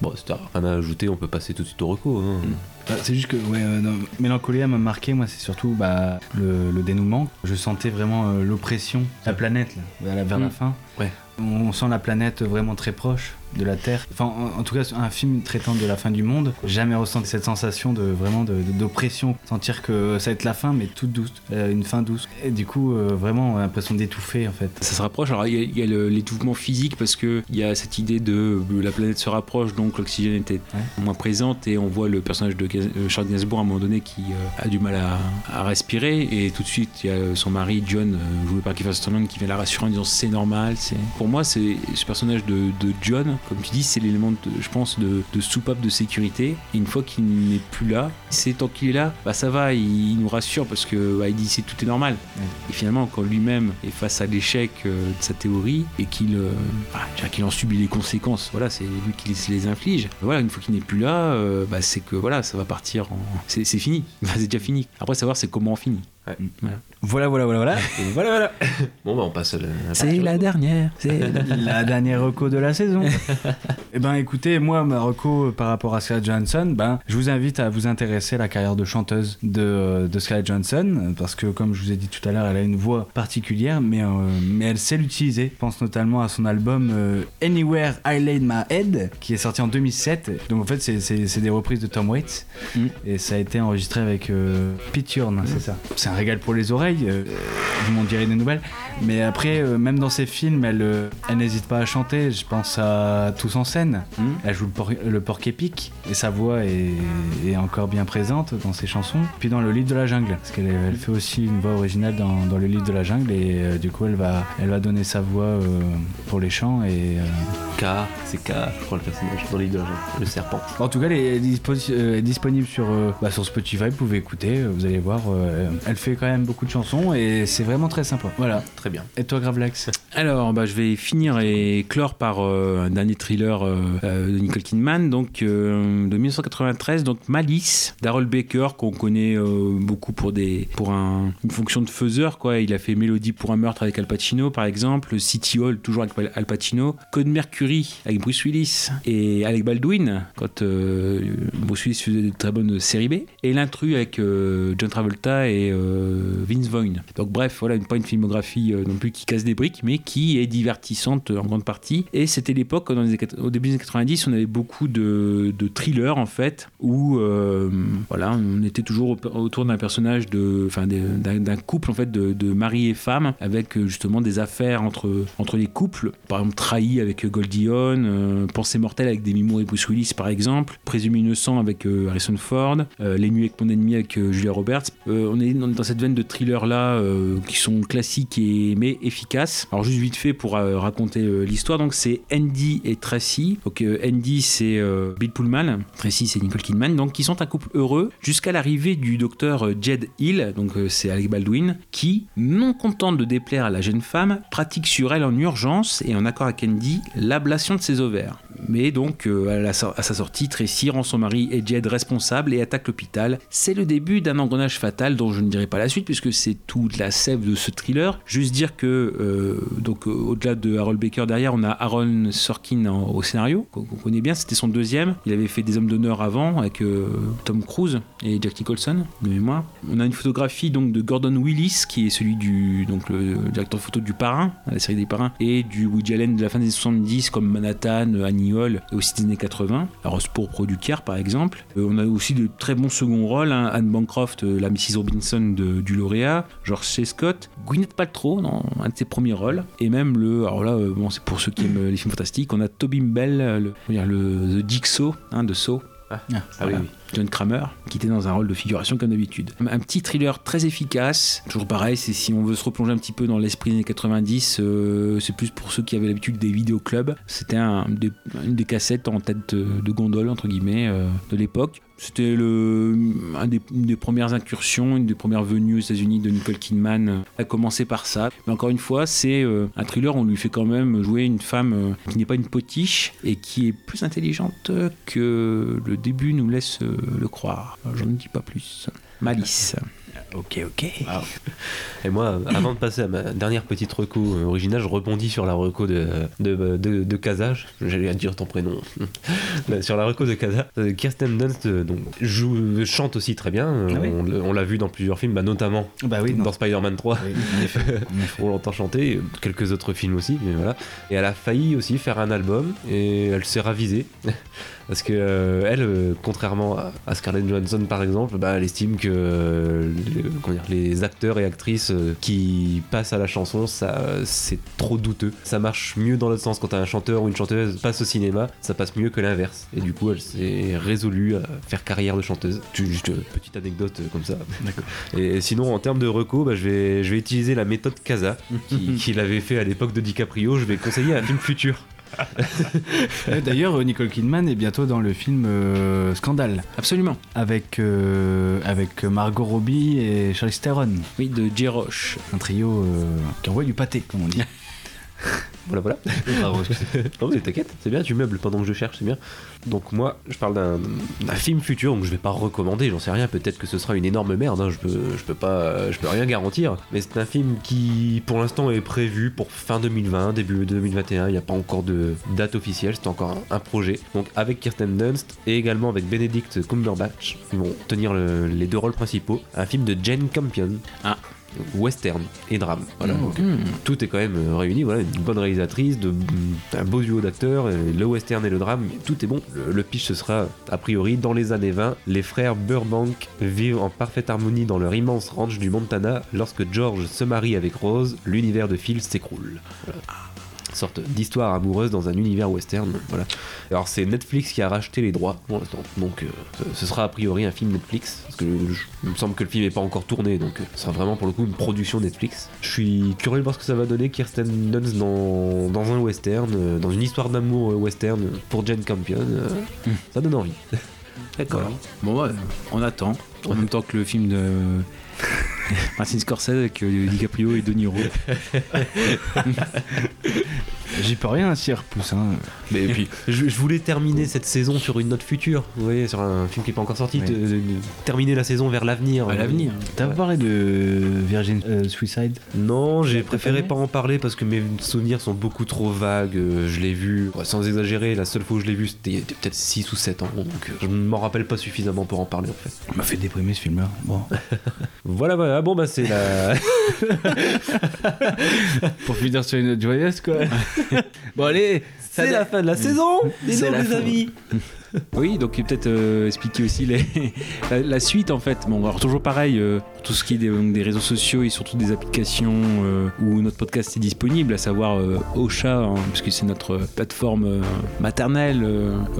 Bon, si t'as rien à ajouter, on peut passer tout de suite au reco. Hein. Bah, C'est juste que ouais, euh, Mélancolia m'a marqué, moi, c'est surtout bah, le, le dénouement. Je sentais vraiment euh, l'oppression, la planète, là, vers la- Mm. fin. Ouais. On sent la planète vraiment très proche de la Terre. Enfin, en, en tout cas, un film traitant de la fin du monde, jamais ressenti cette sensation de vraiment de- de- d'oppression. Sentir que ça va être la fin, mais toute douce, euh, une fin douce. Et du coup, euh, vraiment, l'impression d'étouffer, en fait. Ça se rapproche. Alors, il y a, l'étouffement physique parce que il y a cette idée de euh, la planète se rapproche, donc l'oxygène était Ouais. moins présente et on voit le personnage de Gainsbourg à un moment donné qui euh, a du mal à, à respirer et tout de suite il y a son mari John euh, joué par Kiefer Sutherland qui vient la rassurer en disant c'est normal. C'est pour moi c'est ce personnage de, de John comme tu dis c'est l'élément je pense de, de soupape de sécurité. Et une fois qu'il n'est plus là, c'est tant qu'il est là, bah ça va, il, il nous rassure parce que bah, il dit c'est tout est normal. Et finalement quand lui-même est face à l'échec euh, de sa théorie et qu'il euh, bah, je qu'il en subit les conséquences, voilà c'est lui qui les, inflige. Voilà une fois qu'il n'est plus là, euh, bah, c'est que voilà ça va partir c'est fini, <laughs> c'est déjà fini. Après savoir c'est comment on finit. Ouais. Voilà. Voilà, voilà, voilà, voilà. Bon, bah, on passe à la. C'est la dernière. C'est <laughs> la dernière reco de la saison. Eh ben écoutez, moi ma reco euh, par rapport à Scarlett Johansson, ben je vous invite à vous intéresser à la carrière de chanteuse de, euh, de Scarlett Johansson parce que comme je vous ai dit tout à l'heure, elle a une voix particulière, mais euh, mais elle sait l'utiliser. Je pense notamment à son album euh, Anywhere I Laid My Head qui est sorti en 2007. Donc en fait c'est- c'est c'est des reprises de Tom Waits Mm. et ça a été enregistré avec euh, Pete Yorn, c'est ça. C'est un régal pour les oreilles. euh, vous m'en direz des nouvelles. Mais après, euh, même dans ses films, elle, euh, elle n'hésite pas à chanter. Je pense à Tous en scène. Mm. Elle joue le, por- le porc épique et sa voix est, est encore bien présente dans ses chansons. Puis dans le livre de la jungle, parce qu'elle elle fait aussi une voix originale dans, dans le livre de la jungle et euh, du coup elle va, elle va donner sa voix pour les chants et K, c'est K, je crois, le personnage dans l'île de la jungle, le serpent. en tout cas, elle est, dispo- est disponible sur, euh, bah, sur Spotify. Vous pouvez écouter, vous allez voir. euh, elle fait quand même beaucoup de chansons et c'est vraiment très sympa. Voilà. Très bien. Et toi, Gravelax Alors, bah, je vais finir et clore par euh, un dernier thriller euh, euh, de Nicole Kidman, donc euh, de 1993, donc Malice, d'Harold Baker, qu'on connaît euh, beaucoup pour des pour un- une fonction de faiseur, quoi. Il a fait Mélodie pour un meurtre avec Al Pacino, par exemple, City Hall, toujours avec Al Pacino, Code Mercury avec Bruce Willis et Alec Baldwin, quand euh, Bruce Willis faisait de très bonnes séries B, et l'intrus avec euh, John Travolta et euh, Vince Vaughn. Donc bref, voilà, pas une filmographie euh, non plus qui casse des briques, mais qui est divertissante euh, en grande partie. Et c'était l'époque, au début des années 90, on avait beaucoup de, thrillers en fait, où euh, voilà, on était toujours au- autour d'un personnage enfin d'un couple en fait de, mari et femme, avec euh, justement des affaires entre entre les couples. Par exemple, trahi avec Goldie Hawn, euh, Pensée mortelle avec Demi Moore et Bruce Willis par exemple, Présumé innocent avec euh, Harrison Ford, euh, Les nuits avec mon ennemi avec euh, Julia Roberts. Euh, on est dans, cette veine de thrillers là qui sont classiques et mais efficaces. Alors juste vite fait pour euh, raconter euh, l'histoire, donc c'est Andy et Tracy. Donc euh, Andy c'est euh, Bill Pullman, Tracy c'est Nicole Kidman, donc qui sont un couple heureux jusqu'à l'arrivée du docteur euh, Jed Hill, donc euh, c'est Alec Baldwin, qui, non content de déplaire à la jeune femme, pratique sur elle en urgence et en accord avec Andy l'ablation de ses ovaires. Mais donc, euh, à, sa sortie, Tracy rend son mari et Jed responsables et attaque l'hôpital. C'est le début d'un engrenage fatal dont je ne dirai pas la suite puisque c'est toute la sève de ce thriller. Juste dire que, euh, donc, euh, au-delà de Harold Baker derrière, on a Aaron Sorkin au scénario, qu'on connaît bien, c'était son deuxième. Il avait fait des hommes d'honneur avant avec Tom Cruise et Jack Nicholson, de mémoire. On a une photographie donc de Gordon Willis, qui est celui du donc le directeur photo du Parrain, la série des Parrains, et du Woody Allen de la fin des 70 comme Manhattan, Annie Et aussi des années 80. Alors pour Producare par exemple. Euh, on a aussi de très bons seconds rôles, hein. Anne Bancroft, euh, la Mrs Robinson de- du lauréat, George C. Scott, Gwyneth Paltrow dans un de ses premiers rôles, et même le, alors là, euh, bon, c'est pour ceux qui aiment les films fantastiques, on a Tobin Bell, le, le The Jigsaw hein, de Saw. Ah, Ah, ah oui, Voilà. oui. John Kramer, qui était dans un rôle de figuration comme d'habitude. Un petit thriller très efficace, toujours pareil, c'est si on veut se replonger un petit peu dans l'esprit des années 90, euh, c'est plus pour ceux qui avaient l'habitude des vidéoclubs. C'était une des cassettes en tête de, de gondole, entre guillemets, euh, de l'époque. C'était une des premières incursions, une des premières venues aux États-Unis de Nicole Kidman. euh, a commencé par ça. Mais encore une fois, c'est euh, un thriller. On lui fait quand même jouer une femme euh, qui n'est pas une potiche et qui est plus intelligente que le début nous laisse euh, le croire. J'en dis pas plus. Malice. Ok, ok. Et moi, avant de passer à ma dernière petite reco euh, originale, je rebondis sur la reco de, de, de, de Kaza. J'allais dire ton prénom. <laughs> Sur la reco de Kaza. Euh, Kirsten Dunst euh, donc, joue, chante aussi très bien. Ah oui. on l'a- on l'a vu dans plusieurs films, bah, notamment Bah oui, dans Spider-Man 3. Oui, en effet, en <laughs> effet. On l'entend chanter, quelques autres films aussi, mais voilà. Et elle a failli aussi faire un album, et elle s'est ravisée. Parce que euh, elle, euh, contrairement à, Scarlett Johansson par exemple, bah, elle estime que euh, les, comment dire, les acteurs et actrices qui passent à la chanson, ça c'est trop douteux. Ça marche mieux dans l'autre sens quand un chanteur ou une chanteuse passe au cinéma, ça passe mieux que l'inverse. Et du coup, elle s'est résolue à faire carrière de chanteuse. Juste euh, petite anecdote comme ça. <laughs> Et sinon, en termes de reco, bah, je, vais, je vais utiliser la méthode Casa qui- <laughs> qu'il avait fait à l'époque de DiCaprio. Je vais conseiller un film futur. Euh, D'ailleurs, Nicole Kidman est bientôt dans le film euh, Scandale Absolument. avec, euh, avec Margot Robbie et Charlize Theron. Oui, de J. Roche. Un trio euh, qui envoie du pâté, comme on dit. <laughs> Voilà, voilà. <laughs> non, mais t'inquiète, c'est bien, tu meubles pendant que je cherche, c'est bien. Donc, moi, je parle d'un d'un film futur, donc je vais pas recommander, j'en sais rien, peut-être que ce sera une énorme merde, hein, je, peux, je, peux pas, je peux rien garantir. Mais c'est un film qui, pour l'instant, est prévu pour fin 2020, début 2021, il n'y a pas encore de date officielle, c'est encore un, un projet. Donc, avec Kirsten Dunst et également avec Benedict Cumberbatch, ils vont tenir le- les deux rôles principaux. Un film de Jane Campion. Ah. Western et drame. Voilà. Mmh, Hmm. tout est quand même euh, réuni. Voilà, une bonne réalisatrice, de, un beau duo d'acteurs, euh, le western et le drame, tout est bon. Le, le pitch ce sera a priori dans les années 20. Les frères Burbank vivent en parfaite harmonie dans leur immense ranch du Montana. Lorsque George se marie avec Rose, l'univers de Phil s'écroule. Voilà. Sorte d'histoire amoureuse dans un univers western. Voilà. Alors c'est Netflix qui a racheté les droits pour l'instant. Donc euh, ce- sera a priori un film Netflix. Parce que je- il me semble que le film n'est pas encore tourné. Donc euh, ce sera vraiment pour le coup une production Netflix. Je suis curieux de voir ce que ça va donner Kirsten Dunst dans, dans un western, euh, dans une histoire d'amour euh, western pour Jane Campion. euh, Ça donne envie. <laughs> D'accord. Bon, ouais, on attend. En même temps que le film de Martin Scorsese avec euh, DiCaprio et De Niro. <laughs> J'y peux rien s'il repousse. Hein. Mais puis, je, je voulais terminer cette saison sur une note future. Vous voyez, sur un film qui n'est pas encore sorti. Ouais. de- de- terminer la saison vers l'avenir. À l'avenir. T'as Ouais. parlé de Virgin euh, Suicide Non, j'ai T'as préféré pas en parler parce que mes souvenirs sont beaucoup trop vagues. Euh, Je l'ai vu, sans exagérer, la seule fois où je l'ai vu, c'était peut-être 6 ou 7 ans. Donc euh, je ne m'en rappelle pas suffisamment pour en parler en fait. Il m'a fait déprimer ce film-là. Bon. <laughs> Voilà, voilà. Bon, bah, c'est la. <laughs> <laughs> Pour finir sur une note joyeuse, quoi. Bon, allez, c'est la fin de la saison. Dis donc, les amis <laughs> Oui, donc peut-être euh, expliquer aussi les, <laughs> la, la suite en fait. Bon, alors toujours pareil, euh, tout ce qui est des, réseaux sociaux et surtout des applications euh, où notre podcast est disponible, à savoir euh, Ocha, hein, puisque c'est notre plateforme maternelle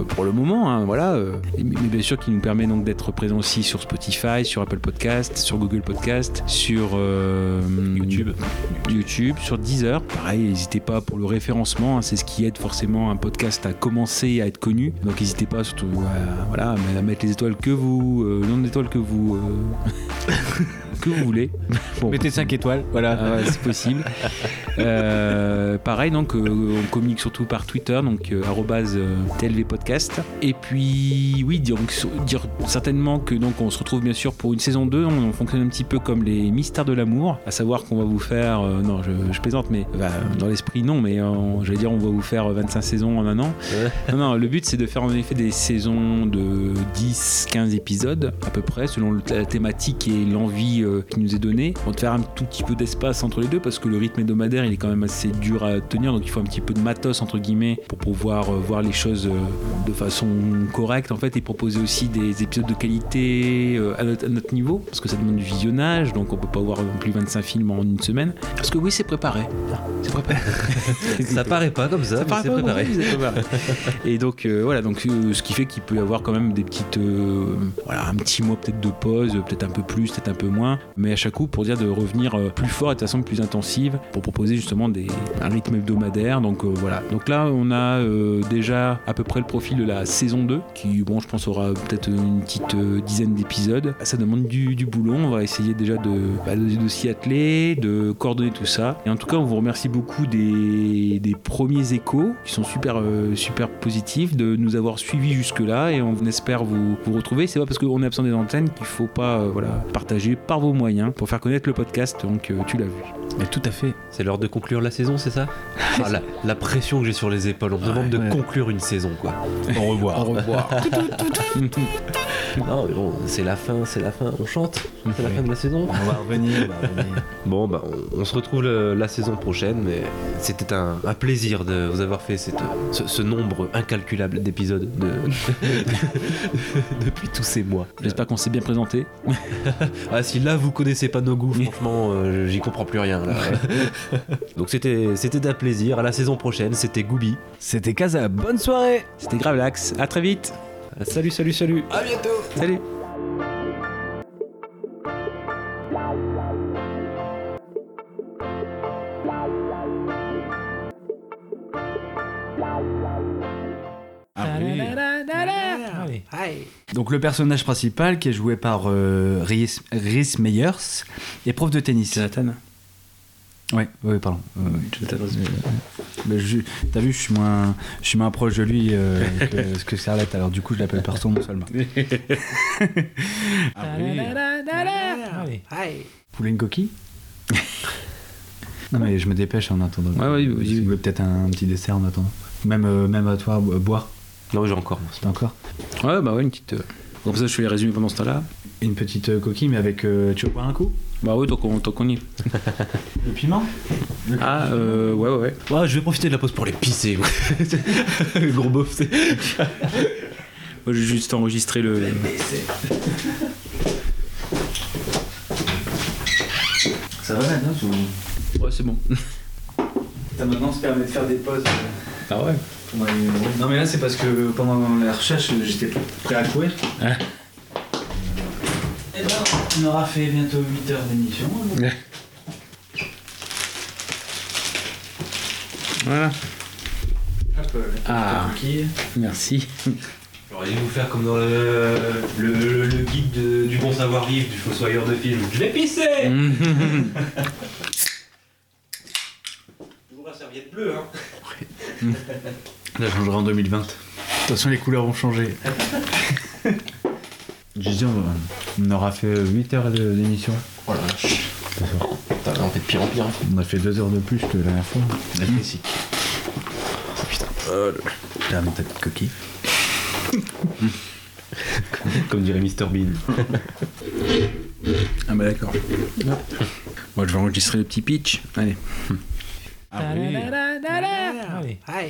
pour le moment, hein, voilà. mais bien sûr qui nous permet donc d'être présent aussi sur Spotify, sur Apple Podcast, sur Google Podcast, sur YouTube. YouTube, sur Deezer. Pareil, n'hésitez pas pour le référencement, hein, c'est ce qui aide forcément un podcast à commencer à être connu. Donc n'hésitez pas surtout à, voilà, à mettre les étoiles que vous, euh, le nombre d'étoiles que vous euh, <laughs> que vous voulez. Bon, mettez 5 étoiles, voilà. ah ouais, c'est possible. <laughs> Euh, pareil, donc euh, on communique surtout par Twitter, donc euh, arrobase, euh, TLV podcast. Et puis oui, dire, dire certainement que donc on se retrouve bien sûr pour une saison 2. On, on fonctionne un petit peu comme les mystères de l'amour, à savoir qu'on va vous faire, euh, non, je, je plaisante, mais bah, dans l'esprit non, mais euh, je vais dire on va vous faire 25 saisons en un an. Non, non, le but c'est de faire en effet des saisons de 10-15 épisodes à peu près, selon la thématique et l'envie euh, qui nous est donnée. On va faire un tout petit peu d'espace entre les deux parce que le rythme hebdomadaire il est quand même assez dur à tenir, donc il faut un petit peu de matos entre guillemets pour pouvoir euh, voir les choses euh, de façon correcte en fait et proposer aussi des épisodes de qualité à, notre, niveau parce que ça demande du visionnage, donc on peut pas voir plus 25 films en une semaine. Parce que oui, c'est préparé. C'est préparé. <laughs> Ça paraît pas comme ça, Ça mais c'est préparé. Et donc euh, voilà, donc euh, ce qui fait qu'il peut y avoir quand même des petites, euh, voilà, un petit mois peut-être de pause, peut-être un peu plus, peut-être un peu moins, mais à chaque coup pour dire de revenir euh, plus fort et de façon plus intensive pour proposer justement des, un rythme hebdomadaire. Donc euh, voilà. Donc là on a déjà à peu près le profil de la saison 2 qui, bon, je pense aura peut-être une petite dizaine d'épisodes. Ça demande du, du boulot. On va essayer déjà de, bah, de, de s'y atteler, de coordonner tout ça. Et en tout cas, on vous remercie beaucoup des, des premiers échos qui sont super, super positifs de nous avoir suivis jusque-là et on espère vous, vous retrouver. C'est pas parce qu'on est absent des antennes qu'il faut pas euh, voilà, partager par vos moyens pour faire connaître le podcast. Donc euh, tu l'as vu. Mais tout à fait. C'est l'heure de conclure la saison, c'est ça? <laughs> Ah, la, la pression que j'ai sur les épaules, on me demande de ouais. conclure une saison quoi. Au revoir. Au revoir. <laughs> Non, mais bon, c'est la fin, c'est la fin. On chante. C'est la fin de la saison. On va revenir, on va revenir. <laughs> Bon, bah, on, on se retrouve le- la saison prochaine, mais c'était un, un plaisir de vous avoir fait cette, ce, ce nombre incalculable d'épisodes de, <laughs> depuis tous ces mois. J'espère qu'on s'est bien présenté. <laughs> Ah, si là vous connaissez pas nos goûts, franchement, euh, j'y comprends plus rien. Là. Donc c'était c'était un plaisir. À la saison prochaine, c'était Goubi. C'était Casa, bonne soirée C'était Gravelax. À très vite. Salut, salut, salut. À bientôt Salut. Ah oui. Donc le personnage principal qui est joué par euh, Rhys Rhys Meyers est prof de tennis. Jonathan. Ouais, ouais, pardon. Euh, je- T'as vu, je suis moins, je suis moins proche de lui euh, que, <laughs> que Scarlett, alors du coup je l'appelle par son nom seulement. <laughs> ah oui. Poulet une coquille <laughs> Non mais je me dépêche en attendant. Ouais, ouais, vous voulez peut-être un, petit dessert en attendant. Même, euh, même à toi, bo- boire. Non, j'ai encore. T'as encore? Ouais, bah ouais, une petite. euh, Comme ça, je fais les résumés pendant ce temps-là. Une petite euh, coquille, mais avec. euh, tu veux boire un coup? Bah ouais, tant qu'on tant qu'on y est. Le piment Ah, euh, ouais, ouais, ouais. Ouais, je vais profiter de la pause pour les pisser. <laughs> le gros beauf, c'est. Moi, j'ai juste enregistré le. Ça va maintenant ou... Ouais, c'est bon. Ça maintenant se permet de faire des pauses. Ah ouais. Non mais là c'est parce que pendant la recherche j'étais prêt à courir. Ah. Et ben on aura fait bientôt 8 heures d'émission. Voilà. Hop, Ah. coquille. Merci. J'aurais dû vous faire comme dans le, le, le- le guide de- du bon savoir-vivre du fossoyeur de film. Je vais pisser Toujours la serviette bleue, hein Ça changera en 2020. De toute façon les couleurs vont changer. <laughs> Je disais on, on aura fait 8 heures d'émission. Oh la vache. On fait de pire en pire. On a fait 2 heures de plus que la dernière fois. Merci. Putain. T'as mis ta petite coquille. <laughs> Comme dirait Mr Bean. Ah bah d'accord. Moi, je vais enregistrer le petit pitch. Allez. Ah oui. Go